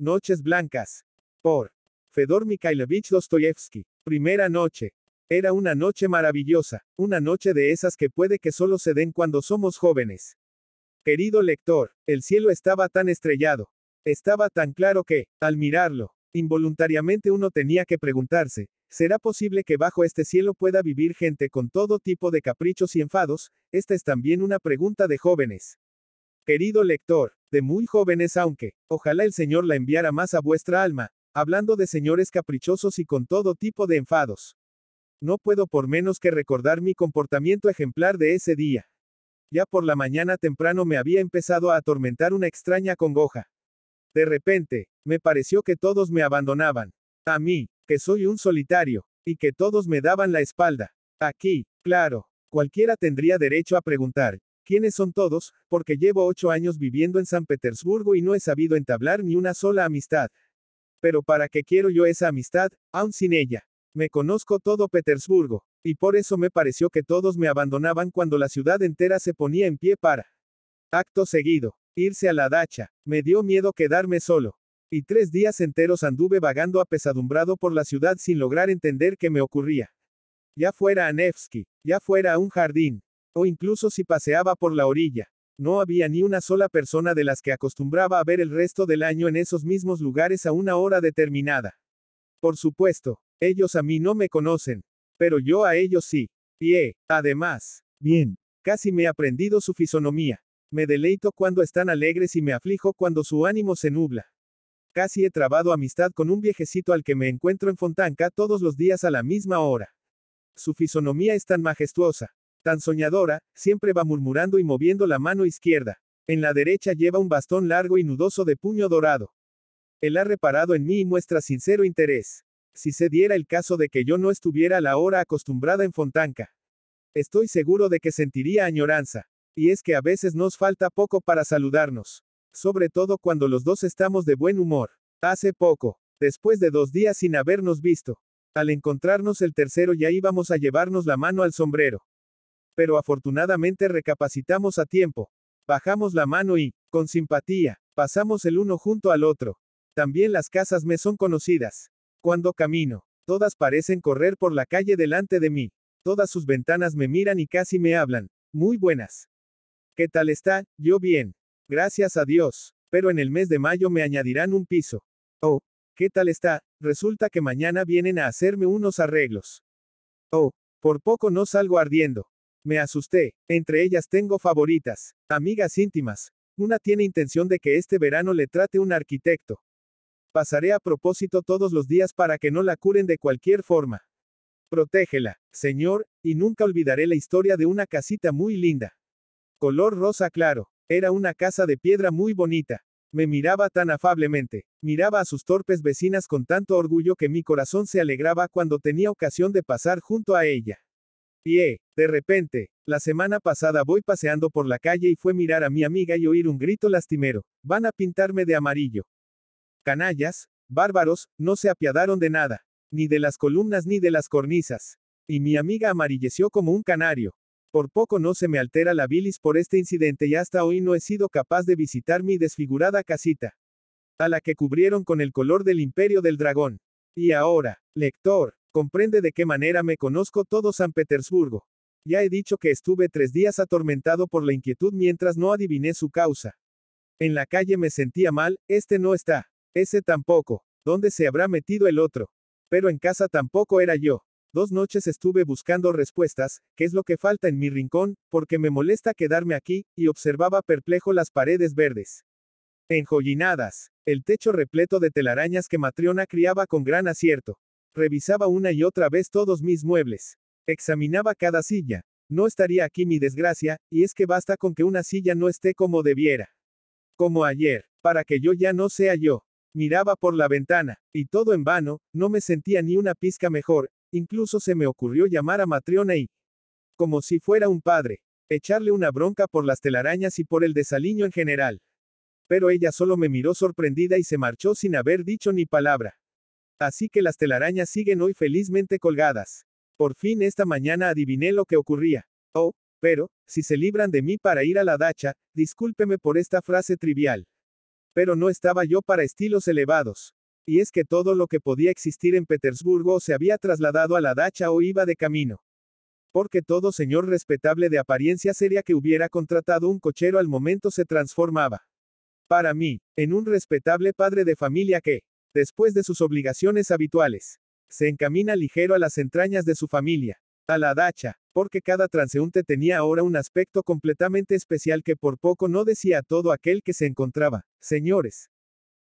Noches Blancas. Por Fedor Mikhailovich Dostoyevsky. Primera noche. Era una noche maravillosa, una noche de esas que puede que solo se den cuando somos jóvenes. Querido lector, el cielo estaba tan estrellado. Estaba tan claro que, al mirarlo, involuntariamente uno tenía que preguntarse, ¿será posible que bajo este cielo pueda vivir gente con todo tipo de caprichos y enfados? Esta es también una pregunta de jóvenes. Querido lector, de muy jóvenes aunque, ojalá el Señor la enviara más a vuestra alma, hablando de señores caprichosos y con todo tipo de enfados. No puedo por menos que recordar mi comportamiento ejemplar de ese día. Ya por la mañana temprano me había empezado a atormentar una extraña congoja. De repente, me pareció que todos me abandonaban. A mí, que soy un solitario, y que todos me daban la espalda. Aquí, claro, cualquiera tendría derecho a preguntar, ¿Quiénes son todos? Porque llevo ocho años viviendo en San Petersburgo y no he sabido entablar ni una sola amistad. Pero ¿para qué quiero yo esa amistad, aun sin ella? Me conozco todo Petersburgo, y por eso me pareció que todos me abandonaban cuando la ciudad entera se ponía en pie para. Acto seguido, irse a la dacha, me dio miedo quedarme solo. Y tres días enteros anduve vagando apesadumbrado por la ciudad sin lograr entender qué me ocurría. Ya fuera a Nevsky, ya fuera a un jardín, o incluso si paseaba por la orilla. No había ni una sola persona de las que acostumbraba a ver el resto del año en esos mismos lugares a una hora determinada. Por supuesto, ellos a mí no me conocen. Pero yo a ellos sí. Y he, además, bien, casi me he aprendido su fisonomía. Me deleito cuando están alegres y me aflijo cuando su ánimo se nubla. Casi he trabado amistad con un viejecito al que me encuentro en Fontanca todos los días a la misma hora. Su fisonomía es tan majestuosa, Tan soñadora, siempre va murmurando y moviendo la mano izquierda. En la derecha lleva un bastón largo y nudoso de puño dorado. Él ha reparado en mí y muestra sincero interés. Si se diera el caso de que yo no estuviera a la hora acostumbrada en Fontanca. Estoy seguro de que sentiría añoranza. Y es que a veces nos falta poco para saludarnos. Sobre todo cuando los dos estamos de buen humor. Hace poco, después de dos días sin habernos visto. Al encontrarnos el tercero ya íbamos a llevarnos la mano al sombrero. Pero afortunadamente recapacitamos a tiempo. Bajamos la mano y, con simpatía, pasamos el uno junto al otro. También las casas me son conocidas. Cuando camino, todas parecen correr por la calle delante de mí. Todas sus ventanas me miran y casi me hablan. Muy buenas. ¿Qué tal está? Yo bien. Gracias a Dios. Pero en el mes de mayo me añadirán un piso. Oh, ¿qué tal está? Resulta que mañana vienen a hacerme unos arreglos. Oh, por poco no salgo ardiendo. Me asusté. Entre ellas tengo favoritas. Amigas íntimas. Una tiene intención de que este verano le trate un arquitecto. Pasaré a propósito todos los días para que no la curen de cualquier forma. Protégela, señor, y nunca olvidaré la historia de una casita muy linda. Color rosa claro. Era una casa de piedra muy bonita. Me miraba tan afablemente, miraba a sus torpes vecinas con tanto orgullo que mi corazón se alegraba cuando tenía ocasión de pasar junto a ella. Eh, de repente, la semana pasada voy paseando por la calle y fue mirar a mi amiga y oír un grito lastimero. Van a pintarme de amarillo. Canallas, bárbaros, no se apiadaron de nada. Ni de las columnas ni de las cornisas. Y mi amiga amarilleció como un canario. Por poco no se me altera la bilis por este incidente y hasta hoy no he sido capaz de visitar mi desfigurada casita. A la que cubrieron con el color del imperio del dragón. Y ahora, lector, Comprende de qué manera me conozco todo San Petersburgo. Ya he dicho que estuve tres días atormentado por la inquietud mientras no adiviné su causa. En la calle me sentía mal, este no está. Ese tampoco. ¿Dónde se habrá metido el otro? Pero en casa tampoco era yo. Dos noches estuve buscando respuestas, qué es lo que falta en mi rincón, porque me molesta quedarme aquí, y observaba perplejo las paredes verdes. Enjollinadas. El techo repleto de telarañas que Matriona criaba con gran acierto. Revisaba una y otra vez todos mis muebles. Examinaba cada silla. No estaría aquí mi desgracia, y es que basta con que una silla no esté como debiera. Como ayer, para que yo ya no sea yo. Miraba por la ventana, y todo en vano, no me sentía ni una pizca mejor, incluso se me ocurrió llamar a Matriona y, como si fuera un padre, echarle una bronca por las telarañas y por el desaliño en general. Pero ella solo me miró sorprendida y se marchó sin haber dicho ni palabra. Así que las telarañas siguen hoy felizmente colgadas. Por fin esta mañana adiviné lo que ocurría. Oh, pero, si se libran de mí para ir a la dacha, discúlpeme por esta frase trivial. Pero no estaba yo para estilos elevados. Y es que todo lo que podía existir en Petersburgo se había trasladado a la dacha o iba de camino. Porque todo señor respetable de apariencia seria que hubiera contratado un cochero al momento se transformaba. Para mí, en un respetable padre de familia que, después de sus obligaciones habituales, se encamina ligero a las entrañas de su familia, a la dacha, porque cada transeúnte tenía ahora un aspecto completamente especial que por poco no decía a todo aquel que se encontraba, señores.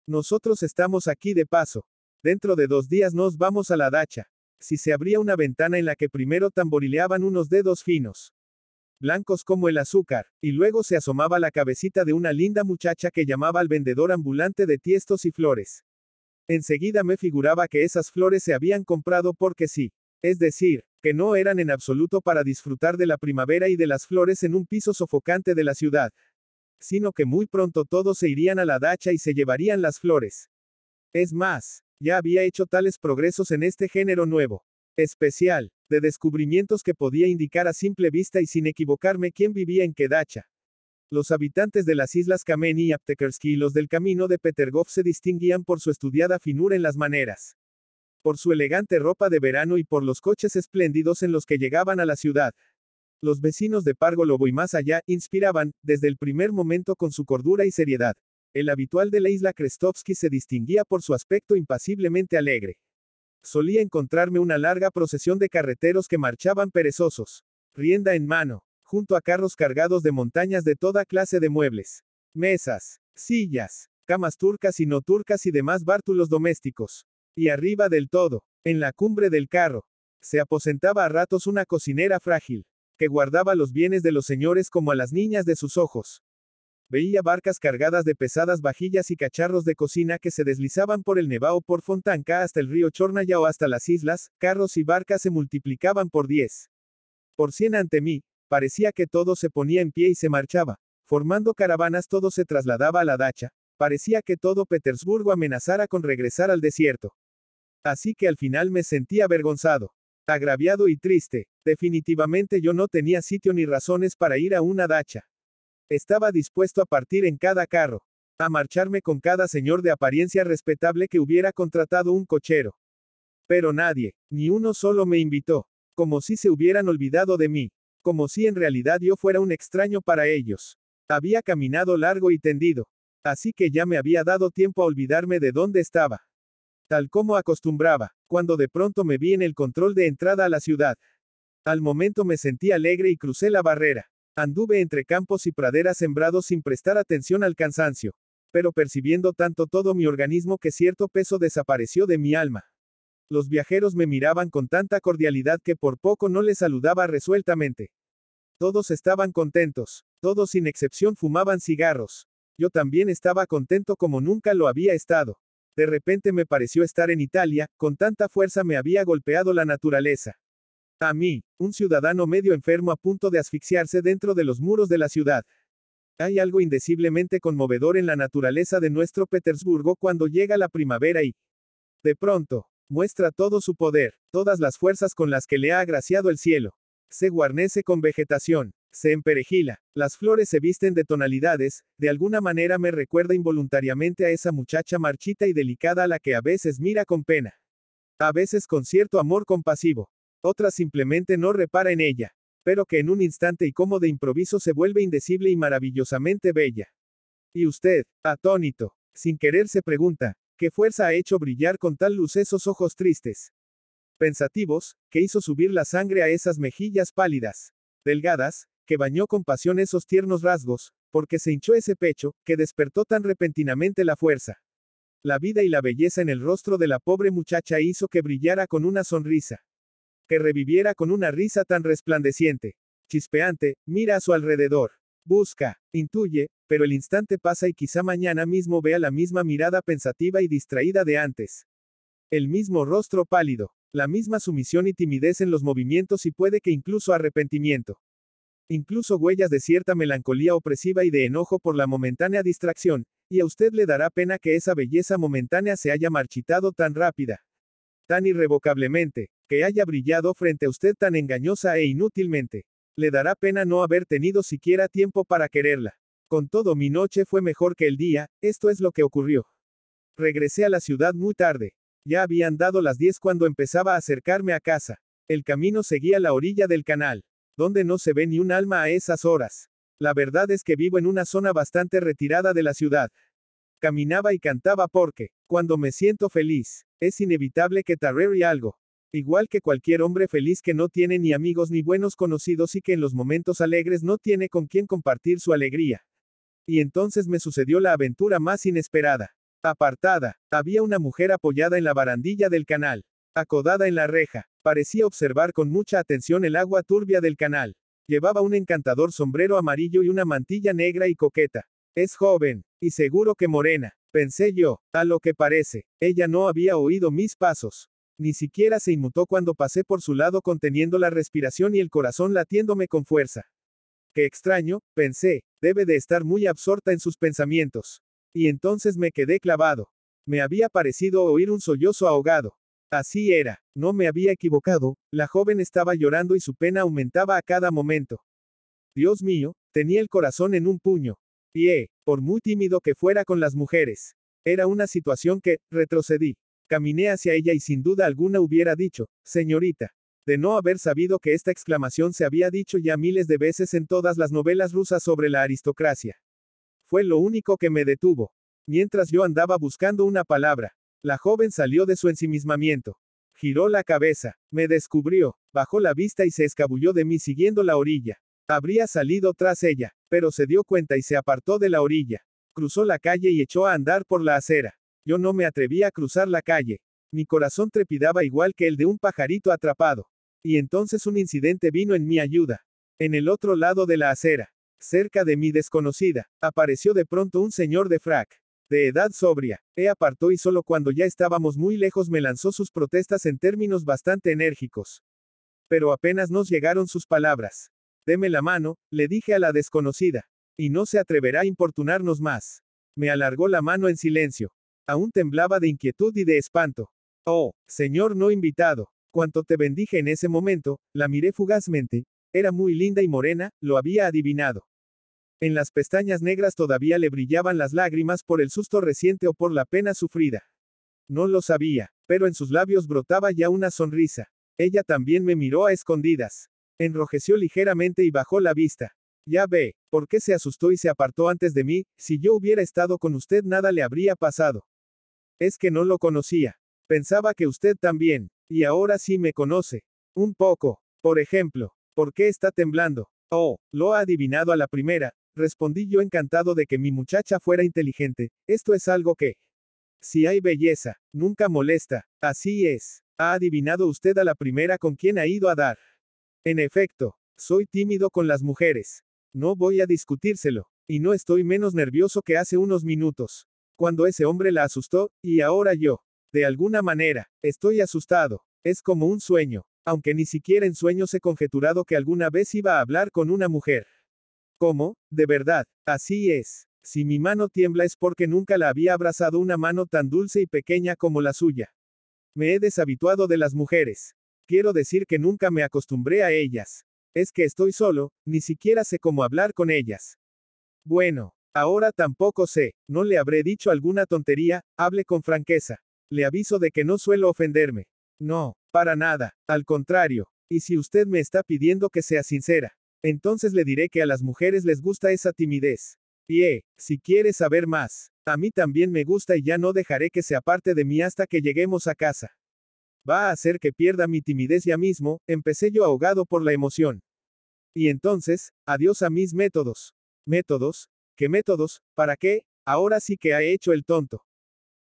Nosotros estamos aquí de paso. Dentro de dos días nos vamos a la dacha. Si se abría una ventana en la que primero tamborileaban unos dedos finos, blancos como el azúcar, y luego se asomaba la cabecita de una linda muchacha que llamaba al vendedor ambulante de tiestos y flores. Enseguida me figuraba que esas flores se habían comprado porque sí. Es decir, que no eran en absoluto para disfrutar de la primavera y de las flores en un piso sofocante de la ciudad, sino que muy pronto todos se irían a la dacha y se llevarían las flores. Es más, ya había hecho tales progresos en este género nuevo, especial, de descubrimientos que podía indicar a simple vista y sin equivocarme quién vivía en qué dacha. Los habitantes de las islas Kameni y Aptekersky y los del camino de Petergov se distinguían por su estudiada finura en las maneras, por su elegante ropa de verano y por los coches espléndidos en los que llegaban a la ciudad, los vecinos de Pargolobo y más allá, inspiraban, desde el primer momento con su cordura y seriedad. El habitual de la isla Krestovsky se distinguía por su aspecto impasiblemente alegre. Solía encontrarme una larga procesión de carreteros que marchaban perezosos, rienda en mano, junto a carros cargados de montañas de toda clase de muebles, mesas, sillas, camas turcas y no turcas y demás bártulos domésticos. Y arriba del todo, en la cumbre del carro, se aposentaba a ratos una cocinera frágil, que guardaba los bienes de los señores como a las niñas de sus ojos. Veía barcas cargadas de pesadas vajillas y cacharros de cocina que se deslizaban por el Nevao por Fontanca hasta el río Chornaya o hasta las islas, carros y barcas se multiplicaban por diez. Por cien ante mí, parecía que todo se ponía en pie y se marchaba. Formando caravanas todo se trasladaba a la dacha, parecía que todo Petersburgo amenazara con regresar al desierto. Así que al final me sentí avergonzado. Agraviado y triste, definitivamente yo no tenía sitio ni razones para ir a una dacha. Estaba dispuesto a partir en cada carro, a marcharme con cada señor de apariencia respetable que hubiera contratado un cochero. Pero nadie, ni uno solo me invitó, como si se hubieran olvidado de mí, como si en realidad yo fuera un extraño para ellos. Había caminado largo y tendido, así que ya me había dado tiempo a olvidarme de dónde estaba. Tal como acostumbraba, cuando de pronto me vi en el control de entrada a la ciudad. Al momento me sentí alegre y crucé la barrera. Anduve entre campos y praderas sembrados sin prestar atención al cansancio, pero percibiendo tanto todo mi organismo que cierto peso desapareció de mi alma. Los viajeros me miraban con tanta cordialidad que por poco no les saludaba resueltamente. Todos estaban contentos, todos sin excepción fumaban cigarros. Yo también estaba contento como nunca lo había estado. De repente me pareció estar en Italia, con tanta fuerza me había golpeado la naturaleza. A mí, un ciudadano medio enfermo a punto de asfixiarse dentro de los muros de la ciudad. Hay algo indeciblemente conmovedor en la naturaleza de nuestro Petersburgo cuando llega la primavera y, de pronto, muestra todo su poder, todas las fuerzas con las que le ha agraciado el cielo. Se guarnece con vegetación, se emperejila, las flores se visten de tonalidades, de alguna manera me recuerda involuntariamente a esa muchacha marchita y delicada a la que a veces mira con pena. A veces con cierto amor compasivo. Otras simplemente no repara en ella. Pero que en un instante y como de improviso se vuelve indecible y maravillosamente bella. Y usted, atónito, sin querer se pregunta, ¿qué fuerza ha hecho brillar con tal luz esos ojos tristes? Pensativos, que hizo subir la sangre a esas mejillas pálidas, delgadas, que bañó con pasión esos tiernos rasgos, porque se hinchó ese pecho, que despertó tan repentinamente la fuerza. La vida y la belleza en el rostro de la pobre muchacha hizo que brillara con una sonrisa. Que reviviera con una risa tan resplandeciente. Chispeante, mira a su alrededor. Busca, intuye, pero el instante pasa y quizá mañana mismo vea la misma mirada pensativa y distraída de antes. El mismo rostro pálido, la misma sumisión y timidez en los movimientos y puede que incluso arrepentimiento. Incluso huellas de cierta melancolía opresiva y de enojo por la momentánea distracción, y a usted le dará pena que esa belleza momentánea se haya marchitado tan rápida, tan irrevocablemente, que haya brillado frente a usted tan engañosa e inútilmente. Le dará pena no haber tenido siquiera tiempo para quererla. Con todo mi noche fue mejor que el día, esto es lo que ocurrió. Regresé a la ciudad muy tarde. Ya habían dado las 10 cuando empezaba a acercarme a casa. El camino seguía la orilla del canal, donde no se ve ni un alma a esas horas. La verdad es que vivo en una zona bastante retirada de la ciudad. Caminaba y cantaba porque, cuando me siento feliz, es inevitable que tarrere algo. Igual que cualquier hombre feliz que no tiene ni amigos ni buenos conocidos y que en los momentos alegres no tiene con quien compartir su alegría. Y entonces me sucedió la aventura más inesperada. Apartada, había una mujer apoyada en la barandilla del canal. Acodada en la reja, parecía observar con mucha atención el agua turbia del canal. Llevaba un encantador sombrero amarillo y una mantilla negra y coqueta. Es joven, y seguro que morena, pensé yo, a lo que parece, ella no había oído mis pasos. Ni siquiera se inmutó cuando pasé por su lado conteniendo la respiración y el corazón latiéndome con fuerza. Qué extraño, pensé, debe de estar muy absorta en sus pensamientos. Y entonces me quedé clavado. Me había parecido oír un sollozo ahogado. Así era, no me había equivocado, la joven estaba llorando y su pena aumentaba a cada momento. Dios mío, tenía el corazón en un puño. Y, eh, por muy tímido que fuera con las mujeres. Era una situación que, retrocedí. Caminé hacia ella y sin duda alguna hubiera dicho, señorita. De no haber sabido que esta exclamación se había dicho ya miles de veces en todas las novelas rusas sobre la aristocracia. Fue lo único que me detuvo. Mientras yo andaba buscando una palabra, la joven salió de su ensimismamiento. Giró la cabeza, me descubrió, bajó la vista y se escabulló de mí siguiendo la orilla. Habría salido tras ella, pero se dio cuenta y se apartó de la orilla. Cruzó la calle y echó a andar por la acera. Yo no me atreví a cruzar la calle. Mi corazón trepidaba igual que el de un pajarito atrapado. Y entonces un incidente vino en mi ayuda. En el otro lado de la acera, cerca de mi desconocida, apareció de pronto un señor de frac. De edad sobria, he apartó y solo cuando ya estábamos muy lejos me lanzó sus protestas en términos bastante enérgicos. Pero apenas nos llegaron sus palabras. Deme la mano, le dije a la desconocida. Y no se atreverá a importunarnos más. Me alargó la mano en silencio. Aún temblaba de inquietud y de espanto. Oh, señor no invitado. Cuanto te bendije en ese momento, la miré fugazmente. Era muy linda y morena, lo había adivinado. En las pestañas negras todavía le brillaban las lágrimas por el susto reciente o por la pena sufrida. No lo sabía, pero en sus labios brotaba ya una sonrisa. Ella también me miró a escondidas. Enrojeció ligeramente y bajó la vista. Ya ve, ¿por qué se asustó y se apartó antes de mí? Si yo hubiera estado con usted nada le habría pasado. Es que no lo conocía. Pensaba que usted también. Y ahora sí me conoce. Un poco. Por ejemplo, ¿por qué está temblando? Oh, lo ha adivinado a la primera, respondí yo encantado de que mi muchacha fuera inteligente. Esto es algo que... Si hay belleza, nunca molesta. Así es. Ha adivinado usted a la primera con quien ha ido a dar. En efecto, soy tímido con las mujeres. No voy a discutírselo. Y no estoy menos nervioso que hace unos minutos cuando ese hombre la asustó, y ahora yo. De alguna manera, estoy asustado. Es como un sueño, aunque ni siquiera en sueños he conjeturado que alguna vez iba a hablar con una mujer. ¿Cómo? De verdad, así es. Si mi mano tiembla es porque nunca la había abrazado una mano tan dulce y pequeña como la suya. Me he deshabituado de las mujeres. Quiero decir que nunca me acostumbré a ellas. Es que estoy solo, ni siquiera sé cómo hablar con ellas. Bueno, Ahora tampoco sé, no le habré dicho alguna tontería, hable con franqueza. Le aviso de que no suelo ofenderme. No, para nada, al contrario. Y si usted me está pidiendo que sea sincera, entonces le diré que a las mujeres les gusta esa timidez. Y eh, si quiere saber más, a mí también me gusta y ya no dejaré que se aparte de mí hasta que lleguemos a casa. Va a hacer que pierda mi timidez ya mismo, empecé yo ahogado por la emoción. Y entonces, adiós a mis métodos. Métodos, ¿Qué métodos? ¿Para qué? Ahora sí que ha hecho el tonto.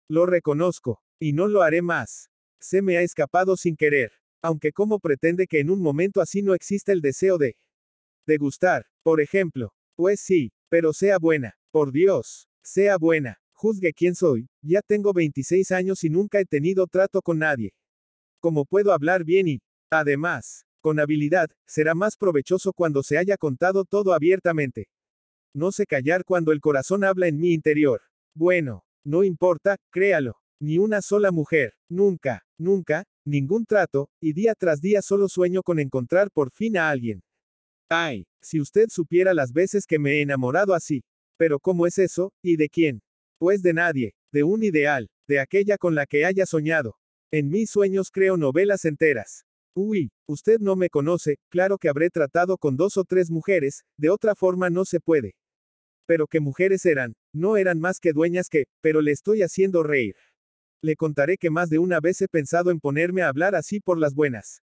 Lo reconozco. Y no lo haré más. Se me ha escapado sin querer. Aunque cómo pretende que en un momento así no exista el deseo de... de gustar, por ejemplo. Pues sí, pero sea buena. Por Dios. Sea buena. Juzgue quién soy. Ya tengo 26 años y nunca he tenido trato con nadie. Como puedo hablar bien y... Además, con habilidad, será más provechoso cuando se haya contado todo abiertamente. No sé callar cuando el corazón habla en mi interior. Bueno, no importa, créalo. Ni una sola mujer, nunca, nunca, ningún trato, y día tras día solo sueño con encontrar por fin a alguien. Ay, si usted supiera las veces que me he enamorado así. Pero ¿cómo es eso? ¿Y de quién? Pues de nadie, de un ideal, de aquella con la que haya soñado. En mis sueños creo novelas enteras. Uy, usted no me conoce, claro que habré tratado con dos o tres mujeres, de otra forma no se puede. Pero qué mujeres eran, no eran más que dueñas que, pero le estoy haciendo reír. Le contaré que más de una vez he pensado en ponerme a hablar así por las buenas.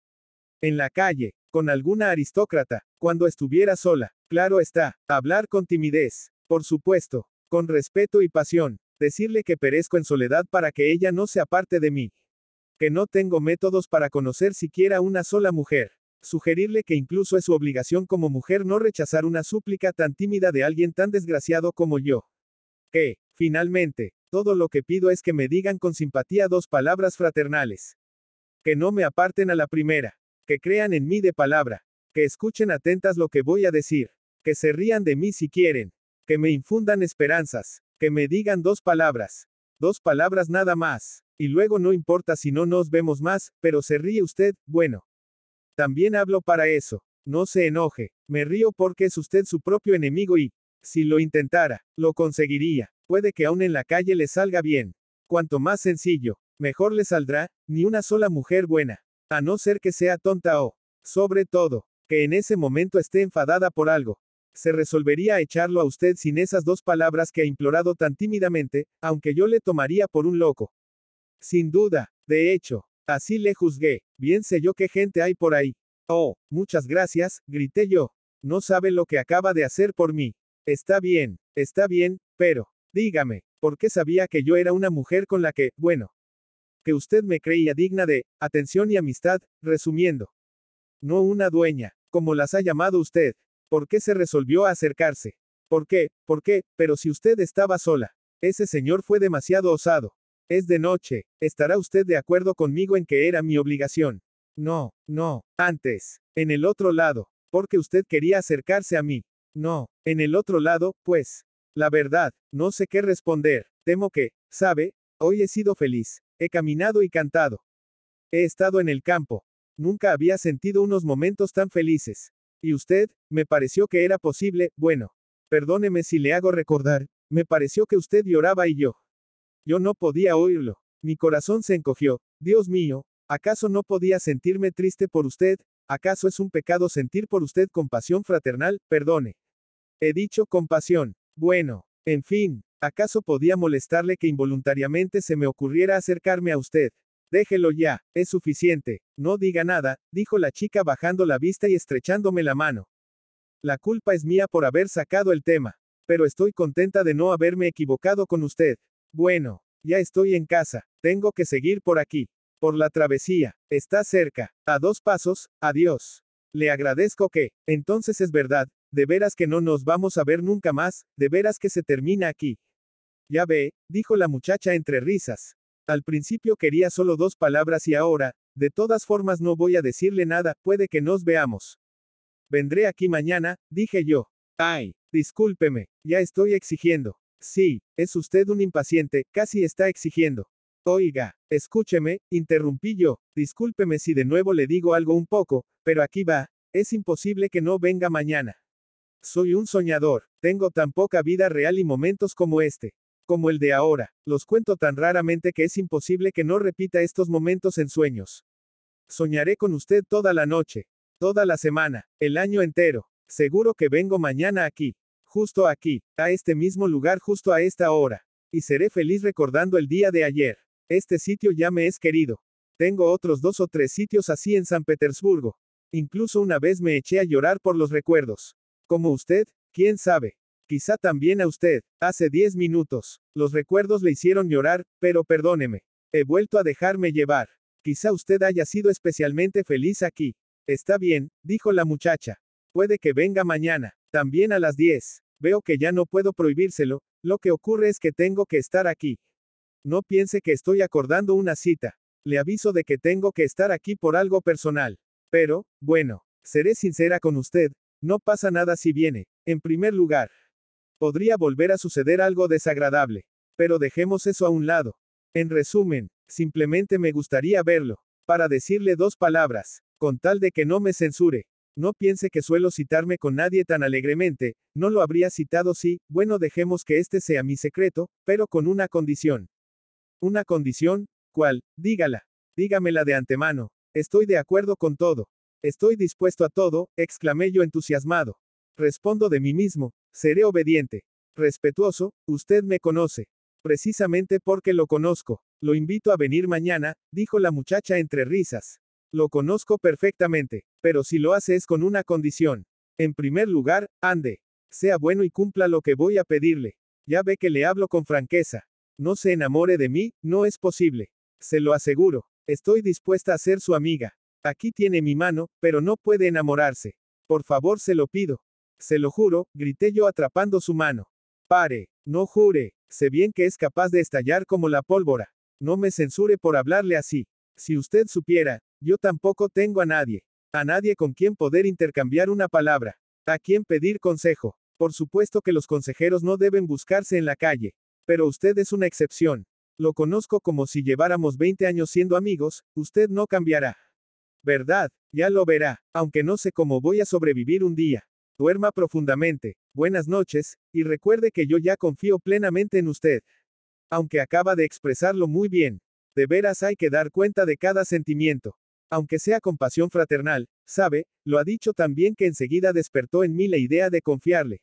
En la calle, con alguna aristócrata, cuando estuviera sola, claro está, hablar con timidez, por supuesto, con respeto y pasión, decirle que perezco en soledad para que ella no se aparte de mí. Que no tengo métodos para conocer siquiera una sola mujer. Sugerirle que incluso es su obligación como mujer no rechazar una súplica tan tímida de alguien tan desgraciado como yo. Que, finalmente, todo lo que pido es que me digan con simpatía dos palabras fraternales. Que no me aparten a la primera. Que crean en mí de palabra. Que escuchen atentas lo que voy a decir. Que se rían de mí si quieren. Que me infundan esperanzas. Que me digan dos palabras. Dos palabras nada más. Y luego no importa si no nos vemos más, pero se ríe usted, bueno. También hablo para eso. No se enoje. Me río porque es usted su propio enemigo y, si lo intentara, lo conseguiría. Puede que aún en la calle le salga bien. Cuanto más sencillo, mejor le saldrá, ni una sola mujer buena. A no ser que sea tonta o, sobre todo, que en ese momento esté enfadada por algo. Se resolvería echarlo a usted sin esas dos palabras que ha implorado tan tímidamente, aunque yo le tomaría por un loco. Sin duda, de hecho, Así le juzgué. Bien sé yo qué gente hay por ahí. Oh, muchas gracias, grité yo. No sabe lo que acaba de hacer por mí. Está bien, está bien, pero, dígame, ¿por qué sabía que yo era una mujer con la que, bueno, que usted me creía digna de, atención y amistad, resumiendo. No una dueña, como las ha llamado usted. ¿Por qué se resolvió a acercarse? ¿Por qué? ¿Por qué? Pero si usted estaba sola. Ese señor fue demasiado osado. Es de noche. ¿Estará usted de acuerdo conmigo en que era mi obligación? No, no, antes. En el otro lado. Porque usted quería acercarse a mí. No, en el otro lado, pues. La verdad, no sé qué responder. Temo que, sabe, hoy he sido feliz. He caminado y cantado. He estado en el campo. Nunca había sentido unos momentos tan felices. Y usted, me pareció que era posible, bueno. Perdóneme si le hago recordar, me pareció que usted lloraba y yo. Yo no podía oírlo. Mi corazón se encogió. Dios mío, ¿acaso no podía sentirme triste por usted? ¿Acaso es un pecado sentir por usted compasión fraternal? Perdone. He dicho compasión. Bueno, en fin, ¿acaso podía molestarle que involuntariamente se me ocurriera acercarme a usted? Déjelo ya, es suficiente. No diga nada, dijo la chica bajando la vista y estrechándome la mano. La culpa es mía por haber sacado el tema. Pero estoy contenta de no haberme equivocado con usted. Bueno, ya estoy en casa, tengo que seguir por aquí. Por la travesía, está cerca, a dos pasos, adiós. Le agradezco que, entonces es verdad, de veras que no nos vamos a ver nunca más, de veras que se termina aquí. Ya ve, dijo la muchacha entre risas. Al principio quería solo dos palabras y ahora, de todas formas no voy a decirle nada, puede que nos veamos. Vendré aquí mañana, dije yo. Ay, discúlpeme, ya estoy exigiendo. Sí, es usted un impaciente, casi está exigiendo. Oiga, escúcheme, interrumpí yo, discúlpeme si de nuevo le digo algo un poco, pero aquí va, es imposible que no venga mañana. Soy un soñador, tengo tan poca vida real y momentos como este, como el de ahora, los cuento tan raramente que es imposible que no repita estos momentos en sueños. Soñaré con usted toda la noche, toda la semana, el año entero, seguro que vengo mañana aquí justo aquí, a este mismo lugar justo a esta hora. Y seré feliz recordando el día de ayer. Este sitio ya me es querido. Tengo otros dos o tres sitios así en San Petersburgo. Incluso una vez me eché a llorar por los recuerdos. Como usted, quién sabe. Quizá también a usted, hace diez minutos. Los recuerdos le hicieron llorar, pero perdóneme. He vuelto a dejarme llevar. Quizá usted haya sido especialmente feliz aquí. Está bien, dijo la muchacha. Puede que venga mañana. También a las 10. Veo que ya no puedo prohibírselo, lo que ocurre es que tengo que estar aquí. No piense que estoy acordando una cita. Le aviso de que tengo que estar aquí por algo personal. Pero, bueno, seré sincera con usted, no pasa nada si viene. En primer lugar, podría volver a suceder algo desagradable. Pero dejemos eso a un lado. En resumen, simplemente me gustaría verlo, para decirle dos palabras, con tal de que no me censure. No piense que suelo citarme con nadie tan alegremente, no lo habría citado si, bueno, dejemos que este sea mi secreto, pero con una condición. ¿Una condición? ¿Cuál? Dígala. Dígamela de antemano. Estoy de acuerdo con todo. Estoy dispuesto a todo, exclamé yo entusiasmado. Respondo de mí mismo, seré obediente. Respetuoso, usted me conoce. Precisamente porque lo conozco. Lo invito a venir mañana, dijo la muchacha entre risas. Lo conozco perfectamente, pero si lo hace es con una condición. En primer lugar, ande. Sea bueno y cumpla lo que voy a pedirle. Ya ve que le hablo con franqueza. No se enamore de mí, no es posible. Se lo aseguro. Estoy dispuesta a ser su amiga. Aquí tiene mi mano, pero no puede enamorarse. Por favor, se lo pido. Se lo juro, grité yo atrapando su mano. Pare, no jure, sé bien que es capaz de estallar como la pólvora. No me censure por hablarle así. Si usted supiera, yo tampoco tengo a nadie. A nadie con quien poder intercambiar una palabra. A quien pedir consejo. Por supuesto que los consejeros no deben buscarse en la calle. Pero usted es una excepción. Lo conozco como si lleváramos 20 años siendo amigos, usted no cambiará. ¿Verdad? Ya lo verá, aunque no sé cómo voy a sobrevivir un día. Duerma profundamente, buenas noches, y recuerde que yo ya confío plenamente en usted. Aunque acaba de expresarlo muy bien. De veras hay que dar cuenta de cada sentimiento. Aunque sea con pasión fraternal, sabe, lo ha dicho también que enseguida despertó en mí la idea de confiarle.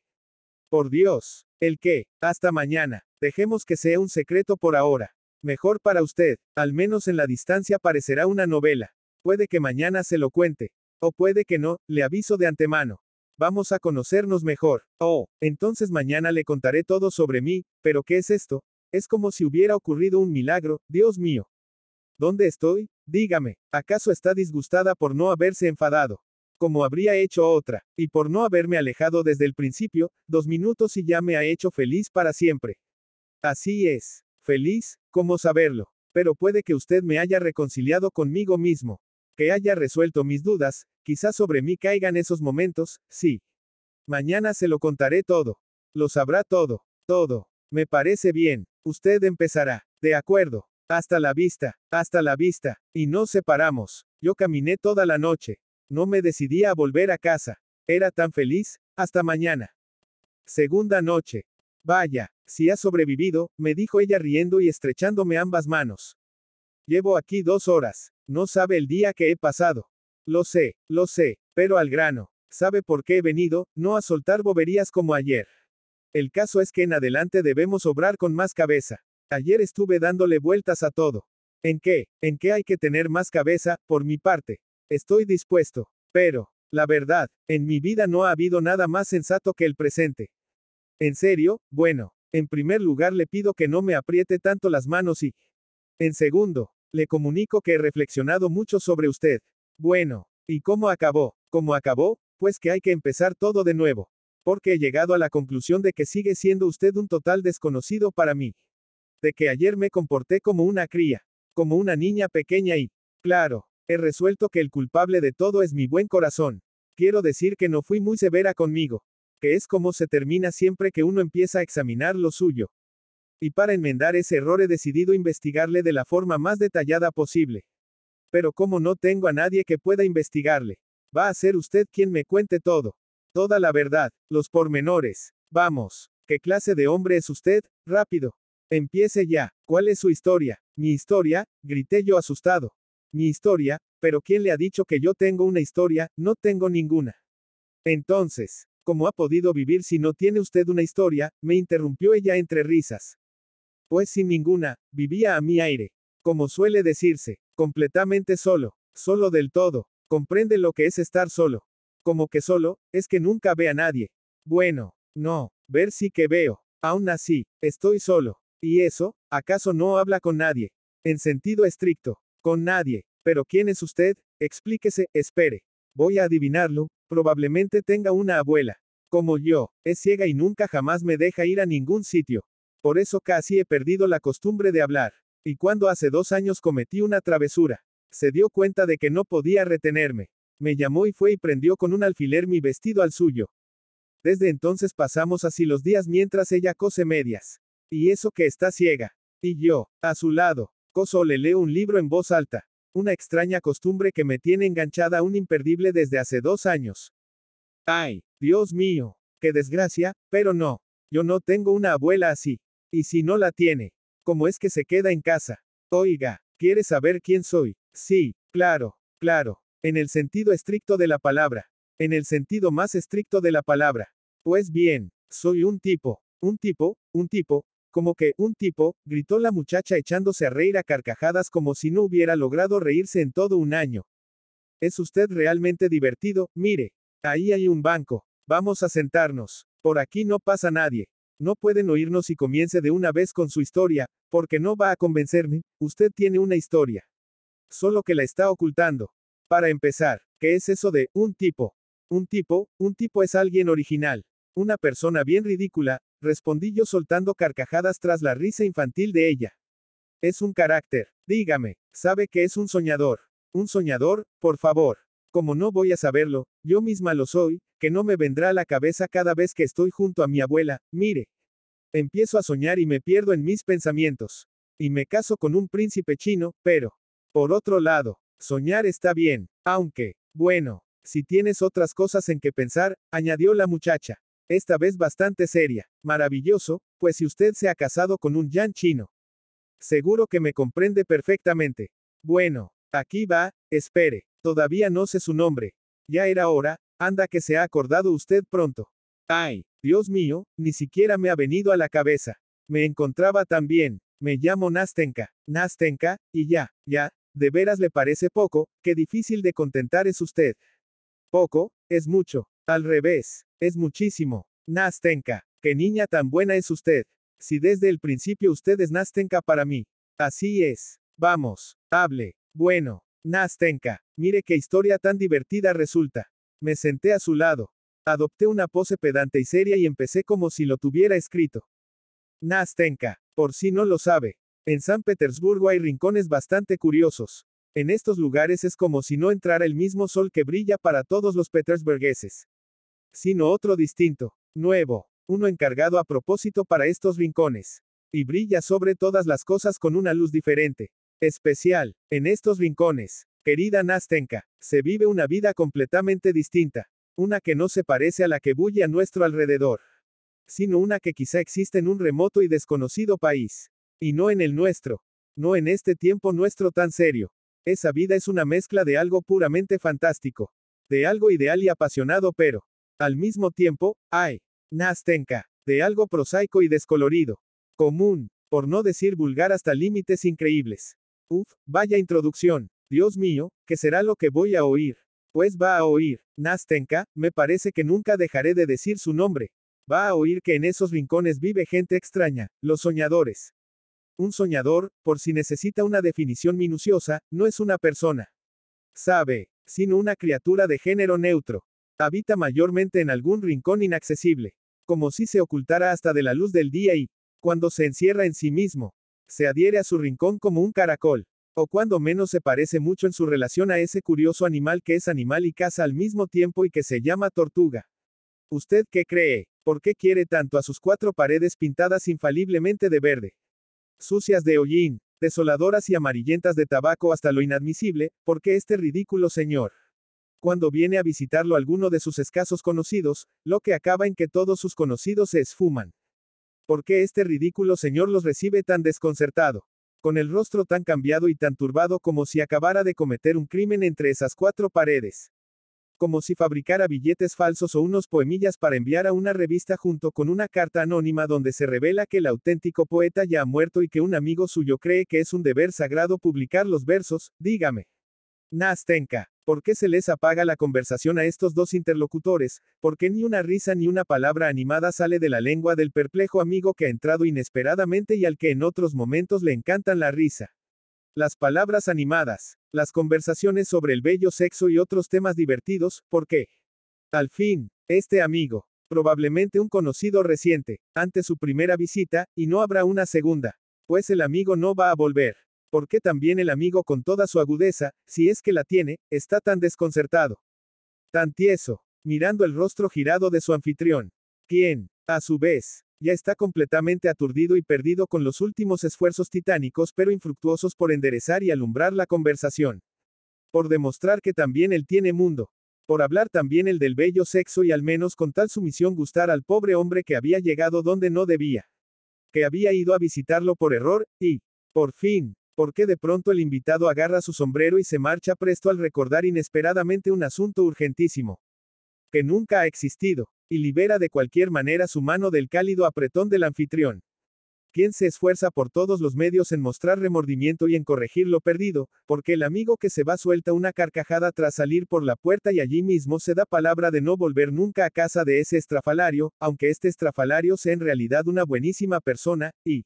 Por Dios, el qué, hasta mañana, dejemos que sea un secreto por ahora. Mejor para usted, al menos en la distancia parecerá una novela. Puede que mañana se lo cuente. O puede que no, le aviso de antemano. Vamos a conocernos mejor. Oh, entonces mañana le contaré todo sobre mí, pero ¿qué es esto? Es como si hubiera ocurrido un milagro, Dios mío. ¿Dónde estoy? Dígame, ¿acaso está disgustada por no haberse enfadado? Como habría hecho otra, y por no haberme alejado desde el principio, dos minutos y ya me ha hecho feliz para siempre. Así es. Feliz, ¿cómo saberlo? Pero puede que usted me haya reconciliado conmigo mismo que haya resuelto mis dudas, quizás sobre mí caigan esos momentos, sí. Mañana se lo contaré todo. Lo sabrá todo, todo. Me parece bien. Usted empezará. De acuerdo. Hasta la vista, hasta la vista. Y nos separamos. Yo caminé toda la noche. No me decidía a volver a casa. Era tan feliz, hasta mañana. Segunda noche. Vaya, si ha sobrevivido, me dijo ella riendo y estrechándome ambas manos. Llevo aquí dos horas. No sabe el día que he pasado. Lo sé, lo sé, pero al grano. ¿Sabe por qué he venido? No a soltar boberías como ayer. El caso es que en adelante debemos obrar con más cabeza. Ayer estuve dándole vueltas a todo. ¿En qué? ¿En qué hay que tener más cabeza? Por mi parte. Estoy dispuesto. Pero, la verdad, en mi vida no ha habido nada más sensato que el presente. ¿En serio? Bueno, en primer lugar le pido que no me apriete tanto las manos y... En segundo, le comunico que he reflexionado mucho sobre usted. Bueno, ¿y cómo acabó? ¿Cómo acabó? Pues que hay que empezar todo de nuevo. Porque he llegado a la conclusión de que sigue siendo usted un total desconocido para mí. De que ayer me comporté como una cría, como una niña pequeña y, claro, he resuelto que el culpable de todo es mi buen corazón. Quiero decir que no fui muy severa conmigo. Que es como se termina siempre que uno empieza a examinar lo suyo. Y para enmendar ese error he decidido investigarle de la forma más detallada posible. Pero como no tengo a nadie que pueda investigarle, va a ser usted quien me cuente todo. Toda la verdad, los pormenores. Vamos. ¿Qué clase de hombre es usted? Rápido. Empiece ya. ¿Cuál es su historia? Mi historia, grité yo asustado. Mi historia, pero ¿quién le ha dicho que yo tengo una historia? No tengo ninguna. Entonces, ¿cómo ha podido vivir si no tiene usted una historia? me interrumpió ella entre risas. Pues sin ninguna, vivía a mi aire. Como suele decirse, completamente solo, solo del todo. Comprende lo que es estar solo. Como que solo, es que nunca ve a nadie. Bueno, no, ver sí que veo. Aún así, estoy solo. ¿Y eso, acaso no habla con nadie? En sentido estricto, con nadie. Pero ¿quién es usted? Explíquese, espere. Voy a adivinarlo, probablemente tenga una abuela. Como yo, es ciega y nunca jamás me deja ir a ningún sitio. Por eso casi he perdido la costumbre de hablar. Y cuando hace dos años cometí una travesura, se dio cuenta de que no podía retenerme. Me llamó y fue y prendió con un alfiler mi vestido al suyo. Desde entonces pasamos así los días mientras ella cose medias. Y eso que está ciega. Y yo, a su lado, coso le leo un libro en voz alta. Una extraña costumbre que me tiene enganchada a un imperdible desde hace dos años. Ay, Dios mío, qué desgracia, pero no. Yo no tengo una abuela así. Y si no la tiene, ¿cómo es que se queda en casa? Oiga, ¿quiere saber quién soy? Sí, claro, claro. En el sentido estricto de la palabra. En el sentido más estricto de la palabra. Pues bien, soy un tipo. Un tipo, un tipo, como que, un tipo, gritó la muchacha echándose a reír a carcajadas como si no hubiera logrado reírse en todo un año. Es usted realmente divertido, mire. Ahí hay un banco. Vamos a sentarnos. Por aquí no pasa nadie. No pueden oírnos y comience de una vez con su historia, porque no va a convencerme, usted tiene una historia. Solo que la está ocultando. Para empezar, ¿qué es eso de un tipo? Un tipo, un tipo es alguien original. Una persona bien ridícula, respondí yo soltando carcajadas tras la risa infantil de ella. Es un carácter, dígame, sabe que es un soñador. Un soñador, por favor. Como no voy a saberlo, yo misma lo soy, que no me vendrá a la cabeza cada vez que estoy junto a mi abuela, mire. Empiezo a soñar y me pierdo en mis pensamientos. Y me caso con un príncipe chino, pero. Por otro lado, soñar está bien, aunque, bueno, si tienes otras cosas en que pensar, añadió la muchacha. Esta vez bastante seria. Maravilloso, pues si usted se ha casado con un yan chino. Seguro que me comprende perfectamente. Bueno, aquí va, espere. Todavía no sé su nombre. Ya era hora, anda que se ha acordado usted pronto. Ay, Dios mío, ni siquiera me ha venido a la cabeza. Me encontraba tan bien. Me llamo Nastenka. Nastenka, y ya, ya, de veras le parece poco, qué difícil de contentar es usted. Poco, es mucho. Al revés, es muchísimo. Nastenka, qué niña tan buena es usted. Si desde el principio usted es Nastenka para mí. Así es. Vamos, hable. Bueno, Nastenka, mire qué historia tan divertida resulta. Me senté a su lado. Adopté una pose pedante y seria y empecé como si lo tuviera escrito. Nastenka, por si no lo sabe. En San Petersburgo hay rincones bastante curiosos. En estos lugares es como si no entrara el mismo sol que brilla para todos los petersburgueses. Sino otro distinto, nuevo, uno encargado a propósito para estos rincones. Y brilla sobre todas las cosas con una luz diferente. Especial, en estos rincones. Querida Nastenka, se vive una vida completamente distinta. Una que no se parece a la que bulle a nuestro alrededor. Sino una que quizá existe en un remoto y desconocido país. Y no en el nuestro. No en este tiempo nuestro tan serio. Esa vida es una mezcla de algo puramente fantástico, de algo ideal y apasionado, pero, al mismo tiempo, hay, Nastenka, de algo prosaico y descolorido, común, por no decir vulgar hasta límites increíbles. Uf, vaya introducción, Dios mío, ¿qué será lo que voy a oír? Pues va a oír, Nastenka, me parece que nunca dejaré de decir su nombre. Va a oír que en esos rincones vive gente extraña, los soñadores. Un soñador, por si necesita una definición minuciosa, no es una persona. Sabe, sino una criatura de género neutro. Habita mayormente en algún rincón inaccesible. Como si se ocultara hasta de la luz del día y, cuando se encierra en sí mismo, se adhiere a su rincón como un caracol. O cuando menos se parece mucho en su relación a ese curioso animal que es animal y caza al mismo tiempo y que se llama tortuga. ¿Usted qué cree? ¿Por qué quiere tanto a sus cuatro paredes pintadas infaliblemente de verde? sucias de hollín, desoladoras y amarillentas de tabaco hasta lo inadmisible, porque este ridículo señor. Cuando viene a visitarlo alguno de sus escasos conocidos, lo que acaba en que todos sus conocidos se esfuman. ¿Por qué este ridículo señor los recibe tan desconcertado? Con el rostro tan cambiado y tan turbado como si acabara de cometer un crimen entre esas cuatro paredes como si fabricara billetes falsos o unos poemillas para enviar a una revista junto con una carta anónima donde se revela que el auténtico poeta ya ha muerto y que un amigo suyo cree que es un deber sagrado publicar los versos, dígame. Nastenka, ¿por qué se les apaga la conversación a estos dos interlocutores? ¿Por qué ni una risa ni una palabra animada sale de la lengua del perplejo amigo que ha entrado inesperadamente y al que en otros momentos le encantan la risa? Las palabras animadas, las conversaciones sobre el bello sexo y otros temas divertidos, ¿por qué? Al fin, este amigo, probablemente un conocido reciente, ante su primera visita, y no habrá una segunda, pues el amigo no va a volver. Porque también el amigo con toda su agudeza, si es que la tiene, está tan desconcertado. Tan tieso, mirando el rostro girado de su anfitrión, quien, a su vez, Ya está completamente aturdido y perdido con los últimos esfuerzos titánicos pero infructuosos por enderezar y alumbrar la conversación. Por demostrar que también él tiene mundo. Por hablar también el del bello sexo y al menos con tal sumisión gustar al pobre hombre que había llegado donde no debía. Que había ido a visitarlo por error, y, por fin, porque de pronto el invitado agarra su sombrero y se marcha presto al recordar inesperadamente un asunto urgentísimo. Que nunca ha existido, y libera de cualquier manera su mano del cálido apretón del anfitrión. Quien se esfuerza por todos los medios en mostrar remordimiento y en corregir lo perdido, porque el amigo que se va suelta una carcajada tras salir por la puerta y allí mismo se da palabra de no volver nunca a casa de ese estrafalario, aunque este estrafalario sea en realidad una buenísima persona, y,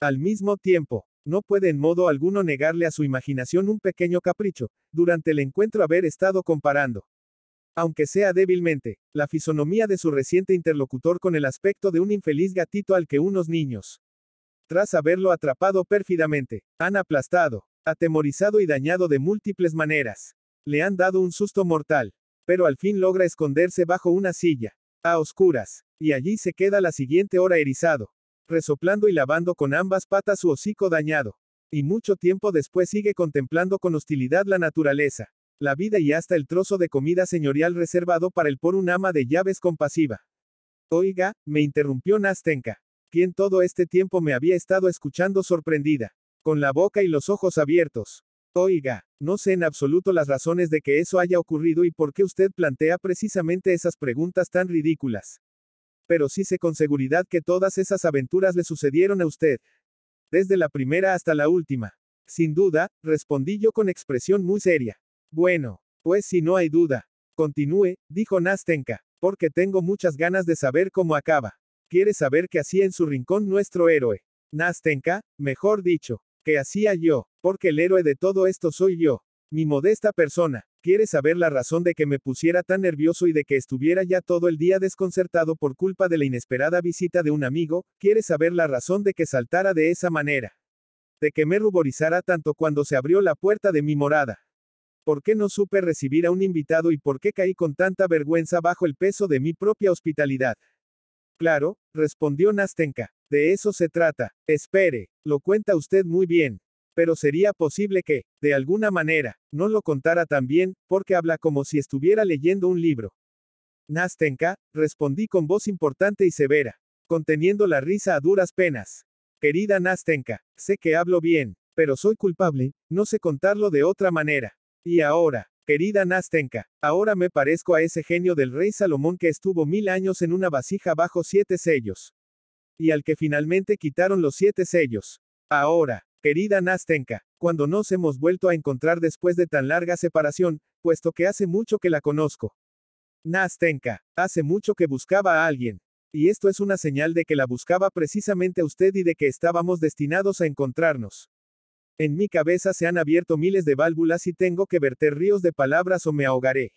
al mismo tiempo, no puede en modo alguno negarle a su imaginación un pequeño capricho, durante el encuentro haber estado comparando, aunque sea débilmente, la fisonomía de su reciente interlocutor con el aspecto de un infeliz gatito al que unos niños, tras haberlo atrapado pérfidamente, han aplastado, atemorizado y dañado de múltiples maneras. Le han dado un susto mortal, pero al fin logra esconderse bajo una silla, a oscuras, y allí se queda la siguiente hora erizado, resoplando y lavando con ambas patas su hocico dañado. Y mucho tiempo después sigue contemplando con hostilidad la naturaleza, la vida y hasta el trozo de comida señorial reservado para el por un ama de llaves compasiva. Oiga, me interrumpió Nastenka, quien todo este tiempo me había estado escuchando sorprendida, con la boca y los ojos abiertos. Oiga, no sé en absoluto las razones de que eso haya ocurrido y por qué usted plantea precisamente esas preguntas tan ridículas pero sí sé con seguridad que todas esas aventuras le sucedieron a usted. Desde la primera hasta la última. Sin duda, respondí yo con expresión muy seria. Bueno, pues si no hay duda. Continúe, dijo Nastenka, porque tengo muchas ganas de saber cómo acaba. ¿Quiere saber qué hacía en su rincón nuestro héroe? Nastenka, mejor dicho, que hacía yo, porque el héroe de todo esto soy yo. Mi modesta persona, ¿quiere saber la razón de que me pusiera tan nervioso y de que estuviera ya todo el día desconcertado por culpa de la inesperada visita de un amigo? ¿Quiere saber la razón de que saltara de esa manera? De que me ruborizara tanto cuando se abrió la puerta de mi morada. ¿Por qué no supe recibir a un invitado y por qué caí con tanta vergüenza bajo el peso de mi propia hospitalidad? Claro, respondió Nastenka. De eso se trata. Espere, lo cuenta usted muy bien pero sería posible que, de alguna manera, no lo contara tan bien, porque habla como si estuviera leyendo un libro. Nastenka, respondí con voz importante y severa, conteniendo la risa a duras penas. Querida Nastenka, sé que hablo bien, pero soy culpable, no sé contarlo de otra manera. Y ahora, querida Nastenka, ahora me parezco a ese genio del rey Salomón que estuvo mil años en una vasija bajo siete sellos. Y al que finalmente quitaron los siete sellos. Ahora, Querida Nastenka, cuando nos hemos vuelto a encontrar después de tan larga separación, puesto que hace mucho que la conozco. Nastenka, hace mucho que buscaba a alguien. Y esto es una señal de que la buscaba precisamente a usted y de que estábamos destinados a encontrarnos. En mi cabeza se han abierto miles de válvulas y tengo que verter ríos de palabras o me ahogaré.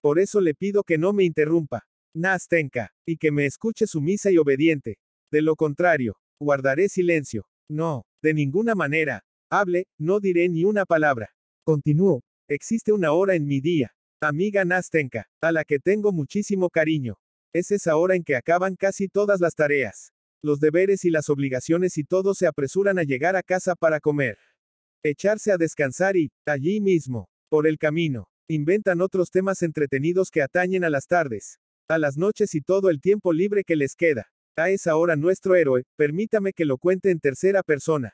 Por eso le pido que no me interrumpa. Nastenka, y que me escuche sumisa y obediente. De lo contrario, guardaré silencio. No, de ninguna manera. Hable, no diré ni una palabra. Continuó. Existe una hora en mi día. Amiga Nastenka, a la que tengo muchísimo cariño. Es esa hora en que acaban casi todas las tareas. Los deberes y las obligaciones y todos se apresuran a llegar a casa para comer. Echarse a descansar y, allí mismo, por el camino, inventan otros temas entretenidos que atañen a las tardes, a las noches y todo el tiempo libre que les queda. A esa hora nuestro héroe, permítame que lo cuente en tercera persona.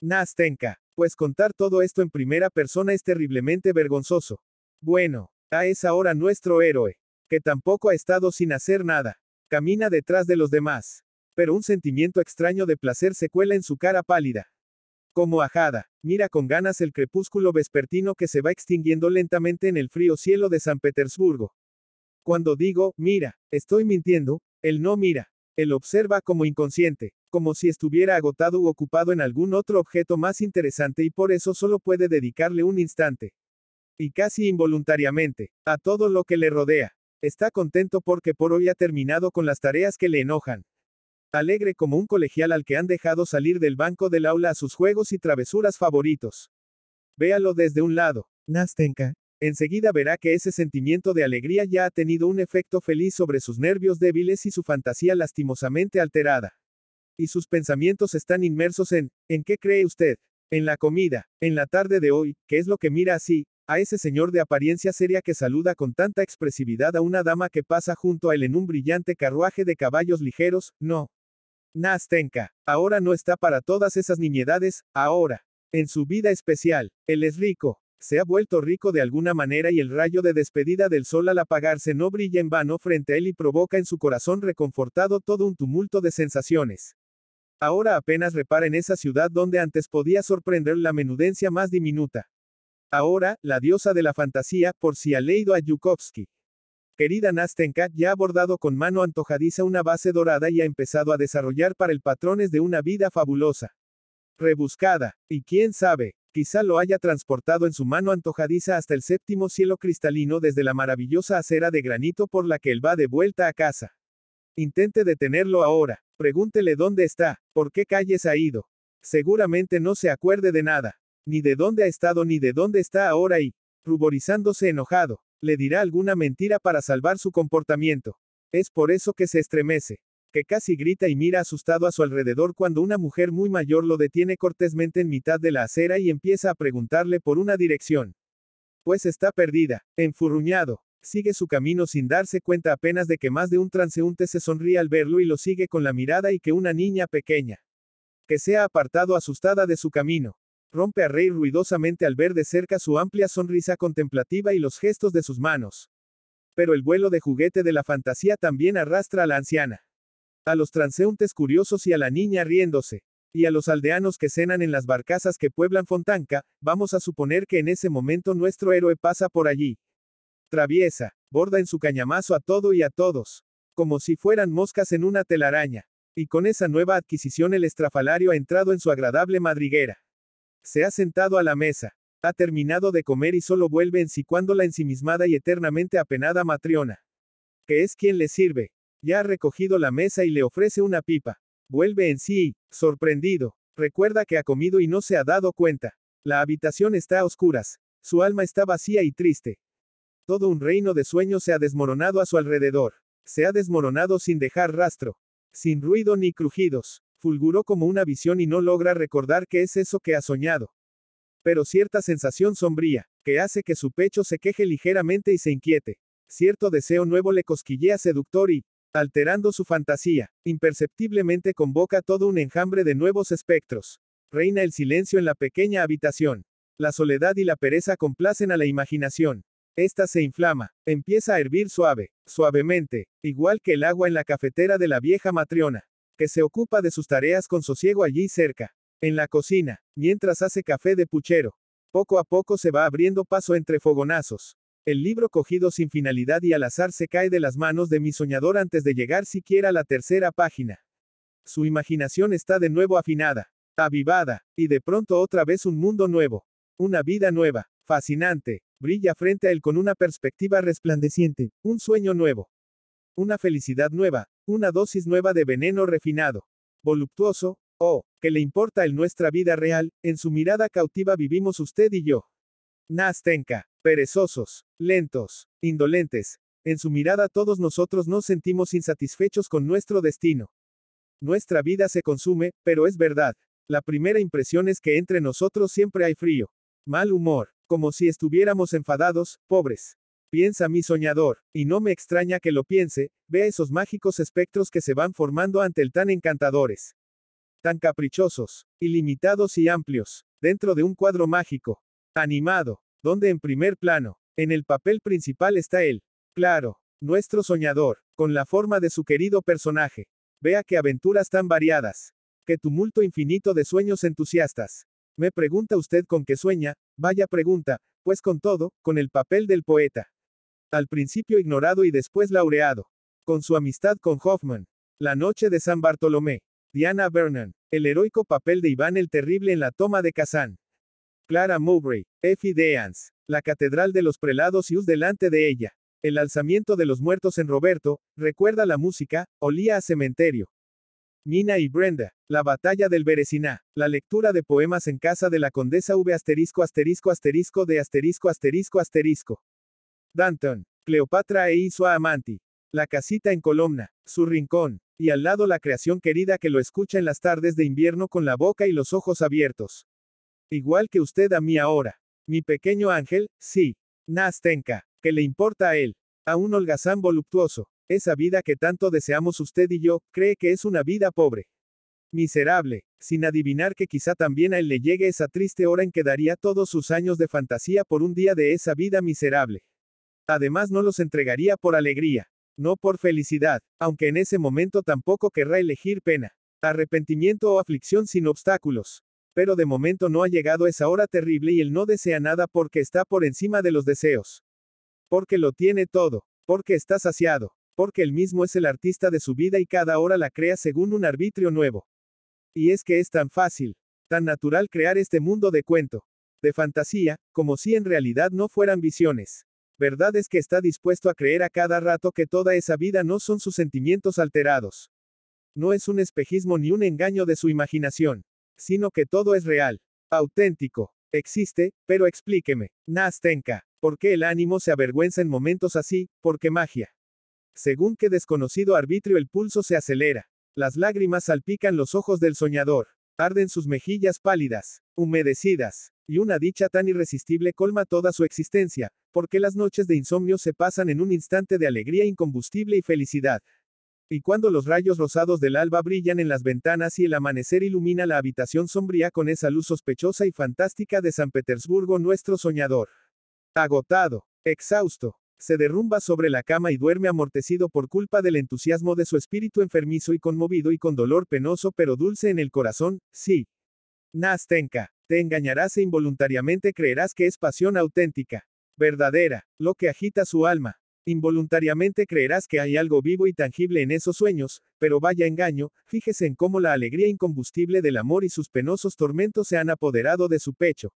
Nastenka, pues contar todo esto en primera persona es terriblemente vergonzoso. Bueno, a esa hora nuestro héroe, que tampoco ha estado sin hacer nada, camina detrás de los demás. Pero un sentimiento extraño de placer se cuela en su cara pálida. Como ajada, mira con ganas el crepúsculo vespertino que se va extinguiendo lentamente en el frío cielo de San Petersburgo. Cuando digo, mira, estoy mintiendo, él no mira. Él observa como inconsciente, como si estuviera agotado u ocupado en algún otro objeto más interesante y por eso solo puede dedicarle un instante. Y casi involuntariamente, a todo lo que le rodea. Está contento porque por hoy ha terminado con las tareas que le enojan. Alegre como un colegial al que han dejado salir del banco del aula a sus juegos y travesuras favoritos. Véalo desde un lado. Nastenka, enseguida verá que ese sentimiento de alegría ya ha tenido un efecto feliz sobre sus nervios débiles y su fantasía lastimosamente alterada. Y sus pensamientos están inmersos en, ¿en qué cree usted? En la comida, en la tarde de hoy, que es lo que mira así, a ese señor de apariencia seria que saluda con tanta expresividad a una dama que pasa junto a él en un brillante carruaje de caballos ligeros, no. Nastenka, ahora no está para todas esas niñedades, ahora. En su vida especial, él es rico, se ha vuelto rico de alguna manera y el rayo de despedida del sol al apagarse no brilla en vano frente a él y provoca en su corazón reconfortado todo un tumulto de sensaciones. Ahora apenas repara en esa ciudad donde antes podía sorprender la menudencia más diminuta. Ahora, la diosa de la fantasía, por si ha leído a Yukovsky. Querida Nastenka, ya ha bordado con mano antojadiza una base dorada y ha empezado a desarrollar para el patrones de una vida fabulosa. Rebuscada, y quién sabe, quizá lo haya transportado en su mano antojadiza hasta el séptimo cielo cristalino desde la maravillosa acera de granito por la que él va de vuelta a casa. Intente detenerlo ahora, pregúntele dónde está, por qué calles ha ido. Seguramente no se acuerde de nada, ni de dónde ha estado ni de dónde está ahora y, ruborizándose enojado, le dirá alguna mentira para salvar su comportamiento. Es por eso que se estremece, que casi grita y mira asustado a su alrededor cuando una mujer muy mayor lo detiene cortésmente en mitad de la acera y empieza a preguntarle por una dirección. Pues está perdida, enfurruñado, sigue su camino sin darse cuenta apenas de que más de un transeúnte se sonríe al verlo y lo sigue con la mirada y que una niña pequeña, que se ha apartado asustada de su camino, rompe a reír ruidosamente al ver de cerca su amplia sonrisa contemplativa y los gestos de sus manos. Pero el vuelo de juguete de la fantasía también arrastra a la anciana. A los transeúntes curiosos y a la niña riéndose. Y a los aldeanos que cenan en las barcazas que pueblan Fontanca, vamos a suponer que en ese momento nuestro héroe pasa por allí. Traviesa, borda en su cañamazo a todo y a todos. Como si fueran moscas en una telaraña. Y con esa nueva adquisición el estrafalario ha entrado en su agradable madriguera. Se ha sentado a la mesa. Ha terminado de comer y solo vuelve en sí cuando la ensimismada y eternamente apenada Matriona. Que es quien le sirve. Ya ha recogido la mesa y le ofrece una pipa. Vuelve en sí, sorprendido. Recuerda que ha comido y no se ha dado cuenta. La habitación está a oscuras. Su alma está vacía y triste. Todo un reino de sueños se ha desmoronado a su alrededor. Se ha desmoronado sin dejar rastro. Sin ruido ni crujidos fulguró como una visión y no logra recordar qué es eso que ha soñado. Pero cierta sensación sombría, que hace que su pecho se queje ligeramente y se inquiete. Cierto deseo nuevo le cosquillea seductor y, alterando su fantasía, imperceptiblemente convoca todo un enjambre de nuevos espectros. Reina el silencio en la pequeña habitación. La soledad y la pereza complacen a la imaginación. Esta se inflama, empieza a hervir suave, suavemente, igual que el agua en la cafetera de la vieja matriona que se ocupa de sus tareas con sosiego allí cerca, en la cocina, mientras hace café de puchero. Poco a poco se va abriendo paso entre fogonazos. El libro cogido sin finalidad y al azar se cae de las manos de mi soñador antes de llegar siquiera a la tercera página. Su imaginación está de nuevo afinada, avivada, y de pronto otra vez un mundo nuevo. Una vida nueva, fascinante, brilla frente a él con una perspectiva resplandeciente, un sueño nuevo. Una felicidad nueva, una dosis nueva de veneno refinado. Voluptuoso, oh, que le importa el nuestra vida real, en su mirada cautiva vivimos usted y yo. Nastenka, perezosos, lentos, indolentes, en su mirada todos nosotros nos sentimos insatisfechos con nuestro destino. Nuestra vida se consume, pero es verdad. La primera impresión es que entre nosotros siempre hay frío, mal humor, como si estuviéramos enfadados, pobres. Piensa mi soñador, y no me extraña que lo piense, vea esos mágicos espectros que se van formando ante el tan encantadores. Tan caprichosos, ilimitados y amplios, dentro de un cuadro mágico, animado, donde en primer plano, en el papel principal está él, claro, nuestro soñador, con la forma de su querido personaje. Vea qué aventuras tan variadas. Qué tumulto infinito de sueños entusiastas. Me pregunta usted con qué sueña, vaya pregunta, pues con todo, con el papel del poeta al principio ignorado y después laureado. Con su amistad con Hoffman. La noche de San Bartolomé. Diana Vernon. El heroico papel de Iván el Terrible en la toma de Kazán. Clara Mowbray. Effie Deans. La catedral de los prelados y Us delante de ella. El alzamiento de los muertos en Roberto, recuerda la música, olía a cementerio. Mina y Brenda, la batalla del Bereziná, la lectura de poemas en casa de la condesa V asterisco asterisco asterisco de asterisco asterisco asterisco. Danton, Cleopatra e Isua Amanti, la casita en Colomna, su rincón, y al lado la creación querida que lo escucha en las tardes de invierno con la boca y los ojos abiertos. Igual que usted a mí ahora. Mi pequeño ángel, sí. Nastenka, que le importa a él. A un holgazán voluptuoso. Esa vida que tanto deseamos usted y yo, cree que es una vida pobre. Miserable, sin adivinar que quizá también a él le llegue esa triste hora en que daría todos sus años de fantasía por un día de esa vida miserable. Además no los entregaría por alegría, no por felicidad, aunque en ese momento tampoco querrá elegir pena, arrepentimiento o aflicción sin obstáculos. Pero de momento no ha llegado esa hora terrible y él no desea nada porque está por encima de los deseos. Porque lo tiene todo, porque está saciado, porque él mismo es el artista de su vida y cada hora la crea según un arbitrio nuevo. Y es que es tan fácil, tan natural crear este mundo de cuento, de fantasía, como si en realidad no fueran visiones. Verdad es que está dispuesto a creer a cada rato que toda esa vida no son sus sentimientos alterados. No es un espejismo ni un engaño de su imaginación, sino que todo es real, auténtico, existe, pero explíqueme, Nastenka, ¿por qué el ánimo se avergüenza en momentos así? Porque magia. Según que desconocido arbitrio el pulso se acelera. Las lágrimas salpican los ojos del soñador. Arden sus mejillas pálidas, humedecidas, y una dicha tan irresistible colma toda su existencia, porque las noches de insomnio se pasan en un instante de alegría incombustible y felicidad. Y cuando los rayos rosados del alba brillan en las ventanas y el amanecer ilumina la habitación sombría con esa luz sospechosa y fantástica de San Petersburgo nuestro soñador. Agotado, exhausto, se derrumba sobre la cama y duerme amortecido por culpa del entusiasmo de su espíritu enfermizo y conmovido y con dolor penoso pero dulce en el corazón, sí. Nastenka, te engañarás e involuntariamente creerás que es pasión auténtica, verdadera, lo que agita su alma. Involuntariamente creerás que hay algo vivo y tangible en esos sueños, pero vaya engaño, fíjese en cómo la alegría incombustible del amor y sus penosos tormentos se han apoderado de su pecho.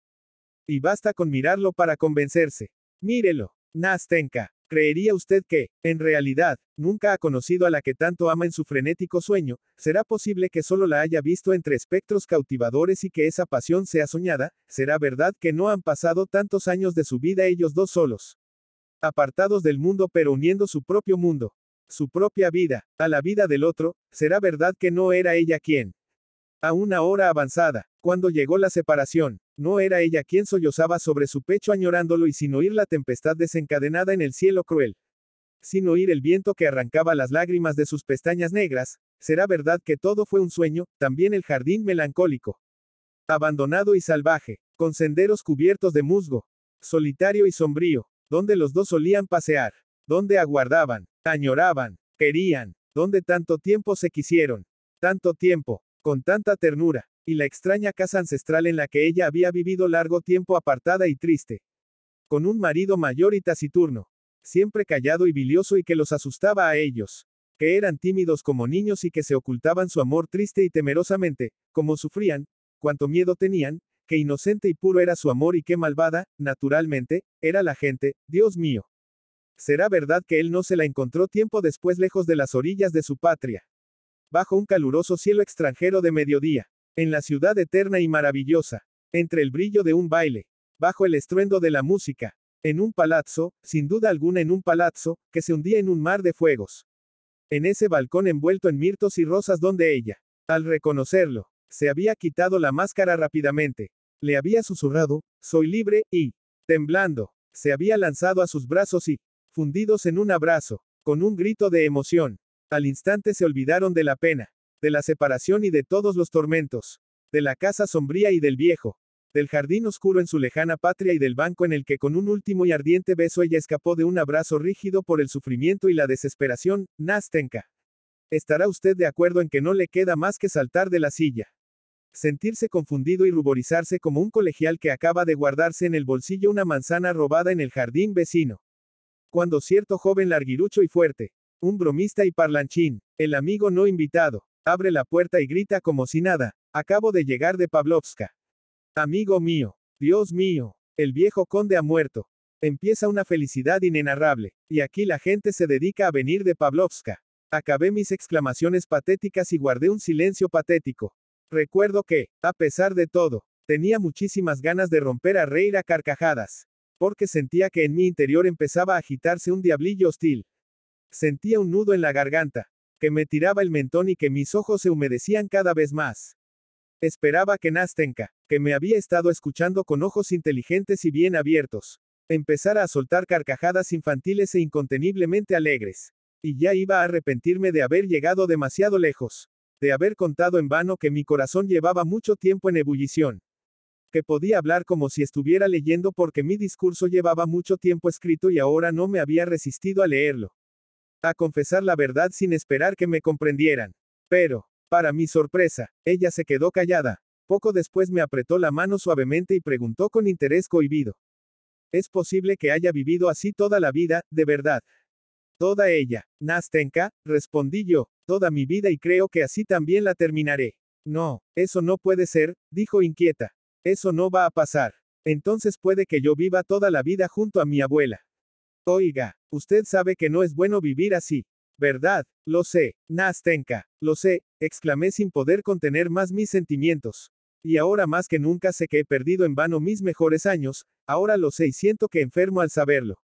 Y basta con mirarlo para convencerse. Mírelo. Nastenka, ¿creería usted que, en realidad, nunca ha conocido a la que tanto ama en su frenético sueño? ¿Será posible que solo la haya visto entre espectros cautivadores y que esa pasión sea soñada? ¿Será verdad que no han pasado tantos años de su vida ellos dos solos? Apartados del mundo pero uniendo su propio mundo, su propia vida, a la vida del otro, ¿será verdad que no era ella quien? A una hora avanzada, cuando llegó la separación, no era ella quien sollozaba sobre su pecho añorándolo y sin oír la tempestad desencadenada en el cielo cruel. Sin oír el viento que arrancaba las lágrimas de sus pestañas negras, será verdad que todo fue un sueño, también el jardín melancólico. Abandonado y salvaje, con senderos cubiertos de musgo, solitario y sombrío, donde los dos solían pasear, donde aguardaban, añoraban, querían, donde tanto tiempo se quisieron, tanto tiempo, con tanta ternura, y la extraña casa ancestral en la que ella había vivido largo tiempo apartada y triste. Con un marido mayor y taciturno, siempre callado y bilioso y que los asustaba a ellos, que eran tímidos como niños y que se ocultaban su amor triste y temerosamente, como sufrían, cuánto miedo tenían, qué inocente y puro era su amor y qué malvada, naturalmente, era la gente, Dios mío. ¿Será verdad que él no se la encontró tiempo después lejos de las orillas de su patria? bajo un caluroso cielo extranjero de mediodía, en la ciudad eterna y maravillosa, entre el brillo de un baile, bajo el estruendo de la música, en un palazzo, sin duda alguna en un palazzo, que se hundía en un mar de fuegos. En ese balcón envuelto en mirtos y rosas donde ella, al reconocerlo, se había quitado la máscara rápidamente, le había susurrado, soy libre, y, temblando, se había lanzado a sus brazos y, fundidos en un abrazo, con un grito de emoción, al instante se olvidaron de la pena, de la separación y de todos los tormentos, de la casa sombría y del viejo, del jardín oscuro en su lejana patria y del banco en el que con un último y ardiente beso ella escapó de un abrazo rígido por el sufrimiento y la desesperación, Nastenka. Estará usted de acuerdo en que no le queda más que saltar de la silla. Sentirse confundido y ruborizarse como un colegial que acaba de guardarse en el bolsillo una manzana robada en el jardín vecino. Cuando cierto joven larguirucho y fuerte, un bromista y parlanchín, el amigo no invitado, abre la puerta y grita como si nada, acabo de llegar de Pavlovska. Amigo mío, Dios mío, el viejo conde ha muerto. Empieza una felicidad inenarrable, y aquí la gente se dedica a venir de Pavlovska. Acabé mis exclamaciones patéticas y guardé un silencio patético. Recuerdo que, a pesar de todo, tenía muchísimas ganas de romper a reír a carcajadas. Porque sentía que en mi interior empezaba a agitarse un diablillo hostil. Sentía un nudo en la garganta, que me tiraba el mentón y que mis ojos se humedecían cada vez más. Esperaba que Nastenka, que me había estado escuchando con ojos inteligentes y bien abiertos, empezara a soltar carcajadas infantiles e inconteniblemente alegres. Y ya iba a arrepentirme de haber llegado demasiado lejos, de haber contado en vano que mi corazón llevaba mucho tiempo en ebullición, que podía hablar como si estuviera leyendo porque mi discurso llevaba mucho tiempo escrito y ahora no me había resistido a leerlo. A confesar la verdad sin esperar que me comprendieran. Pero, para mi sorpresa, ella se quedó callada. Poco después me apretó la mano suavemente y preguntó con interés cohibido. ¿Es posible que haya vivido así toda la vida, de verdad? Toda ella, Nastenka, respondí yo, toda mi vida y creo que así también la terminaré. No, eso no puede ser, dijo inquieta. Eso no va a pasar. Entonces puede que yo viva toda la vida junto a mi abuela. Oiga, usted sabe que no es bueno vivir así. ¿Verdad? Lo sé, Nastenka, lo sé, exclamé sin poder contener más mis sentimientos. Y ahora más que nunca sé que he perdido en vano mis mejores años, ahora lo sé y siento que enfermo al saberlo.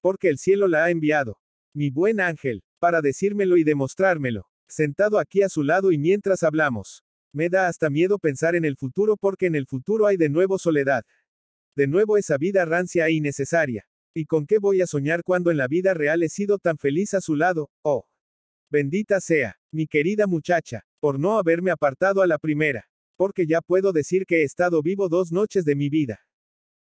Porque el cielo la ha enviado. Mi buen ángel, para decírmelo y demostrármelo. Sentado aquí a su lado y mientras hablamos. Me da hasta miedo pensar en el futuro porque en el futuro hay de nuevo soledad. De nuevo esa vida rancia e innecesaria. ¿Y con qué voy a soñar cuando en la vida real he sido tan feliz a su lado? Oh. Bendita sea, mi querida muchacha, por no haberme apartado a la primera. Porque ya puedo decir que he estado vivo dos noches de mi vida.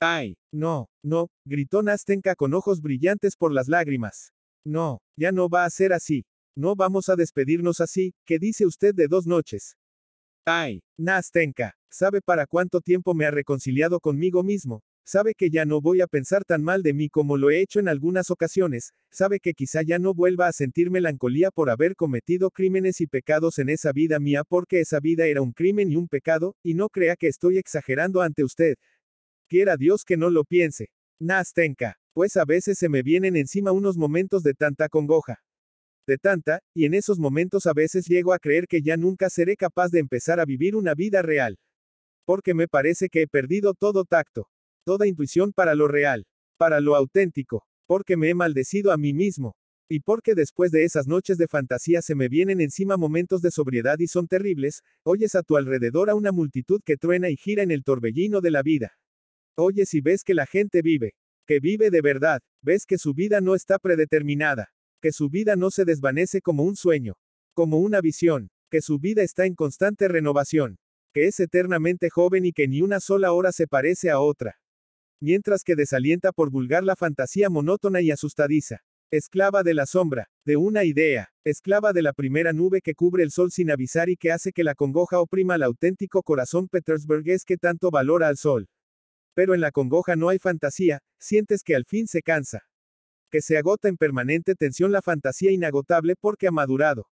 Ay, no, no, gritó Nastenka con ojos brillantes por las lágrimas. No, ya no va a ser así. No vamos a despedirnos así, ¿qué dice usted de dos noches? Ay, Nastenka, ¿sabe para cuánto tiempo me ha reconciliado conmigo mismo? Sabe que ya no voy a pensar tan mal de mí como lo he hecho en algunas ocasiones, sabe que quizá ya no vuelva a sentir melancolía por haber cometido crímenes y pecados en esa vida mía porque esa vida era un crimen y un pecado, y no crea que estoy exagerando ante usted. Quiera Dios que no lo piense. Nastenka, pues a veces se me vienen encima unos momentos de tanta congoja. De tanta, y en esos momentos a veces llego a creer que ya nunca seré capaz de empezar a vivir una vida real. Porque me parece que he perdido todo tacto toda intuición para lo real, para lo auténtico, porque me he maldecido a mí mismo, y porque después de esas noches de fantasía se me vienen encima momentos de sobriedad y son terribles, oyes a tu alrededor a una multitud que truena y gira en el torbellino de la vida. Oyes y ves que la gente vive, que vive de verdad, ves que su vida no está predeterminada, que su vida no se desvanece como un sueño, como una visión, que su vida está en constante renovación, que es eternamente joven y que ni una sola hora se parece a otra mientras que desalienta por vulgar la fantasía monótona y asustadiza. Esclava de la sombra, de una idea, esclava de la primera nube que cubre el sol sin avisar y que hace que la congoja oprima al auténtico corazón petersburgués que tanto valora al sol. Pero en la congoja no hay fantasía, sientes que al fin se cansa. Que se agota en permanente tensión la fantasía inagotable porque ha madurado.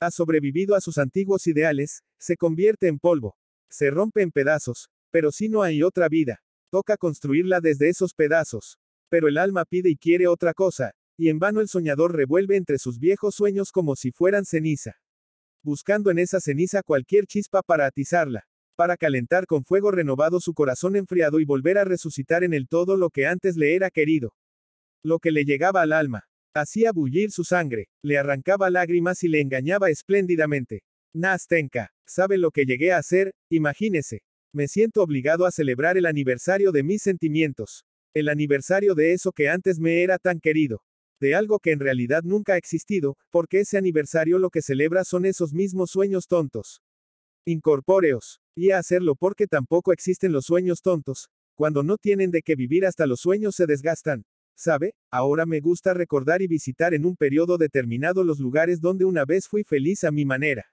Ha sobrevivido a sus antiguos ideales, se convierte en polvo. Se rompe en pedazos, pero si no hay otra vida, Toca construirla desde esos pedazos. Pero el alma pide y quiere otra cosa, y en vano el soñador revuelve entre sus viejos sueños como si fueran ceniza. Buscando en esa ceniza cualquier chispa para atizarla, para calentar con fuego renovado su corazón enfriado y volver a resucitar en el todo lo que antes le era querido. Lo que le llegaba al alma. Hacía bullir su sangre, le arrancaba lágrimas y le engañaba espléndidamente. Nastenka, ¿sabe lo que llegué a hacer? Imagínese. Me siento obligado a celebrar el aniversario de mis sentimientos. El aniversario de eso que antes me era tan querido. De algo que en realidad nunca ha existido, porque ese aniversario lo que celebra son esos mismos sueños tontos. Incorpóreos. Y a hacerlo porque tampoco existen los sueños tontos. Cuando no tienen de qué vivir hasta los sueños se desgastan. ¿Sabe? Ahora me gusta recordar y visitar en un periodo determinado los lugares donde una vez fui feliz a mi manera.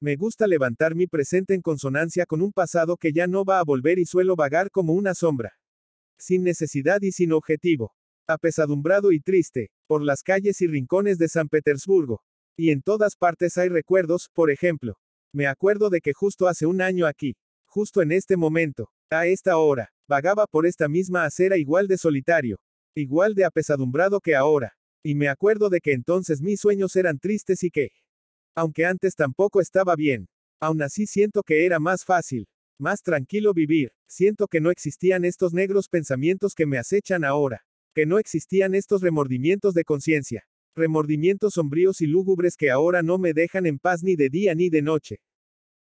Me gusta levantar mi presente en consonancia con un pasado que ya no va a volver y suelo vagar como una sombra. Sin necesidad y sin objetivo. Apesadumbrado y triste, por las calles y rincones de San Petersburgo. Y en todas partes hay recuerdos, por ejemplo. Me acuerdo de que justo hace un año aquí, justo en este momento, a esta hora, vagaba por esta misma acera igual de solitario, igual de apesadumbrado que ahora. Y me acuerdo de que entonces mis sueños eran tristes y que, aunque antes tampoco estaba bien, aún así siento que era más fácil, más tranquilo vivir, siento que no existían estos negros pensamientos que me acechan ahora, que no existían estos remordimientos de conciencia, remordimientos sombríos y lúgubres que ahora no me dejan en paz ni de día ni de noche.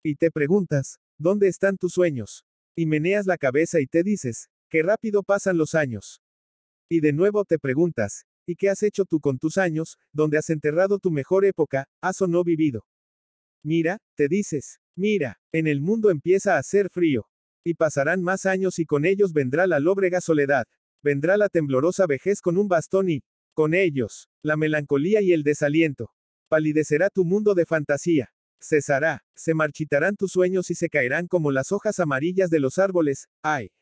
Y te preguntas, ¿dónde están tus sueños? Y meneas la cabeza y te dices, qué rápido pasan los años. Y de nuevo te preguntas, ¿y qué has hecho tú con tus años, donde has enterrado tu mejor época, has o no vivido? Mira, te dices, mira, en el mundo empieza a hacer frío. Y pasarán más años y con ellos vendrá la lóbrega soledad. Vendrá la temblorosa vejez con un bastón y, con ellos, la melancolía y el desaliento. Palidecerá tu mundo de fantasía. Cesará, se marchitarán tus sueños y se caerán como las hojas amarillas de los árboles. Ay.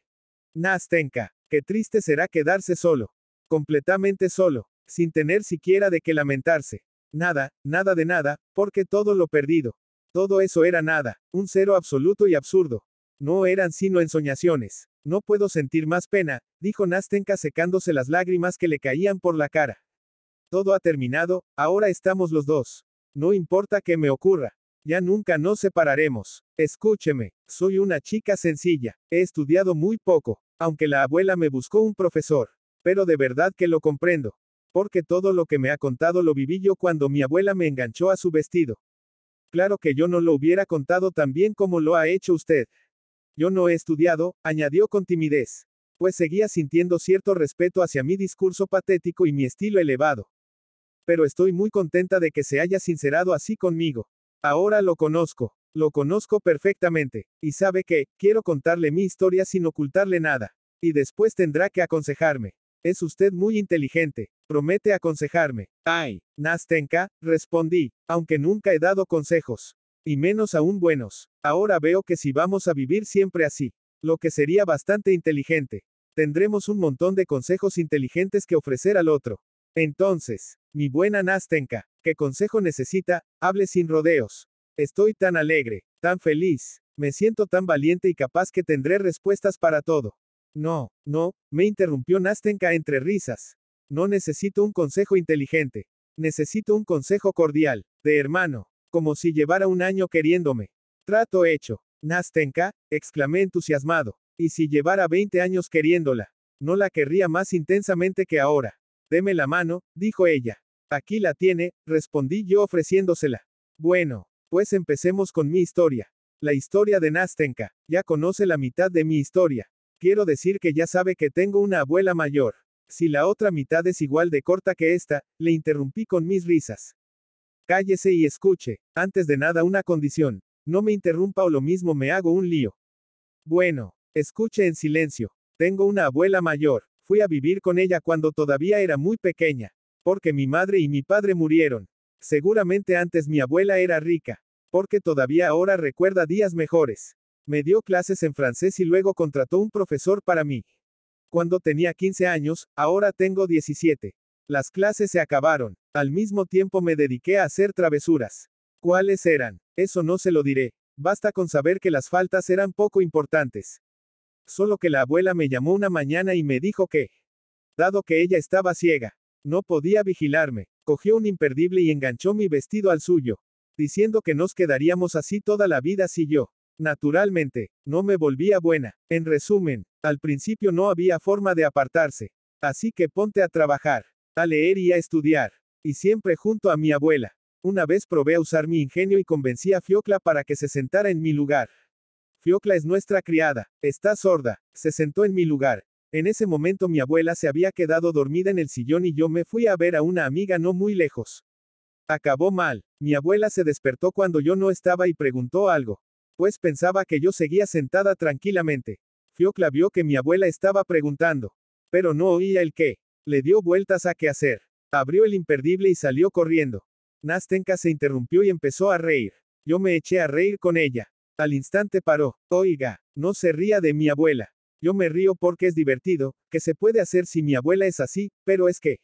Nastenka, qué triste será quedarse solo. Completamente solo, sin tener siquiera de qué lamentarse. Nada, nada de nada, porque todo lo perdido. Todo eso era nada, un cero absoluto y absurdo. No eran sino ensoñaciones. No puedo sentir más pena, dijo Nastenka secándose las lágrimas que le caían por la cara. Todo ha terminado, ahora estamos los dos. No importa qué me ocurra. Ya nunca nos separaremos. Escúcheme, soy una chica sencilla. He estudiado muy poco, aunque la abuela me buscó un profesor. Pero de verdad que lo comprendo. Porque todo lo que me ha contado lo viví yo cuando mi abuela me enganchó a su vestido. Claro que yo no lo hubiera contado tan bien como lo ha hecho usted. Yo no he estudiado, añadió con timidez. Pues seguía sintiendo cierto respeto hacia mi discurso patético y mi estilo elevado. Pero estoy muy contenta de que se haya sincerado así conmigo. Ahora lo conozco. Lo conozco perfectamente. Y sabe que, quiero contarle mi historia sin ocultarle nada. Y después tendrá que aconsejarme. Es usted muy inteligente. Promete aconsejarme. Ay, Nastenka, respondí, aunque nunca he dado consejos. Y menos aún buenos. Ahora veo que si vamos a vivir siempre así, lo que sería bastante inteligente, tendremos un montón de consejos inteligentes que ofrecer al otro. Entonces, mi buena Nastenka, ¿qué consejo necesita? Hable sin rodeos. Estoy tan alegre, tan feliz, me siento tan valiente y capaz que tendré respuestas para todo. No, no, me interrumpió Nastenka entre risas. No necesito un consejo inteligente. Necesito un consejo cordial, de hermano, como si llevara un año queriéndome. Trato hecho. Nastenka, exclamé entusiasmado. Y si llevara 20 años queriéndola. No la querría más intensamente que ahora. Deme la mano, dijo ella. Aquí la tiene, respondí yo ofreciéndosela. Bueno, pues empecemos con mi historia. La historia de Nastenka. Ya conoce la mitad de mi historia. Quiero decir que ya sabe que tengo una abuela mayor. Si la otra mitad es igual de corta que esta, le interrumpí con mis risas. Cállese y escuche, antes de nada una condición. No me interrumpa o lo mismo me hago un lío. Bueno, escuche en silencio. Tengo una abuela mayor. Fui a vivir con ella cuando todavía era muy pequeña. Porque mi madre y mi padre murieron. Seguramente antes mi abuela era rica. Porque todavía ahora recuerda días mejores. Me dio clases en francés y luego contrató un profesor para mí. Cuando tenía 15 años, ahora tengo 17. Las clases se acabaron. Al mismo tiempo me dediqué a hacer travesuras. ¿Cuáles eran? Eso no se lo diré. Basta con saber que las faltas eran poco importantes. Solo que la abuela me llamó una mañana y me dijo que, dado que ella estaba ciega, no podía vigilarme, cogió un imperdible y enganchó mi vestido al suyo, diciendo que nos quedaríamos así toda la vida si yo, Naturalmente, no me volvía buena. En resumen, al principio no había forma de apartarse. Así que ponte a trabajar, a leer y a estudiar. Y siempre junto a mi abuela. Una vez probé a usar mi ingenio y convencí a Fiocla para que se sentara en mi lugar. Fiocla es nuestra criada, está sorda, se sentó en mi lugar. En ese momento mi abuela se había quedado dormida en el sillón y yo me fui a ver a una amiga no muy lejos. Acabó mal. Mi abuela se despertó cuando yo no estaba y preguntó algo pues pensaba que yo seguía sentada tranquilamente. Fiocla vio que mi abuela estaba preguntando, pero no oía el qué. Le dio vueltas a qué hacer. Abrió el imperdible y salió corriendo. Nastenka se interrumpió y empezó a reír. Yo me eché a reír con ella. Al instante paró. Oiga, no se ría de mi abuela. Yo me río porque es divertido, que se puede hacer si mi abuela es así, pero es que...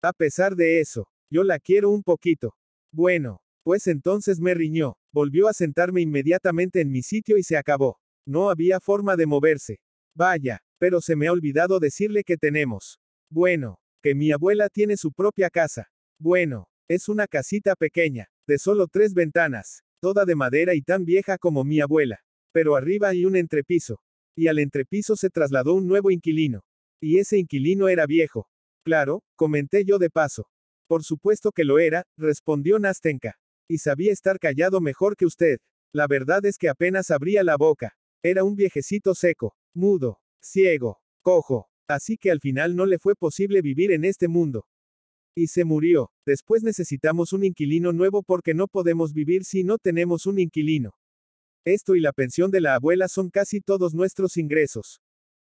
A pesar de eso, yo la quiero un poquito. Bueno, pues entonces me riñó. Volvió a sentarme inmediatamente en mi sitio y se acabó. No había forma de moverse. Vaya, pero se me ha olvidado decirle que tenemos. Bueno, Que mi abuela tiene su propia casa. Bueno, es una casita pequeña, de solo tres ventanas, toda de madera y tan vieja como mi abuela. Pero arriba hay un entrepiso. Y al entrepiso se trasladó un nuevo inquilino. Y ese inquilino era viejo. Claro, comenté yo de paso. Por supuesto que lo era, respondió Nastenka. Y sabía estar callado mejor que usted. La verdad es que apenas abría la boca. Era un viejecito seco, mudo, ciego, cojo. Así que al final no le fue posible vivir en este mundo. Y se murió. Después necesitamos un inquilino nuevo porque no podemos vivir si no tenemos un inquilino. Esto y la pensión de la abuela son casi todos nuestros ingresos.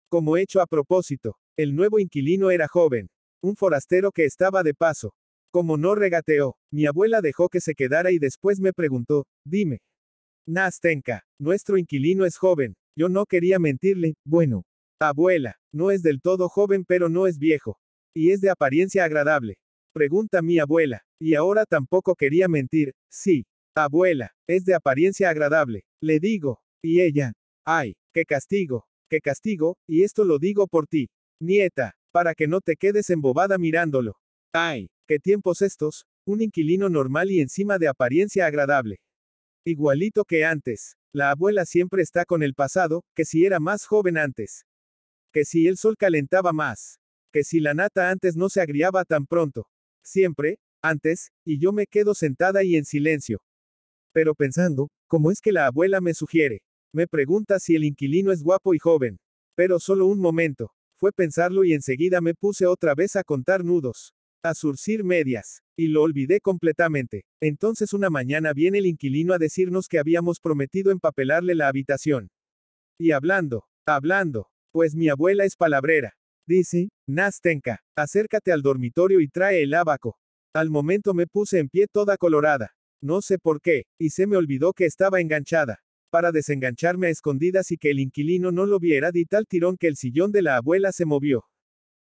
Como hecho a propósito, el nuevo inquilino era joven, un forastero que estaba de paso. Como no regateó, mi abuela dejó que se quedara y después me preguntó, dime. Nastenka, nuestro inquilino es joven. Yo no quería mentirle, bueno. Abuela, no es del todo joven pero no es viejo. Y es de apariencia agradable. Pregunta mi abuela. Y ahora tampoco quería mentir, sí. Abuela, es de apariencia agradable. Le digo. Y ella. Ay, qué castigo. Qué castigo, y esto lo digo por ti. Nieta, para que no te quedes embobada mirándolo. Ay, qué tiempos estos, un inquilino normal y encima de apariencia agradable. Igualito que antes. La abuela siempre está con el pasado, que si era más joven antes. Que si el sol calentaba más. Que si la nata antes no se agriaba tan pronto. Siempre, antes, y yo me quedo sentada y en silencio. Pero pensando, ¿cómo es que la abuela me sugiere? Me pregunta si el inquilino es guapo y joven. Pero solo un momento. Fue pensarlo y enseguida me puse otra vez a contar nudos a surcir medias. Y lo olvidé completamente. Entonces una mañana viene el inquilino a decirnos que habíamos prometido empapelarle la habitación. Y hablando, hablando, pues mi abuela es palabrera. Dice, Nastenka, acércate al dormitorio y trae el abaco. Al momento me puse en pie toda colorada. No sé por qué, y se me olvidó que estaba enganchada. Para desengancharme a escondidas y que el inquilino no lo viera, di tal tirón que el sillón de la abuela se movió.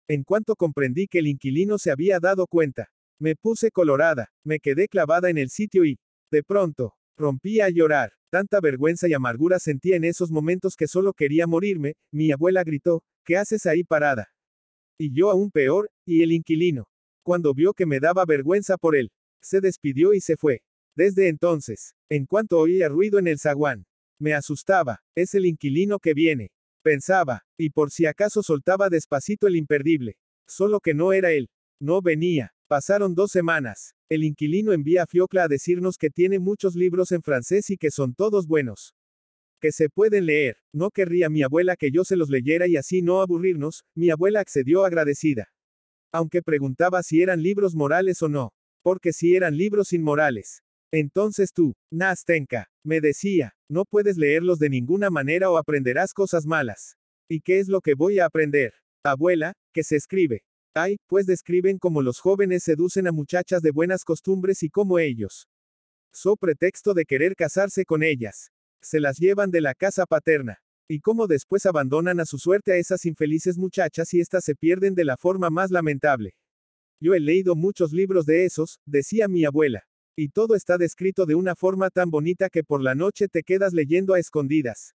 En cuanto comprendí que el inquilino se había dado cuenta, me puse colorada, me quedé clavada en el sitio y, de pronto, rompí a llorar. Tanta vergüenza y amargura sentía en esos momentos que solo quería morirme, mi abuela gritó, ¿qué haces ahí parada? Y yo aún peor, y el inquilino. Cuando vio que me daba vergüenza por él, se despidió y se fue. Desde entonces, en cuanto oía ruido en el zaguán, me asustaba, es el inquilino que viene. Pensaba, y por si acaso soltaba despacito el imperdible. Solo que no era él. No venía. Pasaron dos semanas. El inquilino envía a Fiocla a decirnos que tiene muchos libros en francés y que son todos buenos. Que se pueden leer. No querría mi abuela que yo se los leyera y así no aburrirnos, mi abuela accedió agradecida. Aunque preguntaba si eran libros morales o no. Porque si eran libros inmorales. Entonces tú, Nastenka, me decía, no puedes leerlos de ninguna manera o aprenderás cosas malas. ¿Y qué es lo que voy a aprender? Abuela, que se escribe. Ay, pues describen cómo los jóvenes seducen a muchachas de buenas costumbres y cómo ellos. So pretexto de querer casarse con ellas. Se las llevan de la casa paterna. Y cómo después abandonan a su suerte a esas infelices muchachas y éstas se pierden de la forma más lamentable. Yo he leído muchos libros de esos, decía mi abuela. Y todo está descrito de una forma tan bonita que por la noche te quedas leyendo a escondidas.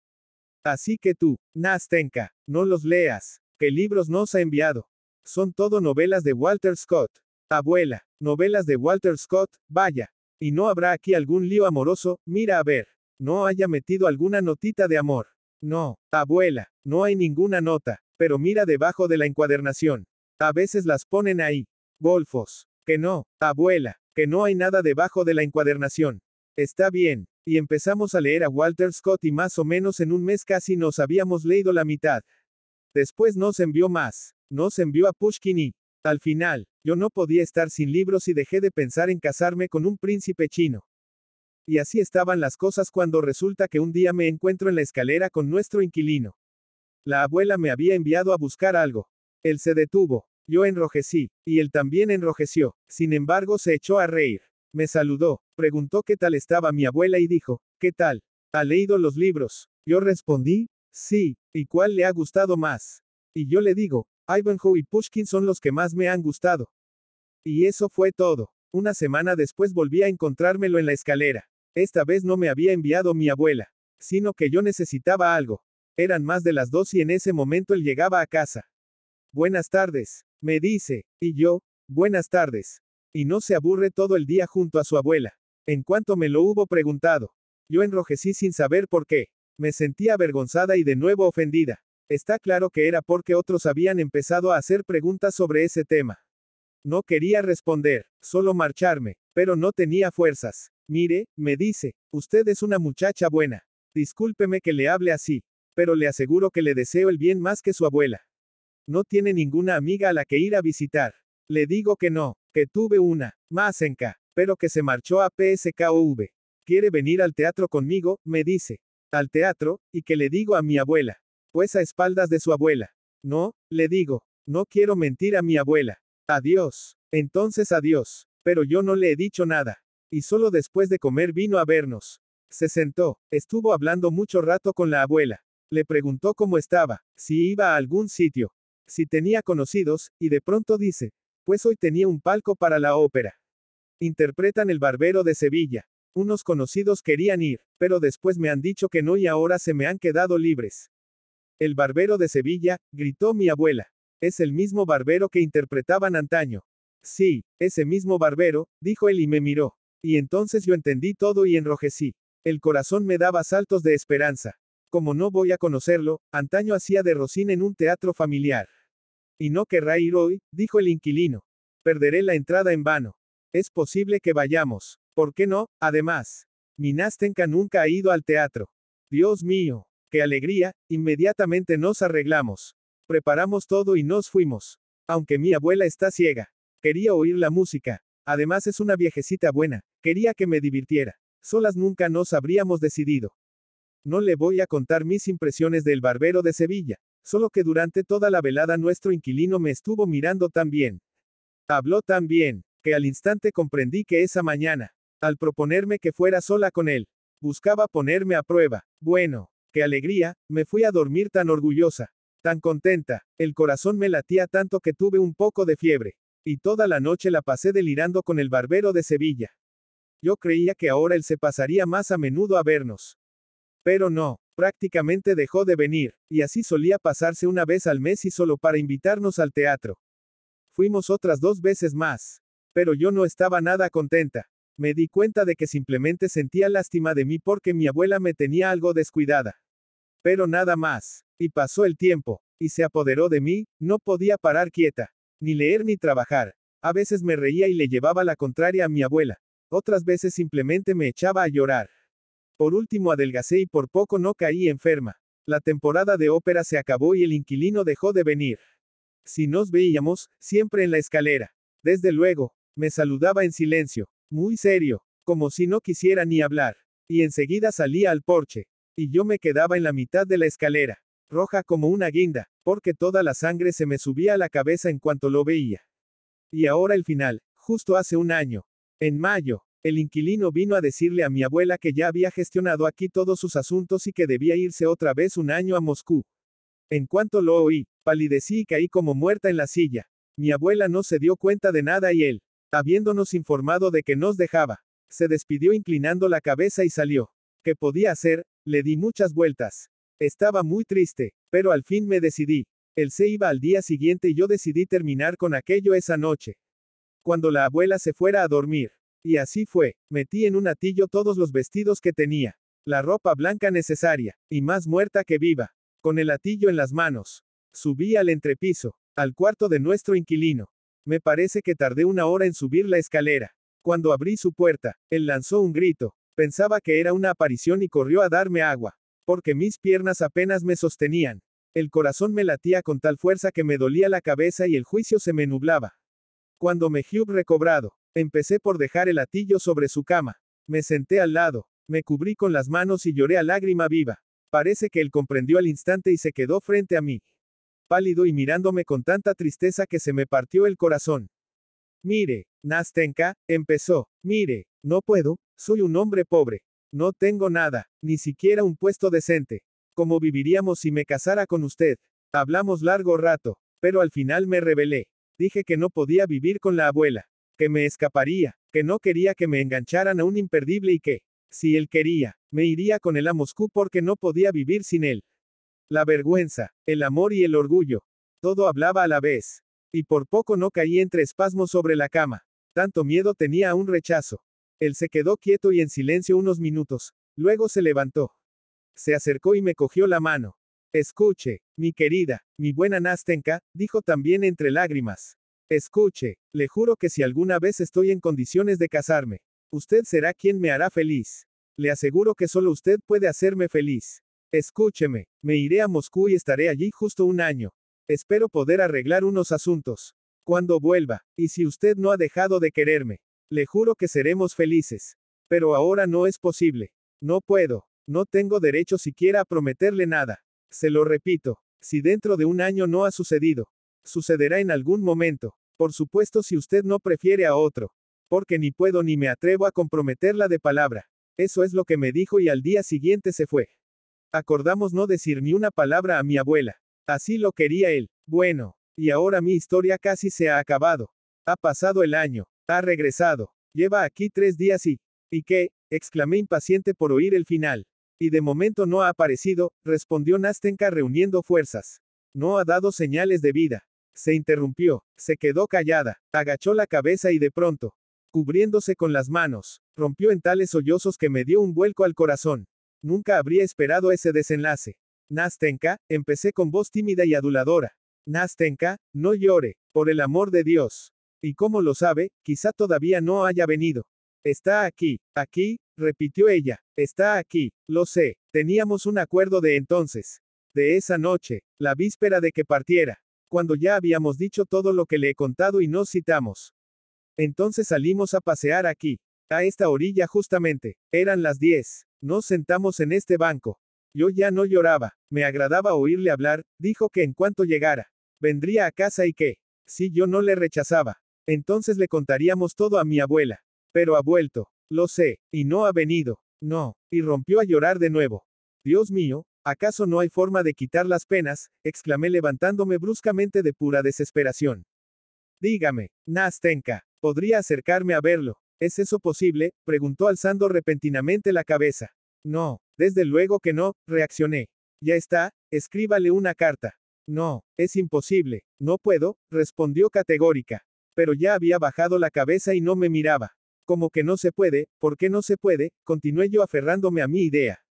Así que tú, Nastenka, no los leas. ¿Qué libros nos ha enviado? Son todo novelas de Walter Scott. Abuela, novelas de Walter Scott, vaya. Y no habrá aquí algún lío amoroso, mira a ver. No haya metido alguna notita de amor. No, abuela, no hay ninguna nota, pero mira debajo de la encuadernación. A veces las ponen ahí. Golfos. Que no, abuela, que no hay nada debajo de la encuadernación. Está bien. Y empezamos a leer a Walter Scott y más o menos en un mes casi nos habíamos leído la mitad. Después nos envió más. Nos envió a Pushkin y, al final, yo no podía estar sin libros y dejé de pensar en casarme con un príncipe chino. Y así estaban las cosas cuando resulta que un día me encuentro en la escalera con nuestro inquilino. La abuela me había enviado a buscar algo. Él se detuvo. Yo enrojecí, y él también enrojeció. Sin embargo, se echó a reír. Me saludó, preguntó qué tal estaba mi abuela y dijo, ¿qué tal? ¿Ha leído los libros? Yo respondí, sí, ¿y cuál le ha gustado más? Y yo le digo, Ivanhoe y Pushkin son los que más me han gustado. Y eso fue todo. Una semana después volví a encontrármelo en la escalera. Esta vez no me había enviado mi abuela, sino que yo necesitaba algo. Eran más de las dos y en ese momento él llegaba a casa. Buenas tardes. Me dice, y yo, buenas tardes. Y no se aburre todo el día junto a su abuela. En cuanto me lo hubo preguntado, yo enrojecí sin saber por qué. Me sentía avergonzada y de nuevo ofendida. Está claro que era porque otros habían empezado a hacer preguntas sobre ese tema. No quería responder, solo marcharme, pero no tenía fuerzas. Mire, me dice, usted es una muchacha buena. Discúlpeme que le hable así, pero le aseguro que le deseo el bien más que su abuela. No tiene ninguna amiga a la que ir a visitar. Le digo que no, que tuve una, Masenka, pero que se marchó a PSKOV. Quiere venir al teatro conmigo, me dice. Al teatro, y que le digo a mi abuela. Pues a espaldas de su abuela. No, le digo, no quiero mentir a mi abuela. Adiós. Entonces adiós. Pero yo no le he dicho nada. Y solo después de comer vino a vernos. Se sentó, estuvo hablando mucho rato con la abuela. Le preguntó cómo estaba, si iba a algún sitio, si tenía conocidos, y de pronto dice, pues hoy tenía un palco para la ópera. Interpretan El Barbero de Sevilla. Unos conocidos querían ir, pero después me han dicho que no y ahora se me han quedado libres. El Barbero de Sevilla, gritó mi abuela. Es el mismo barbero que interpretaban antaño. Sí, ese mismo barbero, dijo él y me miró. Y entonces yo entendí todo y enrojecí. El corazón me daba saltos de esperanza. Como no voy a conocerlo, antaño hacía de Rosín en un teatro familiar. Y no querrá ir hoy, dijo el inquilino. Perderé la entrada en vano. Es posible que vayamos. ¿Por qué no? Además, mi Nastenka nunca ha ido al teatro. Dios mío, qué alegría, inmediatamente nos arreglamos. Preparamos todo y nos fuimos. Aunque mi abuela está ciega. Quería oír la música. Además es una viejecita buena. Quería que me divirtiera. Solas nunca nos habríamos decidido. No le voy a contar mis impresiones del barbero de Sevilla. Solo que durante toda la velada nuestro inquilino me estuvo mirando tan bien. Habló tan bien, que al instante comprendí que esa mañana, al proponerme que fuera sola con él, buscaba ponerme a prueba. Bueno, qué alegría, me fui a dormir tan orgullosa. Tan contenta, el corazón me latía tanto que tuve un poco de fiebre. Y toda la noche la pasé delirando con el barbero de Sevilla. Yo creía que ahora él se pasaría más a menudo a vernos. Pero no, prácticamente dejó de venir, y así solía pasarse una vez al mes y solo para invitarnos al teatro. Fuimos otras dos veces más. Pero yo no estaba nada contenta. Me di cuenta de que simplemente sentía lástima de mí porque mi abuela me tenía algo descuidada. Pero nada más. Y pasó el tiempo, y se apoderó de mí, no podía parar quieta, ni leer ni trabajar. A veces me reía y le llevaba la contraria a mi abuela. Otras veces simplemente me echaba a llorar. Por último adelgacé y por poco no caí enferma. La temporada de ópera se acabó y el inquilino dejó de venir. Si nos veíamos, siempre en la escalera. Desde luego, me saludaba en silencio, muy serio, como si no quisiera ni hablar. Y enseguida salía al porche. Y yo me quedaba en la mitad de la escalera roja como una guinda, porque toda la sangre se me subía a la cabeza en cuanto lo veía. Y ahora el final, justo hace un año. En mayo, el inquilino vino a decirle a mi abuela que ya había gestionado aquí todos sus asuntos y que debía irse otra vez un año a Moscú. En cuanto lo oí, palidecí y caí como muerta en la silla. Mi abuela no se dio cuenta de nada y él, habiéndonos informado de que nos dejaba, se despidió inclinando la cabeza y salió. ¿Qué podía hacer? Le di muchas vueltas. Estaba muy triste, pero al fin me decidí. Él se iba al día siguiente y yo decidí terminar con aquello esa noche. Cuando la abuela se fuera a dormir. Y así fue, metí en un atillo todos los vestidos que tenía, la ropa blanca necesaria, y más muerta que viva, con el atillo en las manos. Subí al entrepiso, al cuarto de nuestro inquilino. Me parece que tardé una hora en subir la escalera. Cuando abrí su puerta, él lanzó un grito. Pensaba que era una aparición y corrió a darme agua porque mis piernas apenas me sostenían. El corazón me latía con tal fuerza que me dolía la cabeza y el juicio se me nublaba. Cuando me hube recobrado, empecé por dejar el atillo sobre su cama. Me senté al lado, me cubrí con las manos y lloré a lágrima viva. Parece que él comprendió al instante y se quedó frente a mí. Pálido y mirándome con tanta tristeza que se me partió el corazón. Mire, Nastenka, empezó, mire, no puedo, soy un hombre pobre. No tengo nada, ni siquiera un puesto decente. ¿Cómo viviríamos si me casara con usted? Hablamos largo rato, pero al final me rebelé. Dije que no podía vivir con la abuela, que me escaparía, que no quería que me engancharan a un imperdible y que, si él quería, me iría con él a Moscú porque no podía vivir sin él. La vergüenza, el amor y el orgullo. Todo hablaba a la vez. Y por poco no caí entre espasmos sobre la cama. Tanto miedo tenía a un rechazo. Él se quedó quieto y en silencio unos minutos. Luego se levantó. Se acercó y me cogió la mano. Escuche, mi querida, mi buena Nastenka, dijo también entre lágrimas. Escuche, le juro que si alguna vez estoy en condiciones de casarme, usted será quien me hará feliz. Le aseguro que solo usted puede hacerme feliz. Escúcheme, me iré a Moscú y estaré allí justo un año. Espero poder arreglar unos asuntos. Cuando vuelva, y si usted no ha dejado de quererme, le juro que seremos felices. Pero ahora no es posible. No puedo. No tengo derecho siquiera a prometerle nada. Se lo repito. Si dentro de un año no ha sucedido, sucederá en algún momento. Por supuesto si usted no prefiere a otro. Porque ni puedo ni me atrevo a comprometerla de palabra. Eso es lo que me dijo y al día siguiente se fue. Acordamos no decir ni una palabra a mi abuela. Así lo quería él. Bueno. Y ahora mi historia casi se ha acabado. Ha pasado el año. Ha regresado. Lleva aquí tres días y... ¿Y qué? exclamé impaciente por oír el final. Y de momento no ha aparecido, respondió Nastenka reuniendo fuerzas. No ha dado señales de vida. Se interrumpió, se quedó callada, agachó la cabeza y de pronto, cubriéndose con las manos, rompió en tales sollozos que me dio un vuelco al corazón. Nunca habría esperado ese desenlace. Nastenka, empecé con voz tímida y aduladora. Nastenka, no llore, por el amor de Dios. ¿Y cómo lo sabe? Quizá todavía no haya venido. Está aquí, aquí, repitió ella. Está aquí, lo sé. Teníamos un acuerdo de entonces. De esa noche, la víspera de que partiera cuando ya habíamos dicho todo lo que le he contado y nos citamos. Entonces salimos a pasear aquí, a esta orilla justamente, eran las 10, nos sentamos en este banco. Yo ya no lloraba, me agradaba oírle hablar, dijo que en cuanto llegara, vendría a casa y que, si yo no le rechazaba, entonces le contaríamos todo a mi abuela. Pero ha vuelto, lo sé, y no ha venido, no, y rompió a llorar de nuevo. Dios mío, ¿Acaso no hay forma de quitar las penas? exclamé levantándome bruscamente de pura desesperación. Dígame, Nastenka, ¿podría acercarme a verlo? ¿Es eso posible? preguntó alzando repentinamente la cabeza. No, desde luego que no, reaccioné. Ya está, escríbale una carta. No, es imposible, no puedo, respondió categórica. Pero ya había bajado la cabeza y no me miraba. Como que no se puede, ¿por qué no se puede? Continué yo aferrándome a mi idea.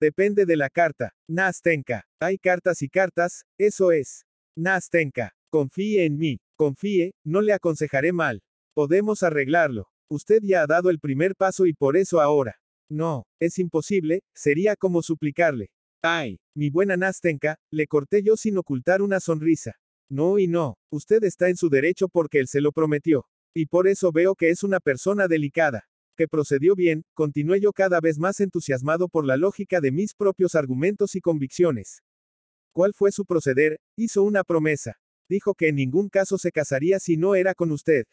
Depende de la carta. Nastenka. Hay cartas y cartas, eso es. Nastenka. Confíe en mí. Confíe, no le aconsejaré mal. Podemos arreglarlo. Usted ya ha dado el primer paso y por eso ahora. No, es imposible, sería como suplicarle. Ay, mi buena Nastenka, le corté yo sin ocultar una sonrisa. No y no, usted está en su derecho porque él se lo prometió. Y por eso veo que es una persona delicada que procedió bien, continué yo cada vez más entusiasmado por la lógica de mis propios argumentos y convicciones. ¿Cuál fue su proceder? Hizo una promesa. Dijo que en ningún caso se casaría si no era con usted.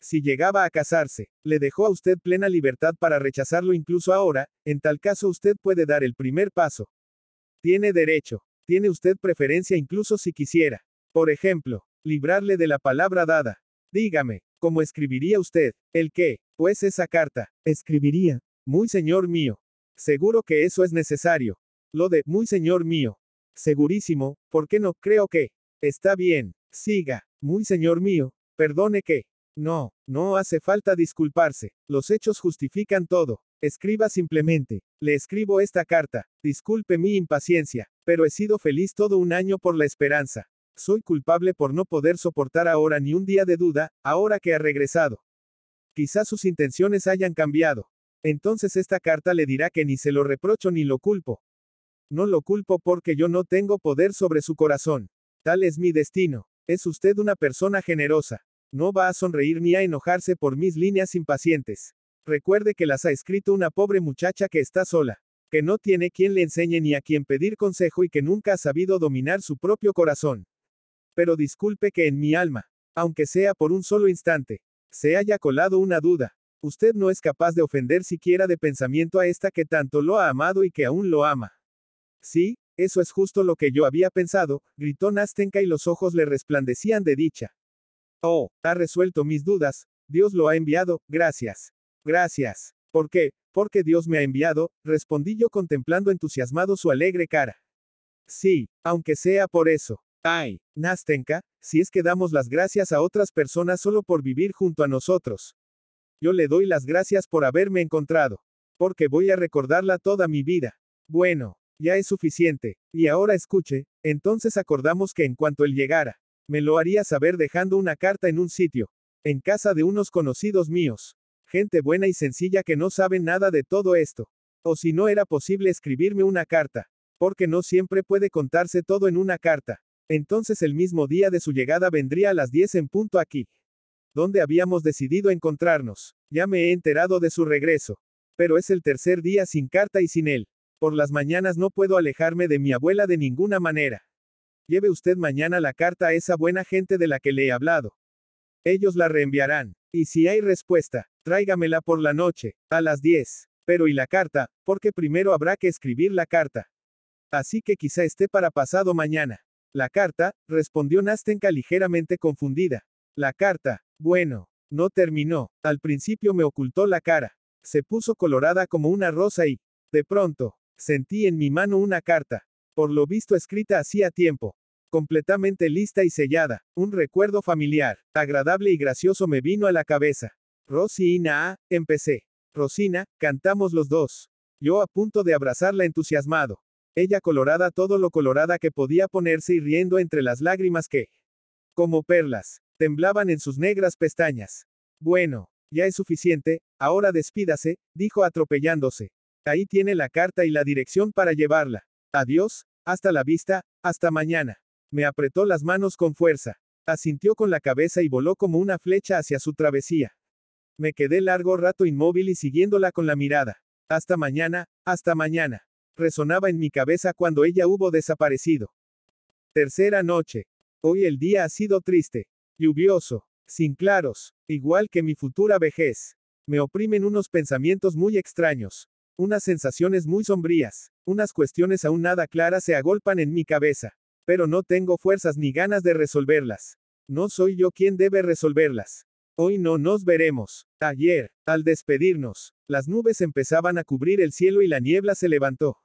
Si llegaba a casarse, le dejó a usted plena libertad para rechazarlo incluso ahora, en tal caso usted puede dar el primer paso. Tiene derecho. Tiene usted preferencia incluso si quisiera. Por ejemplo, librarle de la palabra dada. Dígame, ¿cómo escribiría usted? ¿El qué? Pues esa carta, escribiría, muy señor mío. Seguro que eso es necesario. Lo de, muy señor mío. Segurísimo, ¿por qué no? Creo que. Está bien, siga, muy señor mío, perdone que. No, no hace falta disculparse, los hechos justifican todo. Escriba simplemente, le escribo esta carta, disculpe mi impaciencia, pero he sido feliz todo un año por la esperanza. Soy culpable por no poder soportar ahora ni un día de duda, ahora que ha regresado. Quizás sus intenciones hayan cambiado. Entonces esta carta le dirá que ni se lo reprocho ni lo culpo. No lo culpo porque yo no tengo poder sobre su corazón. Tal es mi destino. Es usted una persona generosa. No va a sonreír ni a enojarse por mis líneas impacientes. Recuerde que las ha escrito una pobre muchacha que está sola, que no tiene quien le enseñe ni a quien pedir consejo y que nunca ha sabido dominar su propio corazón. Pero disculpe que en mi alma, aunque sea por un solo instante, se haya colado una duda. Usted no es capaz de ofender siquiera de pensamiento a esta que tanto lo ha amado y que aún lo ama. Sí, eso es justo lo que yo había pensado, gritó Nastenka y los ojos le resplandecían de dicha. Oh, ha resuelto mis dudas, Dios lo ha enviado, gracias. Gracias. ¿Por qué? Porque Dios me ha enviado, respondí yo contemplando entusiasmado su alegre cara. Sí, aunque sea por eso. Ay, Nastenka, si es que damos las gracias a otras personas solo por vivir junto a nosotros. Yo le doy las gracias por haberme encontrado. Porque voy a recordarla toda mi vida. Bueno, ya es suficiente. Y ahora escuche, entonces acordamos que en cuanto él llegara, me lo haría saber dejando una carta en un sitio, en casa de unos conocidos míos. Gente buena y sencilla que no saben nada de todo esto. O si no era posible escribirme una carta. Porque no siempre puede contarse todo en una carta. Entonces el mismo día de su llegada vendría a las 10 en punto aquí. Donde habíamos decidido encontrarnos. Ya me he enterado de su regreso. Pero es el tercer día sin carta y sin él. Por las mañanas no puedo alejarme de mi abuela de ninguna manera. Lleve usted mañana la carta a esa buena gente de la que le he hablado. Ellos la reenviarán. Y si hay respuesta, tráigamela por la noche, a las 10. Pero ¿y la carta? Porque primero habrá que escribir la carta. Así que quizá esté para pasado mañana. La carta, respondió Nastenka ligeramente confundida. La carta, bueno, no terminó. Al principio me ocultó la cara. Se puso colorada como una rosa y, de pronto, sentí en mi mano una carta. Por lo visto escrita hacía tiempo. Completamente lista y sellada. Un recuerdo familiar, agradable y gracioso me vino a la cabeza. Rosina, empecé. Rosina, cantamos los dos. Yo a punto de abrazarla entusiasmado. Ella colorada todo lo colorada que podía ponerse y riendo entre las lágrimas que, como perlas, temblaban en sus negras pestañas. Bueno, ya es suficiente, ahora despídase, dijo atropellándose. Ahí tiene la carta y la dirección para llevarla. Adiós, hasta la vista, hasta mañana. Me apretó las manos con fuerza. Asintió con la cabeza y voló como una flecha hacia su travesía. Me quedé largo rato inmóvil y siguiéndola con la mirada. Hasta mañana, hasta mañana. Resonaba en mi cabeza cuando ella hubo desaparecido. Tercera noche. Hoy el día ha sido triste. Lluvioso. Sin claros. Igual que mi futura vejez. Me oprimen unos pensamientos muy extraños. Unas sensaciones muy sombrías. Unas cuestiones aún nada claras se agolpan en mi cabeza. Pero no tengo fuerzas ni ganas de resolverlas. No soy yo quien debe resolverlas. Hoy no nos veremos. Ayer, al despedirnos, las nubes empezaban a cubrir el cielo y la niebla se levantó.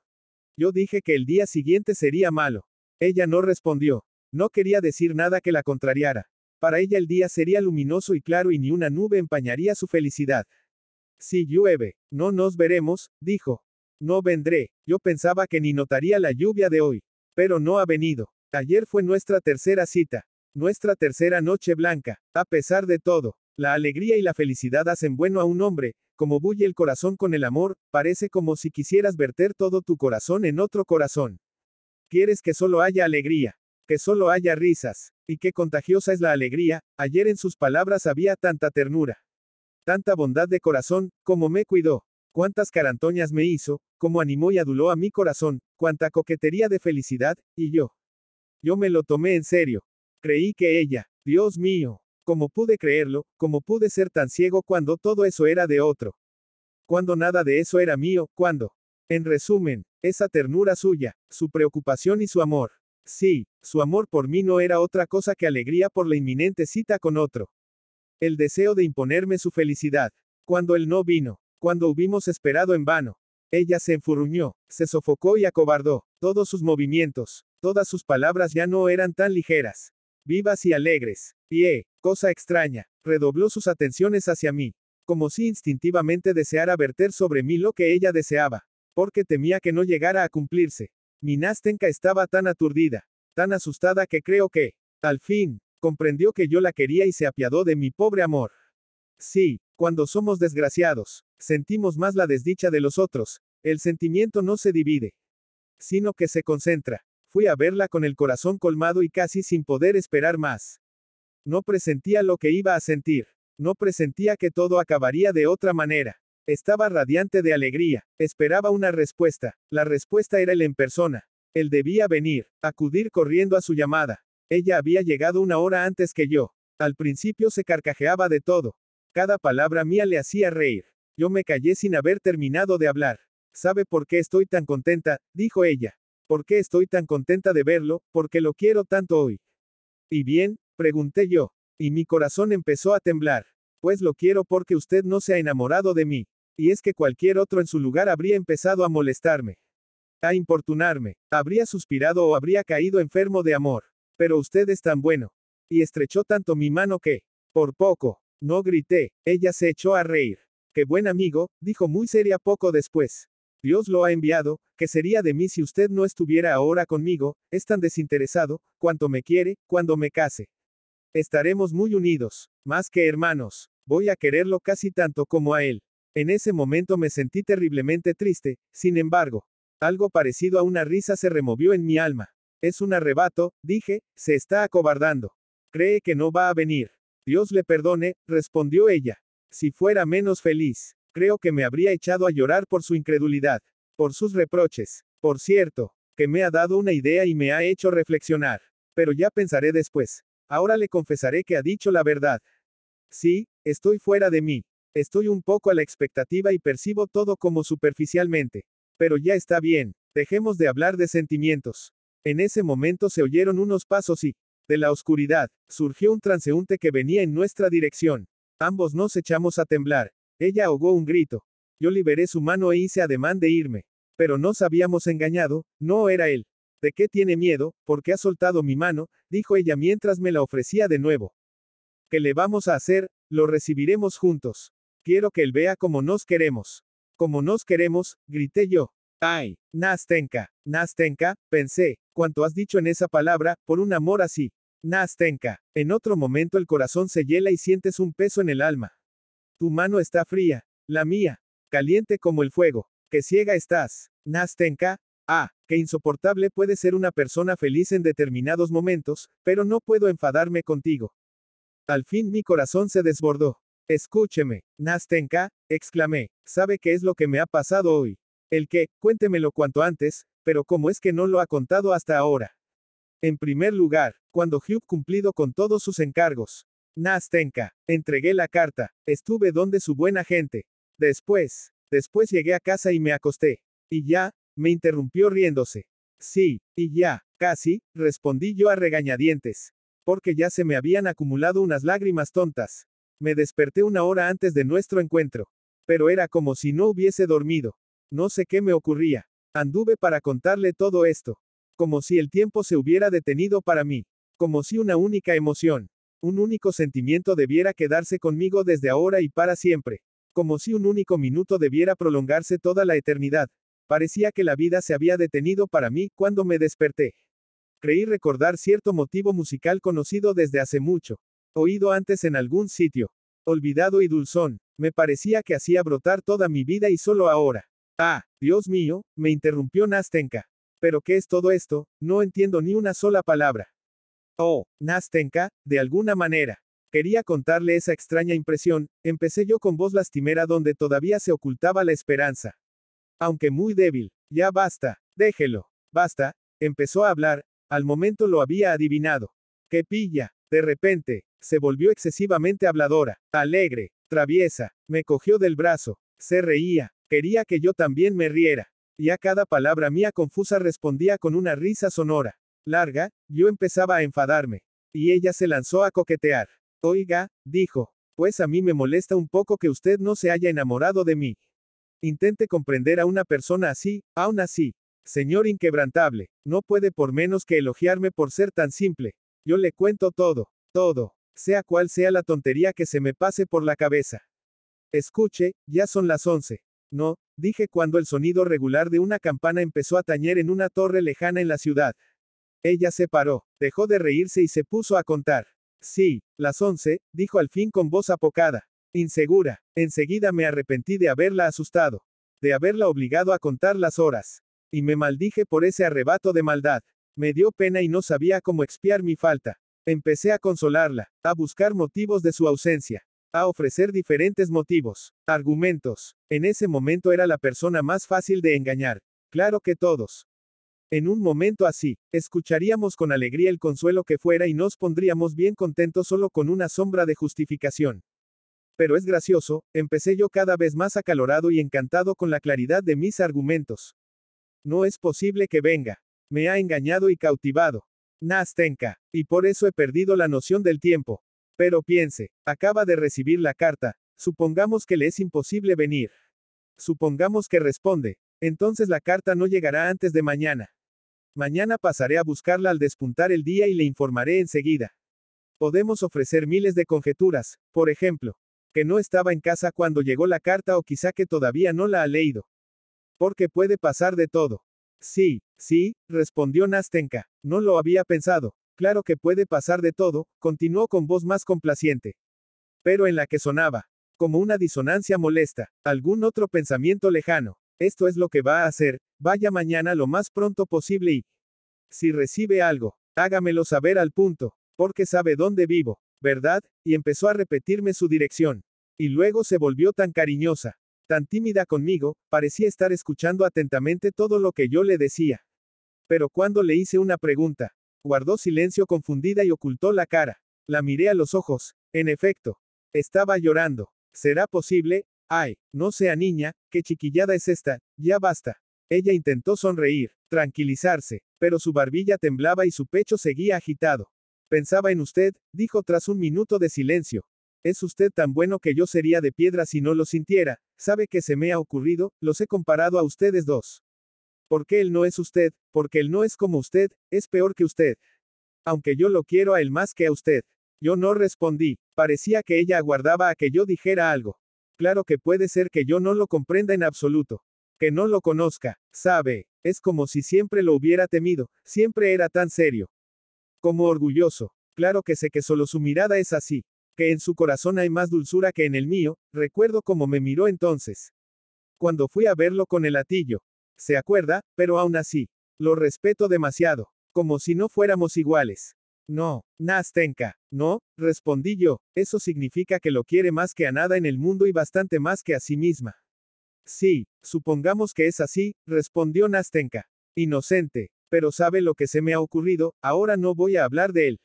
Yo dije que el día siguiente sería malo. Ella no respondió. No quería decir nada que la contrariara. Para ella el día sería luminoso y claro y ni una nube empañaría su felicidad. Si llueve, no nos veremos, dijo. No vendré. Yo pensaba que ni notaría la lluvia de hoy. Pero no ha venido. Ayer fue nuestra tercera cita. Nuestra tercera noche blanca. A pesar de todo. La alegría y la felicidad hacen bueno a un hombre, como bulle el corazón con el amor, parece como si quisieras verter todo tu corazón en otro corazón. Quieres que solo haya alegría, que solo haya risas, y qué contagiosa es la alegría, ayer en sus palabras había tanta ternura, tanta bondad de corazón, como me cuidó, cuántas carantoñas me hizo, como animó y aduló a mi corazón, cuánta coquetería de felicidad, y yo. Yo me lo tomé en serio. Creí que ella, Dios mío, ¿Cómo pude creerlo? ¿Cómo pude ser tan ciego cuando todo eso era de otro? Cuando nada de eso era mío, ¿cuándo? En resumen, esa ternura suya, su preocupación y su amor. Sí, su amor por mí no era otra cosa que alegría por la inminente cita con otro. El deseo de imponerme su felicidad. Cuando él no vino, cuando hubimos esperado en vano. Ella se enfurruñó, se sofocó y acobardó. Todos sus movimientos, todas sus palabras ya no eran tan ligeras vivas y alegres. Y, eh, cosa extraña, redobló sus atenciones hacia mí, como si instintivamente deseara verter sobre mí lo que ella deseaba, porque temía que no llegara a cumplirse. Mi Nastenka estaba tan aturdida, tan asustada que creo que, al fin, comprendió que yo la quería y se apiadó de mi pobre amor. Sí, cuando somos desgraciados, sentimos más la desdicha de los otros, el sentimiento no se divide, sino que se concentra. Fui a verla con el corazón colmado y casi sin poder esperar más. No presentía lo que iba a sentir. No presentía que todo acabaría de otra manera. Estaba radiante de alegría. Esperaba una respuesta. La respuesta era él en persona. Él debía venir, acudir corriendo a su llamada. Ella había llegado una hora antes que yo. Al principio se carcajeaba de todo. Cada palabra mía le hacía reír. Yo me callé sin haber terminado de hablar. ¿Sabe por qué estoy tan contenta? dijo ella. ¿Por qué estoy tan contenta de verlo? Porque lo quiero tanto hoy. ¿Y bien? pregunté yo. Y mi corazón empezó a temblar. Pues lo quiero porque usted no se ha enamorado de mí. Y es que cualquier otro en su lugar habría empezado a molestarme. A importunarme. Habría suspirado o habría caído enfermo de amor. Pero usted es tan bueno. Y estrechó tanto mi mano que, por poco, no grité, ella se echó a reír. Qué buen amigo, dijo muy seria poco después. Dios lo ha enviado, ¿qué sería de mí si usted no estuviera ahora conmigo? Es tan desinteresado, cuanto me quiere, cuando me case. Estaremos muy unidos, más que hermanos. Voy a quererlo casi tanto como a él. En ese momento me sentí terriblemente triste, sin embargo. Algo parecido a una risa se removió en mi alma. Es un arrebato, dije, se está acobardando. Cree que no va a venir. Dios le perdone, respondió ella. Si fuera menos feliz, creo que me habría echado a llorar por su incredulidad, por sus reproches. Por cierto, que me ha dado una idea y me ha hecho reflexionar. Pero ya pensaré después. Ahora le confesaré que ha dicho la verdad. Sí, estoy fuera de mí. Estoy un poco a la expectativa y percibo todo como superficialmente. Pero ya está bien, dejemos de hablar de sentimientos. En ese momento se oyeron unos pasos y, de la oscuridad, surgió un transeúnte que venía en nuestra dirección. Ambos nos echamos a temblar. Ella ahogó un grito. Yo liberé su mano e hice ademán de irme. Pero nos habíamos engañado, no era él. ¿De qué tiene miedo? Porque ha soltado mi mano, dijo ella mientras me la ofrecía de nuevo. ¿Qué le vamos a hacer? Lo recibiremos juntos. Quiero que él vea cómo nos queremos. Como nos queremos, grité yo. Ay, Nastenka, Nastenka, pensé, cuanto has dicho en esa palabra, por un amor así. Nastenka. En otro momento el corazón se hiela y sientes un peso en el alma. Tu mano está fría. La mía. Caliente como el fuego. Que ciega estás. Nastenka. Ah, qué insoportable puede ser una persona feliz en determinados momentos, pero no puedo enfadarme contigo. Al fin mi corazón se desbordó. Escúcheme, Nastenka, exclamé, ¿sabe qué es lo que me ha pasado hoy? El que, cuéntemelo cuanto antes, pero ¿cómo es que no lo ha contado hasta ahora? En primer lugar, cuando Hugh cumplido con todos sus encargos. Nastenka, entregué la carta, estuve donde su buena gente. Después, después llegué a casa y me acosté. Y ya, me interrumpió riéndose. Sí, y ya, casi, respondí yo a regañadientes porque ya se me habían acumulado unas lágrimas tontas. Me desperté una hora antes de nuestro encuentro. Pero era como si no hubiese dormido. No sé qué me ocurría. Anduve para contarle todo esto. Como si el tiempo se hubiera detenido para mí. Como si una única emoción, un único sentimiento debiera quedarse conmigo desde ahora y para siempre. Como si un único minuto debiera prolongarse toda la eternidad. Parecía que la vida se había detenido para mí cuando me desperté. Creí recordar cierto motivo musical conocido desde hace mucho. Oído antes en algún sitio. Olvidado y dulzón. Me parecía que hacía brotar toda mi vida y solo ahora. Ah, Dios mío, me interrumpió Nastenka. ¿Pero qué es todo esto? No entiendo ni una sola palabra. Oh, Nastenka, de alguna manera. Quería contarle esa extraña impresión, empecé yo con voz lastimera donde todavía se ocultaba la esperanza. Aunque muy débil, ya basta, déjelo, basta, empezó a hablar, al momento lo había adivinado. ¡Qué pilla! De repente, se volvió excesivamente habladora, alegre, traviesa, me cogió del brazo, se reía, quería que yo también me riera. Y a cada palabra mía confusa respondía con una risa sonora. Larga, yo empezaba a enfadarme. Y ella se lanzó a coquetear. Oiga, dijo, pues a mí me molesta un poco que usted no se haya enamorado de mí. Intente comprender a una persona así, aún así, Señor inquebrantable, no puede por menos que elogiarme por ser tan simple. Yo le cuento todo, todo, sea cual sea la tontería que se me pase por la cabeza. Escuche, ya son las once. No, dije cuando el sonido regular de una campana empezó a tañer en una torre lejana en la ciudad. Ella se paró, dejó de reírse y se puso a contar. Sí, las once, dijo al fin con voz apocada. Insegura. Enseguida me arrepentí de haberla asustado. De haberla obligado a contar las horas. Y me maldije por ese arrebato de maldad. Me dio pena y no sabía cómo expiar mi falta. Empecé a consolarla, a buscar motivos de su ausencia, a ofrecer diferentes motivos, argumentos. En ese momento era la persona más fácil de engañar. Claro que todos. En un momento así, escucharíamos con alegría el consuelo que fuera y nos pondríamos bien contentos solo con una sombra de justificación. Pero es gracioso, empecé yo cada vez más acalorado y encantado con la claridad de mis argumentos. No es posible que venga. Me ha engañado y cautivado. Nastenka. Y por eso he perdido la noción del tiempo. Pero piense, acaba de recibir la carta. Supongamos que le es imposible venir. Supongamos que responde. Entonces la carta no llegará antes de mañana. Mañana pasaré a buscarla al despuntar el día y le informaré enseguida. Podemos ofrecer miles de conjeturas, por ejemplo, que no estaba en casa cuando llegó la carta o quizá que todavía no la ha leído. Porque puede pasar de todo. Sí, sí, respondió Nastenka, no lo había pensado. Claro que puede pasar de todo, continuó con voz más complaciente. Pero en la que sonaba, como una disonancia molesta, algún otro pensamiento lejano. Esto es lo que va a hacer, vaya mañana lo más pronto posible y... Si recibe algo, hágamelo saber al punto, porque sabe dónde vivo, ¿verdad? Y empezó a repetirme su dirección. Y luego se volvió tan cariñosa, tan tímida conmigo, parecía estar escuchando atentamente todo lo que yo le decía. Pero cuando le hice una pregunta, guardó silencio confundida y ocultó la cara. La miré a los ojos. En efecto, estaba llorando. ¿Será posible? Ay, no sea niña, qué chiquillada es esta, ya basta. Ella intentó sonreír, tranquilizarse, pero su barbilla temblaba y su pecho seguía agitado. Pensaba en usted, dijo tras un minuto de silencio. Es usted tan bueno que yo sería de piedra si no lo sintiera, sabe que se me ha ocurrido, los he comparado a ustedes dos. Porque él no es usted, porque él no es como usted, es peor que usted. Aunque yo lo quiero a él más que a usted. Yo no respondí, parecía que ella aguardaba a que yo dijera algo. Claro que puede ser que yo no lo comprenda en absoluto. Que no lo conozca, sabe, es como si siempre lo hubiera temido, siempre era tan serio. Como orgulloso. Claro que sé que solo su mirada es así. Que en su corazón hay más dulzura que en el mío, recuerdo cómo me miró entonces. Cuando fui a verlo con el atillo. Se acuerda, pero aún así. Lo respeto demasiado. Como si no fuéramos iguales. No, Nastenka, no, respondí yo, eso significa que lo quiere más que a nada en el mundo y bastante más que a sí misma. Sí, supongamos que es así, respondió Nastenka. Inocente, pero sabe lo que se me ha ocurrido, ahora no voy a hablar de él.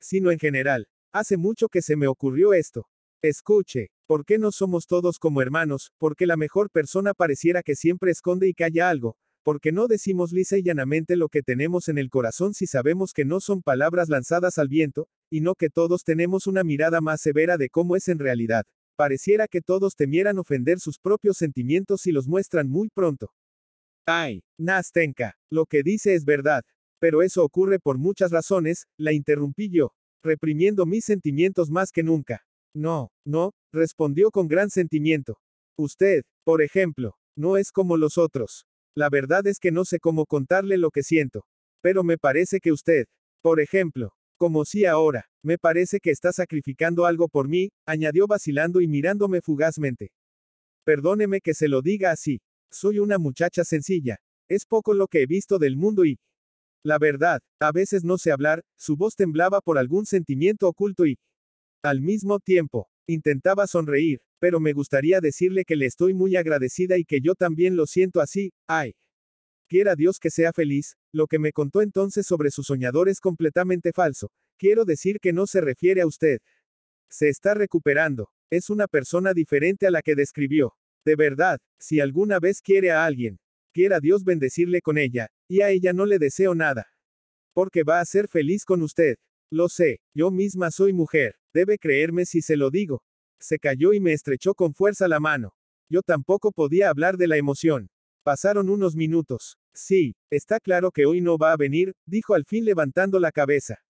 Sino en general. Hace mucho que se me ocurrió esto. Escuche, ¿por qué no somos todos como hermanos? Porque la mejor persona pareciera que siempre esconde y calla algo. Porque no decimos lisa y llanamente lo que tenemos en el corazón si sabemos que no son palabras lanzadas al viento, y no que todos tenemos una mirada más severa de cómo es en realidad. Pareciera que todos temieran ofender sus propios sentimientos y los muestran muy pronto. Ay, Nastenka, lo que dice es verdad. Pero eso ocurre por muchas razones, la interrumpí yo, reprimiendo mis sentimientos más que nunca. No, no, respondió con gran sentimiento. Usted, por ejemplo, no es como los otros. La verdad es que no sé cómo contarle lo que siento. Pero me parece que usted, por ejemplo, como si ahora, me parece que está sacrificando algo por mí, añadió vacilando y mirándome fugazmente. Perdóneme que se lo diga así, soy una muchacha sencilla. Es poco lo que he visto del mundo y... La verdad, a veces no sé hablar, su voz temblaba por algún sentimiento oculto y... Al mismo tiempo, intentaba sonreír, pero me gustaría decirle que le estoy muy agradecida y que yo también lo siento así, ay. Quiera Dios que sea feliz, lo que me contó entonces sobre su soñador es completamente falso. Quiero decir que no se refiere a usted. Se está recuperando. Es una persona diferente a la que describió. De verdad, si alguna vez quiere a alguien, quiera Dios bendecirle con ella, y a ella no le deseo nada. Porque va a ser feliz con usted. Lo sé, yo misma soy mujer, debe creerme si se lo digo. Se cayó y me estrechó con fuerza la mano. Yo tampoco podía hablar de la emoción. Pasaron unos minutos. Sí, está claro que hoy no va a venir, dijo al fin levantando la cabeza.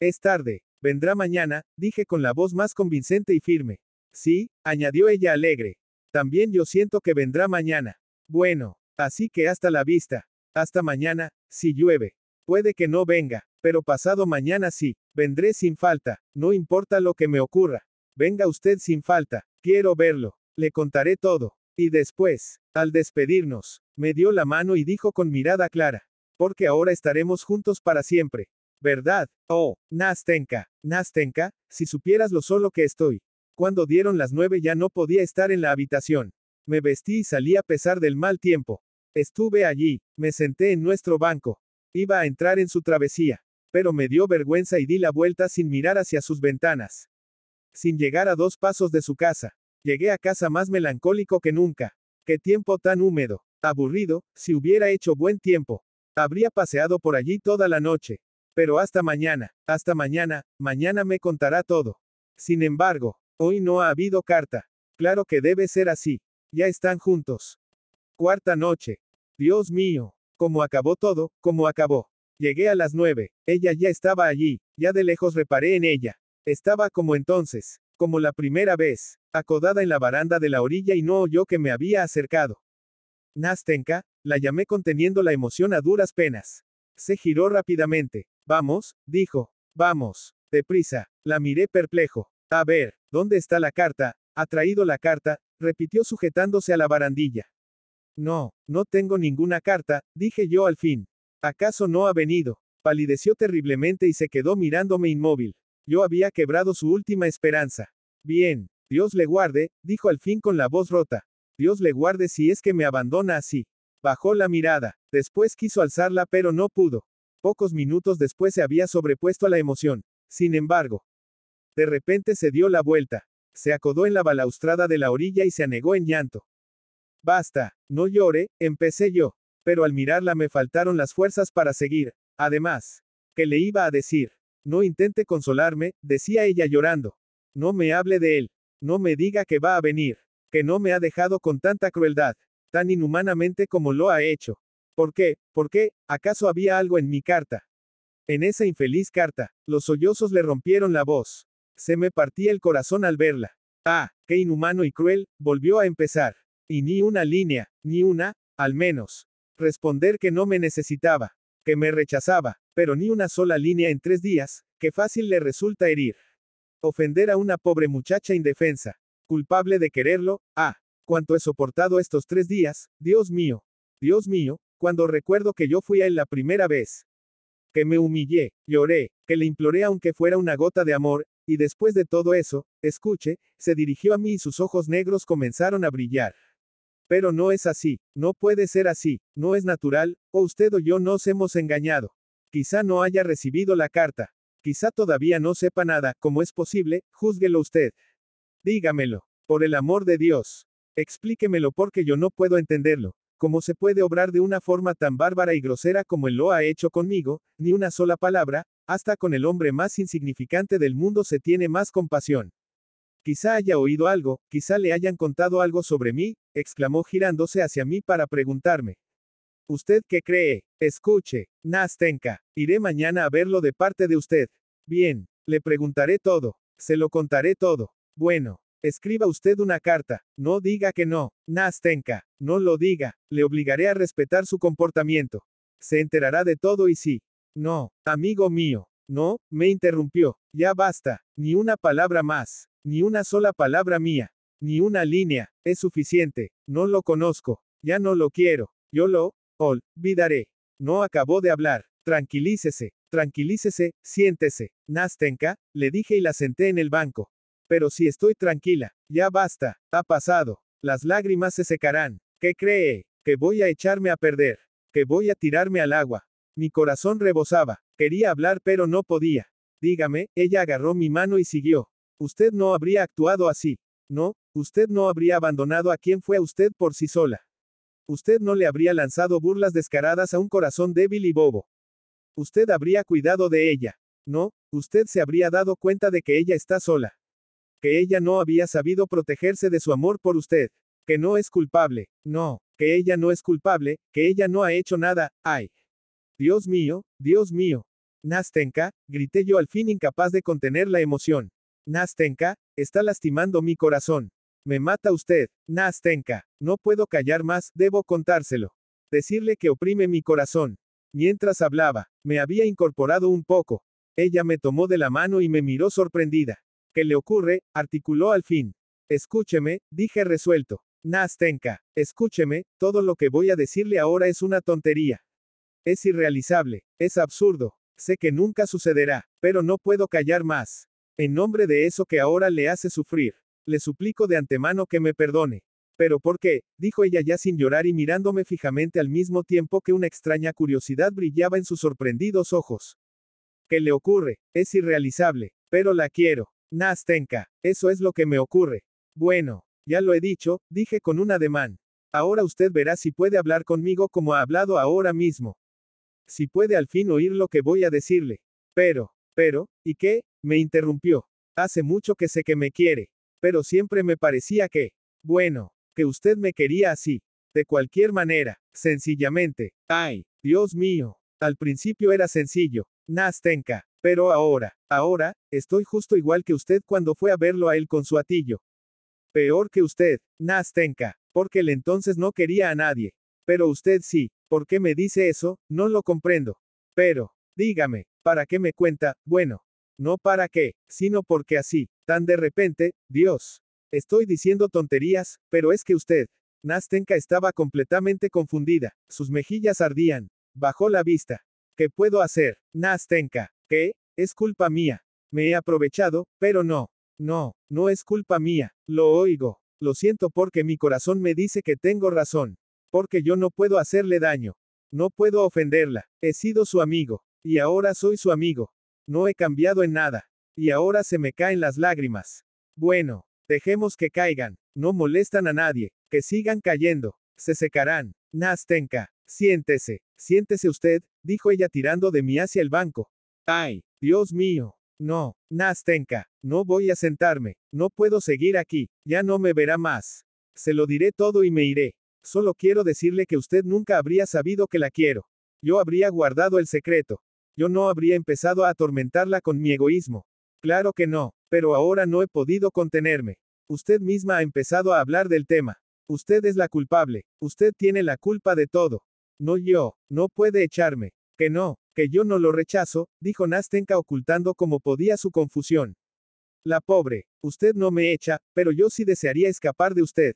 Es tarde, vendrá mañana, dije con la voz más convincente y firme. Sí, añadió ella alegre. También yo siento que vendrá mañana. Bueno, así que hasta la vista. Hasta mañana, si llueve. Puede que no venga, pero pasado mañana sí, vendré sin falta, no importa lo que me ocurra. Venga usted sin falta, quiero verlo, le contaré todo. Y después, al despedirnos, me dio la mano y dijo con mirada clara, porque ahora estaremos juntos para siempre. ¿Verdad? Oh, Nastenka, Nastenka, si supieras lo solo que estoy. Cuando dieron las nueve ya no podía estar en la habitación. Me vestí y salí a pesar del mal tiempo. Estuve allí, me senté en nuestro banco. Iba a entrar en su travesía. Pero me dio vergüenza y di la vuelta sin mirar hacia sus ventanas. Sin llegar a dos pasos de su casa. Llegué a casa más melancólico que nunca. Qué tiempo tan húmedo. Aburrido, si hubiera hecho buen tiempo. Habría paseado por allí toda la noche. Pero hasta mañana, hasta mañana, mañana me contará todo. Sin embargo, Hoy no ha habido carta. Claro que debe ser así. Ya están juntos. Cuarta noche. Dios mío. ¿Cómo acabó todo? ¿Cómo acabó? Llegué a las nueve. Ella ya estaba allí. Ya de lejos reparé en ella. Estaba como entonces. Como la primera vez. Acodada en la baranda de la orilla y no oyó que me había acercado. Nastenka, la llamé conteniendo la emoción a duras penas. Se giró rápidamente. Vamos, dijo. Vamos. Deprisa. La miré perplejo. A ver, ¿dónde está la carta? ¿Ha traído la carta? repitió sujetándose a la barandilla. No, no tengo ninguna carta, dije yo al fin. ¿Acaso no ha venido? Palideció terriblemente y se quedó mirándome inmóvil. Yo había quebrado su última esperanza. Bien, Dios le guarde, dijo al fin con la voz rota. Dios le guarde si es que me abandona así. Bajó la mirada. Después quiso alzarla pero no pudo. Pocos minutos después se había sobrepuesto a la emoción. Sin embargo, de repente se dio la vuelta. Se acodó en la balaustrada de la orilla y se anegó en llanto. Basta, no llore, empecé yo. Pero al mirarla me faltaron las fuerzas para seguir. Además, ¿qué le iba a decir? No intente consolarme, decía ella llorando. No me hable de él. No me diga que va a venir. Que no me ha dejado con tanta crueldad. Tan inhumanamente como lo ha hecho. ¿Por qué? ¿Por qué? ¿Acaso había algo en mi carta? En esa infeliz carta, los sollozos le rompieron la voz. Se me partía el corazón al verla. Ah, qué inhumano y cruel, volvió a empezar. Y ni una línea, ni una, al menos. Responder que no me necesitaba, que me rechazaba, pero ni una sola línea en tres días, que fácil le resulta herir. Ofender a una pobre muchacha indefensa, culpable de quererlo, ah, cuánto he soportado estos tres días, Dios mío, Dios mío, cuando recuerdo que yo fui a él la primera vez. Que me humillé, lloré, que le imploré aunque fuera una gota de amor, y después de todo eso, escuche, se dirigió a mí y sus ojos negros comenzaron a brillar. Pero no es así, no puede ser así, no es natural, o usted o yo nos hemos engañado. Quizá no haya recibido la carta. Quizá todavía no sepa nada, como es posible, júzguelo usted. Dígamelo, por el amor de Dios. Explíquemelo porque yo no puedo entenderlo. ¿Cómo se puede obrar de una forma tan bárbara y grosera como él lo ha hecho conmigo? Ni una sola palabra, hasta con el hombre más insignificante del mundo se tiene más compasión. Quizá haya oído algo, quizá le hayan contado algo sobre mí, exclamó girándose hacia mí para preguntarme. ¿Usted qué cree? Escuche, Nastenka, iré mañana a verlo de parte de usted. Bien, le preguntaré todo, se lo contaré todo. Bueno, escriba usted una carta, no diga que no, Nastenka, no lo diga, le obligaré a respetar su comportamiento. Se enterará de todo y sí. No, amigo mío, no, me interrumpió, ya basta, ni una palabra más. Ni una sola palabra mía. Ni una línea. Es suficiente. No lo conozco. Ya no lo quiero. Yo lo olvidaré. No acabó de hablar. Tranquilícese. Tranquilícese. Siéntese. Nastenka, le dije y la senté en el banco. Pero si estoy tranquila. Ya basta. Ha pasado. Las lágrimas se secarán. ¿Qué cree? Que voy a echarme a perder. Que voy a tirarme al agua. Mi corazón rebosaba. Quería hablar pero no podía. Dígame, ella agarró mi mano y siguió. Usted no habría actuado así. No, usted no habría abandonado a quien fue usted por sí sola. Usted no le habría lanzado burlas descaradas a un corazón débil y bobo. Usted habría cuidado de ella. No, usted se habría dado cuenta de que ella está sola. Que ella no había sabido protegerse de su amor por usted. Que no es culpable. No, que ella no es culpable, que ella no ha hecho nada. Ay. Dios mío, Dios mío. Nastenka, grité yo al fin incapaz de contener la emoción. Nastenka, está lastimando mi corazón. Me mata usted, Nastenka. No puedo callar más, debo contárselo. Decirle que oprime mi corazón. Mientras hablaba, me había incorporado un poco. Ella me tomó de la mano y me miró sorprendida. ¿Qué le ocurre? articuló al fin. Escúcheme, dije resuelto. Nastenka, escúcheme, todo lo que voy a decirle ahora es una tontería. Es irrealizable, es absurdo, sé que nunca sucederá, pero no puedo callar más. En nombre de eso que ahora le hace sufrir, le suplico de antemano que me perdone. Pero ¿por qué? dijo ella ya sin llorar y mirándome fijamente al mismo tiempo que una extraña curiosidad brillaba en sus sorprendidos ojos. ¿Qué le ocurre? Es irrealizable. Pero la quiero. Nastenka. Eso es lo que me ocurre. Bueno, ya lo he dicho, dije con un ademán. Ahora usted verá si puede hablar conmigo como ha hablado ahora mismo. Si puede al fin oír lo que voy a decirle. Pero, pero, ¿y qué? Me interrumpió. Hace mucho que sé que me quiere. Pero siempre me parecía que, bueno, que usted me quería así. De cualquier manera, sencillamente. Ay, Dios mío. Al principio era sencillo. Nastenka. Pero ahora, ahora, estoy justo igual que usted cuando fue a verlo a él con su atillo. Peor que usted, Nastenka, porque él entonces no quería a nadie. Pero usted sí, ¿por qué me dice eso? No lo comprendo. Pero, dígame, ¿para qué me cuenta? Bueno, no para qué, sino porque así, tan de repente, Dios. Estoy diciendo tonterías, pero es que usted. Nastenka estaba completamente confundida, sus mejillas ardían. Bajó la vista. ¿Qué puedo hacer? Nastenka. ¿Qué? Es culpa mía. Me he aprovechado, pero no. No, no es culpa mía. Lo oigo. Lo siento porque mi corazón me dice que tengo razón. Porque yo no puedo hacerle daño. No puedo ofenderla. He sido su amigo. Y ahora soy su amigo. No he cambiado en nada. Y ahora se me caen las lágrimas. Bueno, dejemos que caigan. No molestan a nadie. Que sigan cayendo. Se secarán. Nastenka. Siéntese. Siéntese usted, dijo ella tirando de mí hacia el banco. Ay, Dios mío. No, Nastenka, no voy a sentarme, no puedo seguir aquí, ya no me verá más. Se lo diré todo y me iré. Solo quiero decirle que usted nunca habría sabido que la quiero. Yo habría guardado el secreto. Yo no habría empezado a atormentarla con mi egoísmo. Claro que no, pero ahora no he podido contenerme. Usted misma ha empezado a hablar del tema. Usted es la culpable. Usted tiene la culpa de todo. No yo, no puede echarme. Que no, que yo no lo rechazo, dijo Nastenka ocultando como podía su confusión. La pobre, usted no me echa, pero yo sí desearía escapar de usted.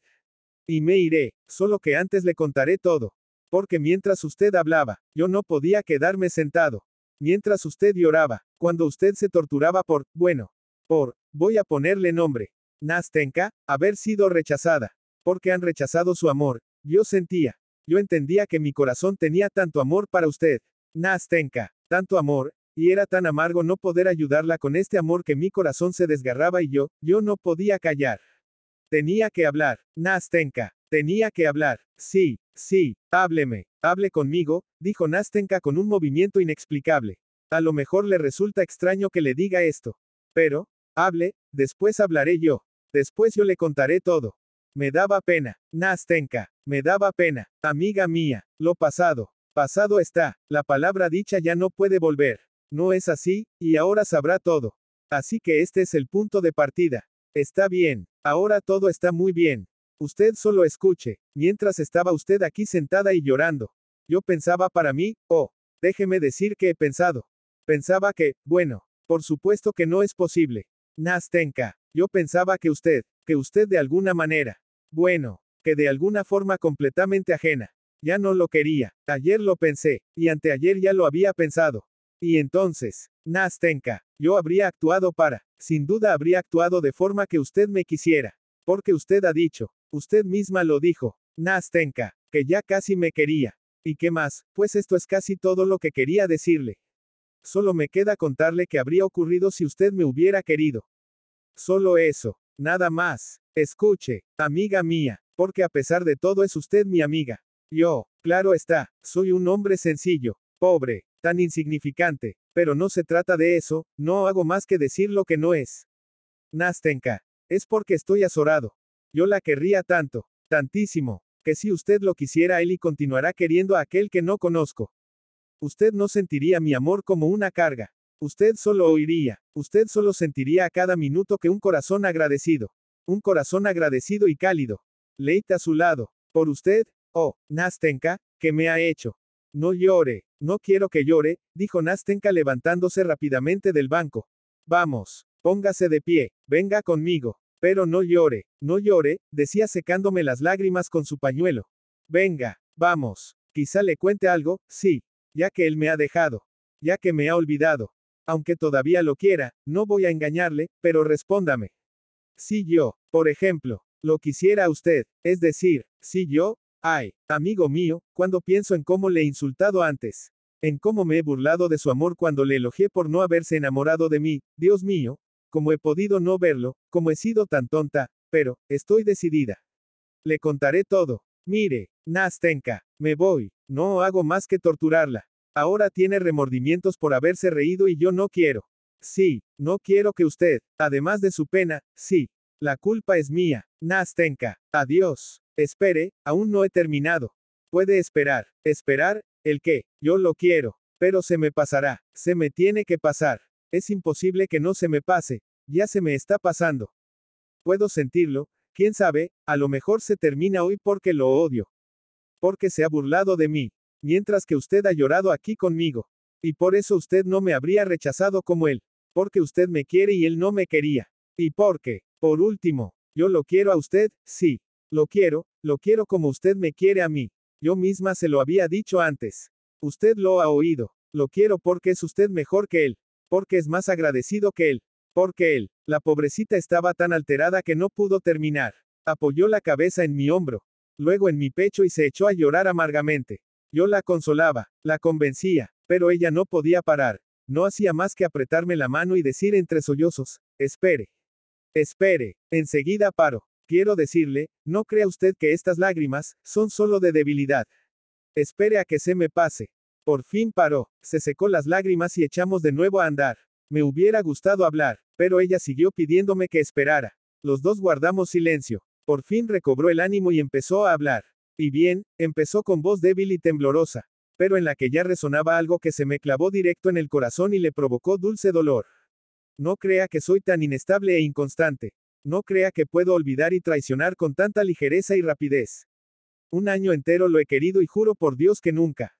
Y me iré, solo que antes le contaré todo. Porque mientras usted hablaba, yo no podía quedarme sentado. Mientras usted lloraba, cuando usted se torturaba por, bueno, por, voy a ponerle nombre. Nastenka, haber sido rechazada. Porque han rechazado su amor, yo sentía, yo entendía que mi corazón tenía tanto amor para usted. Nastenka, tanto amor, y era tan amargo no poder ayudarla con este amor que mi corazón se desgarraba y yo, yo no podía callar. Tenía que hablar, Nastenka, tenía que hablar. Sí, sí, hábleme, hable conmigo, dijo Nastenka con un movimiento inexplicable. A lo mejor le resulta extraño que le diga esto. Pero, hable, después hablaré yo. Después yo le contaré todo. Me daba pena, Nastenka, me daba pena, amiga mía, lo pasado, pasado está, la palabra dicha ya no puede volver. No es así, y ahora sabrá todo. Así que este es el punto de partida. Está bien, ahora todo está muy bien. Usted solo escuche, mientras estaba usted aquí sentada y llorando. Yo pensaba para mí, oh, déjeme decir que he pensado. Pensaba que, bueno, por supuesto que no es posible. Nastenka, yo pensaba que usted, que usted de alguna manera, bueno, que de alguna forma completamente ajena. Ya no lo quería. Ayer lo pensé, y anteayer ya lo había pensado. Y entonces, Nastenka, yo habría actuado para, sin duda habría actuado de forma que usted me quisiera. Porque usted ha dicho, usted misma lo dijo, Nastenka, que ya casi me quería. ¿Y qué más? Pues esto es casi todo lo que quería decirle. Solo me queda contarle que habría ocurrido si usted me hubiera querido. Solo eso. Nada más. Escuche, amiga mía, porque a pesar de todo es usted mi amiga. Yo, claro está, soy un hombre sencillo, pobre, tan insignificante, pero no se trata de eso, no hago más que decir lo que no es. Nastenka, es porque estoy azorado. Yo la querría tanto, tantísimo, que si usted lo quisiera él y continuará queriendo a aquel que no conozco. Usted no sentiría mi amor como una carga. Usted solo oiría, usted solo sentiría a cada minuto que un corazón agradecido. Un corazón agradecido y cálido. Leite a su lado. Por usted, oh, Nastenka, que me ha hecho. No llore, no quiero que llore, dijo Nastenka levantándose rápidamente del banco. Vamos, póngase de pie, venga conmigo. Pero no llore, no llore, decía secándome las lágrimas con su pañuelo. Venga, vamos, quizá le cuente algo, sí, ya que él me ha dejado, ya que me ha olvidado, aunque todavía lo quiera, no voy a engañarle, pero respóndame. Si yo, por ejemplo, lo quisiera usted, es decir, si yo, ay, amigo mío, cuando pienso en cómo le he insultado antes, en cómo me he burlado de su amor cuando le elogié por no haberse enamorado de mí, Dios mío, cómo he podido no verlo, cómo he sido tan tonta, pero, estoy decidida. Le contaré todo. Mire, Nastenka, me voy, no hago más que torturarla. Ahora tiene remordimientos por haberse reído y yo no quiero. Sí, no quiero que usted, además de su pena, sí, La culpa es mía. Nastenka. Adiós. Espere, aún no he terminado. Puede esperar. ¿Esperar? ¿El qué? Yo lo quiero. Pero se me pasará. Se me tiene que pasar. Es imposible que no se me pase. Ya se me está pasando. Puedo sentirlo. Quién sabe, a lo mejor se termina hoy porque lo odio. Porque se ha burlado de mí. Mientras que usted ha llorado aquí conmigo. Y por eso usted no me habría rechazado como él. Porque usted me quiere y él no me quería. Y porque, por último, yo lo quiero a usted, sí. Lo quiero, lo quiero como usted me quiere a mí. Yo misma se lo había dicho antes. Usted lo ha oído. Lo quiero porque es usted mejor que él. Porque es más agradecido que él. Porque él, la pobrecita estaba tan alterada que no pudo terminar. Apoyó la cabeza en mi hombro. Luego en mi pecho y se echó a llorar amargamente. Yo la consolaba, la convencía, pero ella no podía parar. No hacía más que apretarme la mano y decir entre sollozos, espere. Espere, enseguida paro. Quiero decirle, no crea usted que estas lágrimas, son solo de debilidad. Espere a que se me pase. Por fin paró, se secó las lágrimas y echamos de nuevo a andar. Me hubiera gustado hablar, pero ella siguió pidiéndome que esperara. Los dos guardamos silencio. Por fin recobró el ánimo y empezó a hablar. Y bien, empezó con voz débil y temblorosa, pero en la que ya resonaba algo que se me clavó directo en el corazón y le provocó dulce dolor. No crea que soy tan inestable e inconstante. No crea que puedo olvidar y traicionar con tanta ligereza y rapidez. Un año entero lo he querido y juro por Dios que nunca,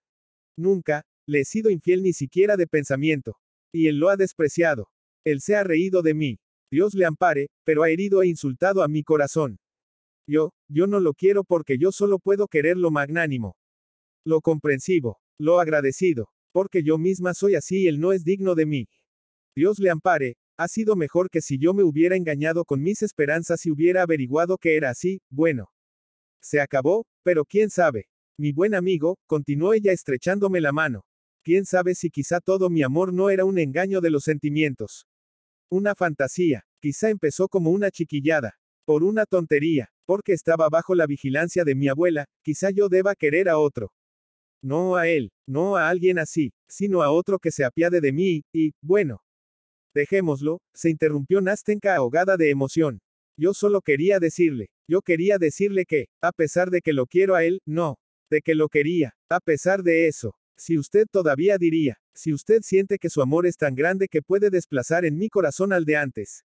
nunca, le he sido infiel ni siquiera de pensamiento. Y él lo ha despreciado. Él se ha reído de mí. Dios le ampare, pero ha herido e insultado a mi corazón. Yo, yo no lo quiero porque yo solo puedo querer lo magnánimo. Lo comprensivo. Lo agradecido. Porque yo misma soy así y él no es digno de mí. Dios le ampare, ha sido mejor que si yo me hubiera engañado con mis esperanzas y hubiera averiguado que era así, bueno. Se acabó, pero quién sabe. Mi buen amigo, continuó ella estrechándome la mano. Quién sabe si quizá todo mi amor no era un engaño de los sentimientos. Una fantasía, quizá empezó como una chiquillada. Por una tontería, porque estaba bajo la vigilancia de mi abuela, quizá yo deba querer a otro. No a él, no a alguien así, sino a otro que se apiade de mí, y, bueno. Dejémoslo, se interrumpió Nastenka ahogada de emoción. Yo solo quería decirle, yo quería decirle que, a pesar de que lo quiero a él, no, de que lo quería, a pesar de eso, si usted todavía diría, si usted siente que su amor es tan grande que puede desplazar en mi corazón al de antes.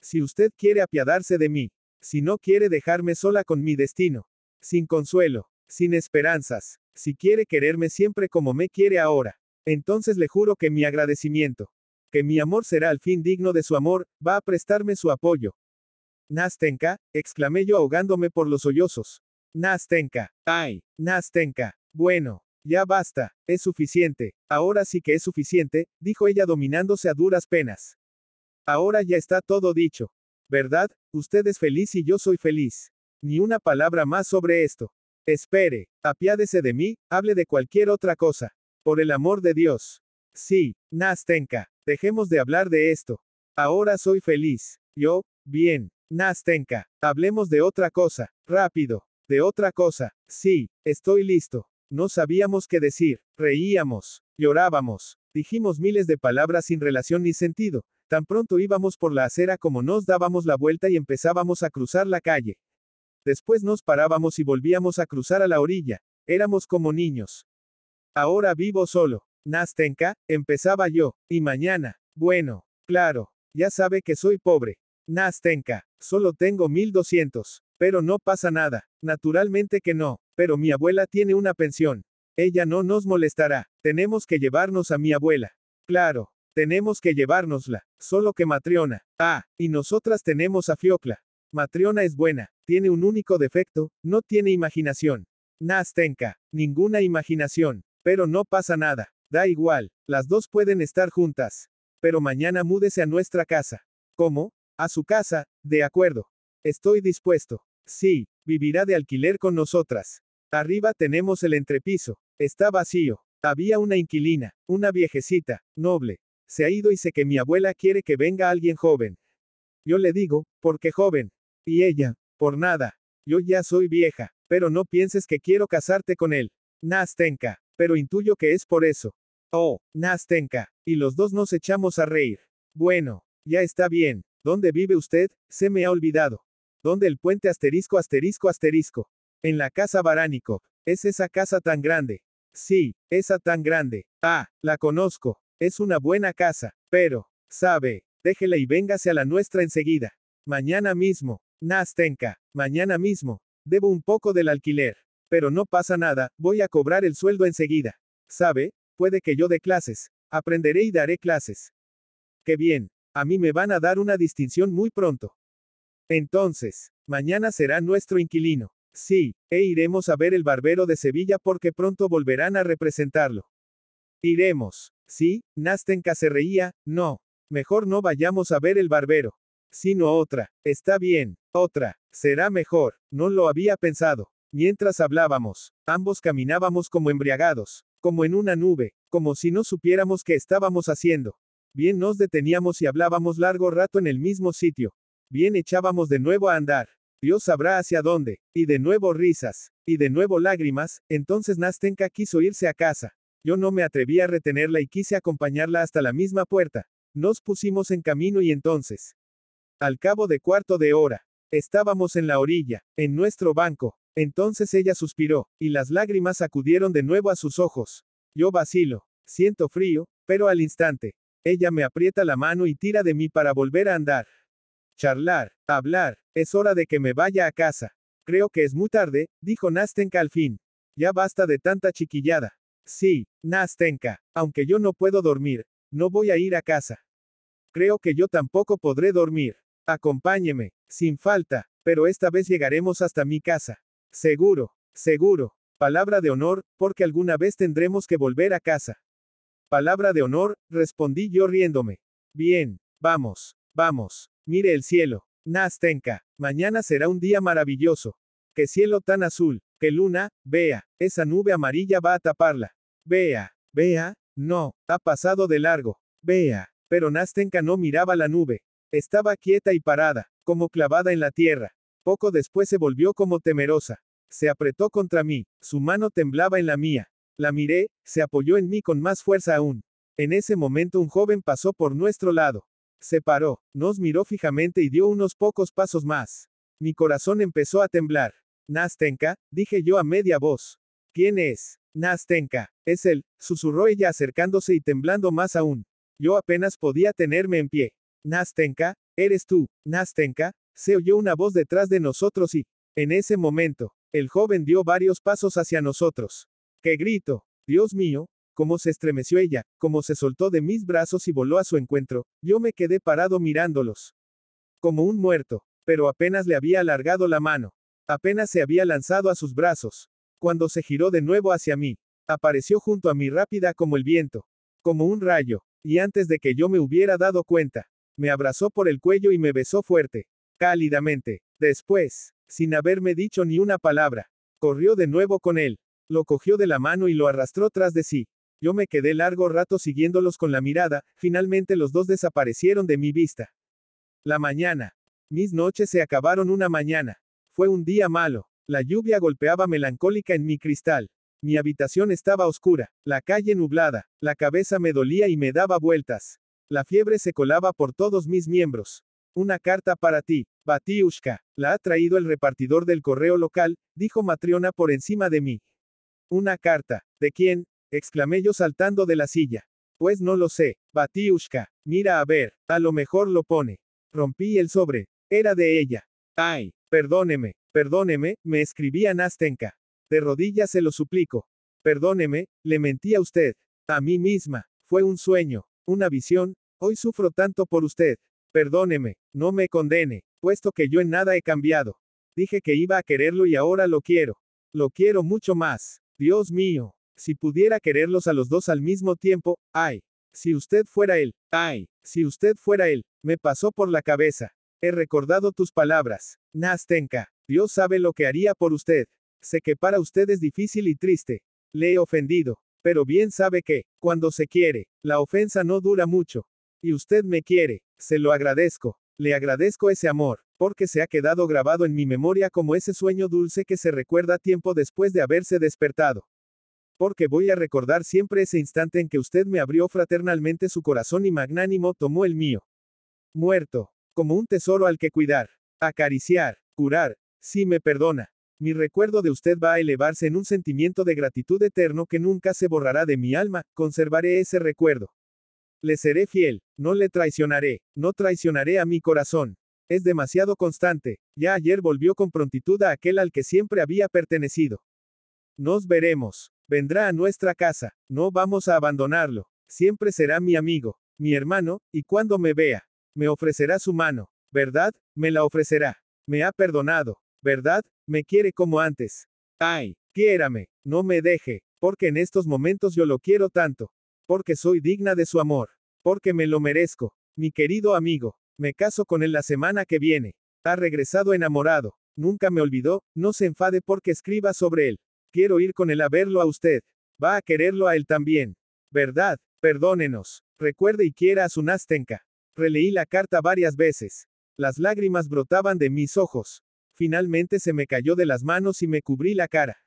Si usted quiere apiadarse de mí, si no quiere dejarme sola con mi destino, sin consuelo, sin esperanzas, si quiere quererme siempre como me quiere ahora, entonces le juro que mi agradecimiento, que mi amor será al fin digno de su amor, va a prestarme su apoyo. Nastenka, exclamé yo ahogándome por los sollozos. Nastenka, ay, Nastenka, bueno, ya basta, es suficiente, ahora sí que es suficiente, dijo ella dominándose a duras penas. Ahora ya está todo dicho. ¿Verdad? Usted es feliz y yo soy feliz. Ni una palabra más sobre esto. Espere, apiádese de mí, hable de cualquier otra cosa. Por el amor de Dios. Sí, Nastenka, dejemos de hablar de esto. Ahora soy feliz. Yo, bien. Nastenka, hablemos de otra cosa. Rápido. De otra cosa. Sí, estoy listo. No sabíamos qué decir. Reíamos. Llorábamos. Dijimos miles de palabras sin relación ni sentido, Tan pronto íbamos por la acera como nos dábamos la vuelta y empezábamos a cruzar la calle. Después nos parábamos y volvíamos a cruzar a la orilla. Éramos como niños. Ahora vivo solo. Nastenka, empezaba yo. Y mañana. Bueno. Claro. Ya sabe que soy pobre. Nastenka. Solo tengo 1200. Pero no pasa nada. Naturalmente que no. Pero mi abuela tiene una pensión. Ella no nos molestará. Tenemos que llevarnos a mi abuela. Claro. Tenemos que llevárnosla. Solo que Matriona. Ah, y nosotras tenemos a Fiocla. Matriona es buena. Tiene un único defecto, no tiene imaginación. Nastenka. Ninguna imaginación. Pero no pasa nada. Da igual. Las dos pueden estar juntas. Pero mañana múdese a nuestra casa. ¿Cómo? A su casa, de acuerdo. Estoy dispuesto. Sí, vivirá de alquiler con nosotras. Arriba tenemos el entrepiso. Está vacío. Había una inquilina, una viejecita, noble, se ha ido y sé que mi abuela quiere que venga alguien joven. Yo le digo, ¿por qué joven? Y ella, por nada. Yo ya soy vieja, pero no pienses que quiero casarte con él. Nastenka, pero intuyo que es por eso. Oh, Nastenka, y los dos nos echamos a reír. Bueno, ya está bien, ¿Dónde vive usted? Se me ha olvidado. ¿Dónde el puente asterisco asterisco asterisco? En la casa Baránico. ¿Es esa casa tan grande? Sí, esa tan grande. Ah, la conozco. Es una buena casa. Pero, sabe, déjela y véngase a la nuestra enseguida. Mañana mismo. Nastenka. Mañana mismo. Debo un poco del alquiler. Pero no pasa nada, voy a cobrar el sueldo enseguida. ¿Sabe? Puede que yo dé clases. Aprenderé y daré clases. Qué bien. A mí me van a dar una distinción muy pronto. Entonces, mañana será nuestro inquilino. Sí, e iremos a ver el barbero de Sevilla porque pronto volverán a representarlo. Iremos. Sí, Nastenka se reía, no. Mejor no vayamos a ver el barbero. Sino otra. Está bien. Otra. Será mejor. No lo había pensado. Mientras hablábamos, ambos caminábamos como embriagados, como en una nube, como si no supiéramos qué estábamos haciendo. Bien nos deteníamos y hablábamos largo rato en el mismo sitio. Bien echábamos de nuevo a andar. Dios sabrá hacia dónde. Y de nuevo risas. Y de nuevo lágrimas. Entonces Nastenka quiso irse a casa. Yo no me atreví a retenerla y quise acompañarla hasta la misma puerta. Nos pusimos en camino y entonces. Al cabo de cuarto de hora. Estábamos en la orilla, en nuestro banco. Entonces ella suspiró, y las lágrimas acudieron de nuevo a sus ojos. Yo vacilo. Siento frío, pero al instante. Ella me aprieta la mano y tira de mí para volver a andar. Charlar, hablar, es hora de que me vaya a casa. Creo que es muy tarde, dijo Nastenka al fin. Ya basta de tanta chiquillada. Sí, Nastenka, aunque yo no puedo dormir, no voy a ir a casa. Creo que yo tampoco podré dormir. Acompáñeme, sin falta, pero esta vez llegaremos hasta mi casa. Seguro, seguro. Palabra de honor, porque alguna vez tendremos que volver a casa. Palabra de honor, respondí yo riéndome. Bien, vamos, vamos. Mire el cielo. Nastenka. Mañana será un día maravilloso. Qué cielo tan azul. Qué luna, vea, esa nube amarilla va a taparla. Vea, vea, no, ha pasado de largo. Vea. Pero Nastenka no miraba la nube. Estaba quieta y parada, como clavada en la tierra. Poco después se volvió como temerosa. Se apretó contra mí, su mano temblaba en la mía. La miré, se apoyó en mí con más fuerza aún. En ese momento un joven pasó por nuestro lado. Se paró, nos miró fijamente y dio unos pocos pasos más. Mi corazón empezó a temblar. Nastenka, dije yo a media voz. ¿Quién es? Nastenka. Es él, susurró ella acercándose y temblando más aún. Yo apenas podía tenerme en pie. Nastenka, eres tú, Nastenka, se oyó una voz detrás de nosotros y, en ese momento, el joven dio varios pasos hacia nosotros. ¡Qué grito! Dios mío, cómo se estremeció ella, cómo se soltó de mis brazos y voló a su encuentro, yo me quedé parado mirándolos. Como un muerto, pero apenas le había alargado la mano. Apenas se había lanzado a sus brazos. Cuando se giró de nuevo hacia mí, apareció junto a mí rápida como el viento, como un rayo, y antes de que yo me hubiera dado cuenta, me abrazó por el cuello y me besó fuerte, cálidamente. Después, sin haberme dicho ni una palabra, corrió de nuevo con él. Lo cogió de la mano y lo arrastró tras de sí. Yo me quedé largo rato siguiéndolos con la mirada, finalmente los dos desaparecieron de mi vista. La mañana. Mis noches se acabaron una mañana. Fue un día malo. La lluvia golpeaba melancólica en mi cristal. Mi habitación estaba oscura, la calle nublada, la cabeza me dolía y me daba vueltas. La fiebre se colaba por todos mis miembros. Una carta para ti, Batiushka. La ha traído el repartidor del correo local, dijo Matriona por encima de mí. Una carta. ¿De quién? Exclamé yo saltando de la silla. Pues no lo sé, Batiushka. Mira a ver, a lo mejor lo pone. Rompí el sobre. Era de ella. Ay, perdóneme, perdóneme, me escribía Nastenka. De rodillas se lo suplico. Perdóneme, le mentí a usted. A mí misma. Fue un sueño. Una visión. Hoy sufro tanto por usted. Perdóneme, no me condene, puesto que yo en nada he cambiado. Dije que iba a quererlo y ahora lo quiero. Lo quiero mucho más. Dios mío, si pudiera quererlos a los dos al mismo tiempo, ay, si usted fuera él, ay, si usted fuera él, me pasó por la cabeza. He recordado tus palabras. Nastenka, Dios sabe lo que haría por usted. Sé que para usted es difícil y triste. Le he ofendido. Pero bien sabe que, cuando se quiere, la ofensa no dura mucho. Y usted me quiere. Se lo agradezco. Le agradezco ese amor, porque se ha quedado grabado en mi memoria como ese sueño dulce que se recuerda tiempo después de haberse despertado. Porque voy a recordar siempre ese instante en que usted me abrió fraternalmente su corazón y magnánimo tomó el mío. Muerto. como un tesoro al que cuidar, acariciar, curar, si me perdona. Mi recuerdo de usted va a elevarse en un sentimiento de gratitud eterno que nunca se borrará de mi alma, conservaré ese recuerdo. Le seré fiel, no le traicionaré, no traicionaré a mi corazón. Es demasiado constante, ya ayer volvió con prontitud a aquel al que siempre había pertenecido. Nos veremos. Vendrá a nuestra casa, no vamos a abandonarlo. Siempre será mi amigo, mi hermano, y cuando me vea, me ofrecerá su mano, ¿verdad? Me la ofrecerá. Me ha perdonado, ¿verdad? Me quiere como antes. Ay, quiérame, no me deje, porque en estos momentos yo lo quiero tanto. Porque soy digna de su amor. Porque me lo merezco. Mi querido amigo. Me caso con él la semana que viene. Ha regresado enamorado. Nunca me olvidó, no se enfade porque escriba sobre él. Quiero ir con él a verlo a usted. Va a quererlo a él también. ¿Verdad? Perdónenos. Recuerde y quiera a su Nastenka. Releí la carta varias veces. Las lágrimas brotaban de mis ojos. Finalmente se me cayó de las manos y me cubrí la cara.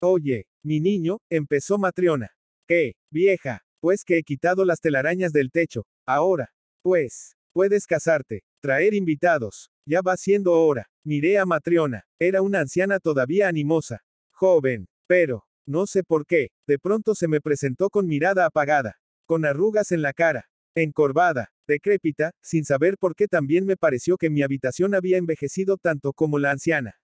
Oye, mi niño, empezó Matriona. ¿Qué, vieja? Pues que he quitado las telarañas del techo. Ahora. Pues. Puedes casarte. Traer invitados. Ya va siendo hora. Miré a Matriona. Era una anciana todavía animosa. Joven. Pero. No sé por qué. De pronto se me presentó con mirada apagada. Con arrugas en la cara. Encorvada. Decrépita, sin saber por qué también me pareció que mi habitación había envejecido tanto como la anciana.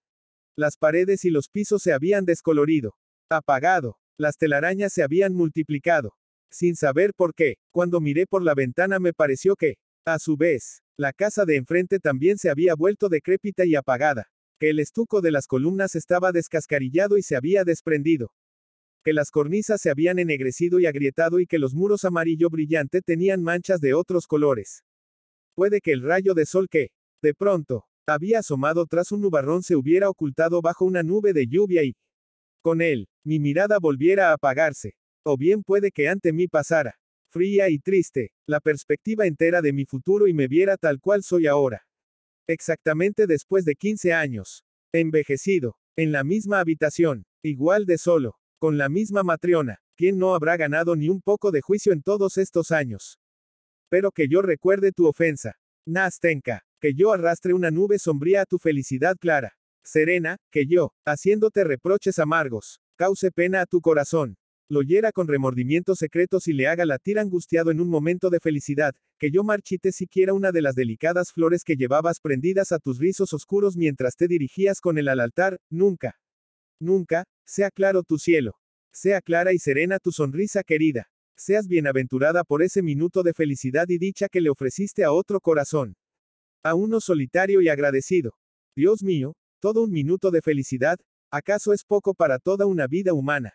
Las paredes y los pisos se habían descolorido. Apagado. Las telarañas se habían multiplicado. Sin saber por qué, cuando miré por la ventana me pareció que, a su vez, la casa de enfrente también se había vuelto decrépita y apagada, que el estuco de las columnas estaba descascarillado y se había desprendido, que las cornisas se habían ennegrecido y agrietado y que los muros amarillo brillante tenían manchas de otros colores. Puede que el rayo de sol que, de pronto, había asomado tras un nubarrón se hubiera ocultado bajo una nube de lluvia y, con él, mi mirada volviera a apagarse. O bien puede que ante mí pasara, fría y triste, la perspectiva entera de mi futuro y me viera tal cual soy ahora. Exactamente después de 15 años. Envejecido, en la misma habitación, igual de solo, con la misma matriona, quien no habrá ganado ni un poco de juicio en todos estos años. Pero que yo recuerde tu ofensa. Nastenka, que yo arrastre una nube sombría a tu felicidad clara. Serena, que yo, haciéndote reproches amargos, cause pena a tu corazón, lo hiera con remordimientos secretos y le haga latir angustiado en un momento de felicidad, que yo marchite siquiera una de las delicadas flores que llevabas prendidas a tus rizos oscuros mientras te dirigías con él al altar, nunca. Nunca, sea claro tu cielo. Sea clara y serena tu sonrisa querida. Seas bienaventurada por ese minuto de felicidad y dicha que le ofreciste a otro corazón. A uno solitario y agradecido. Dios mío, todo un minuto de felicidad, ¿acaso es poco para toda una vida humana?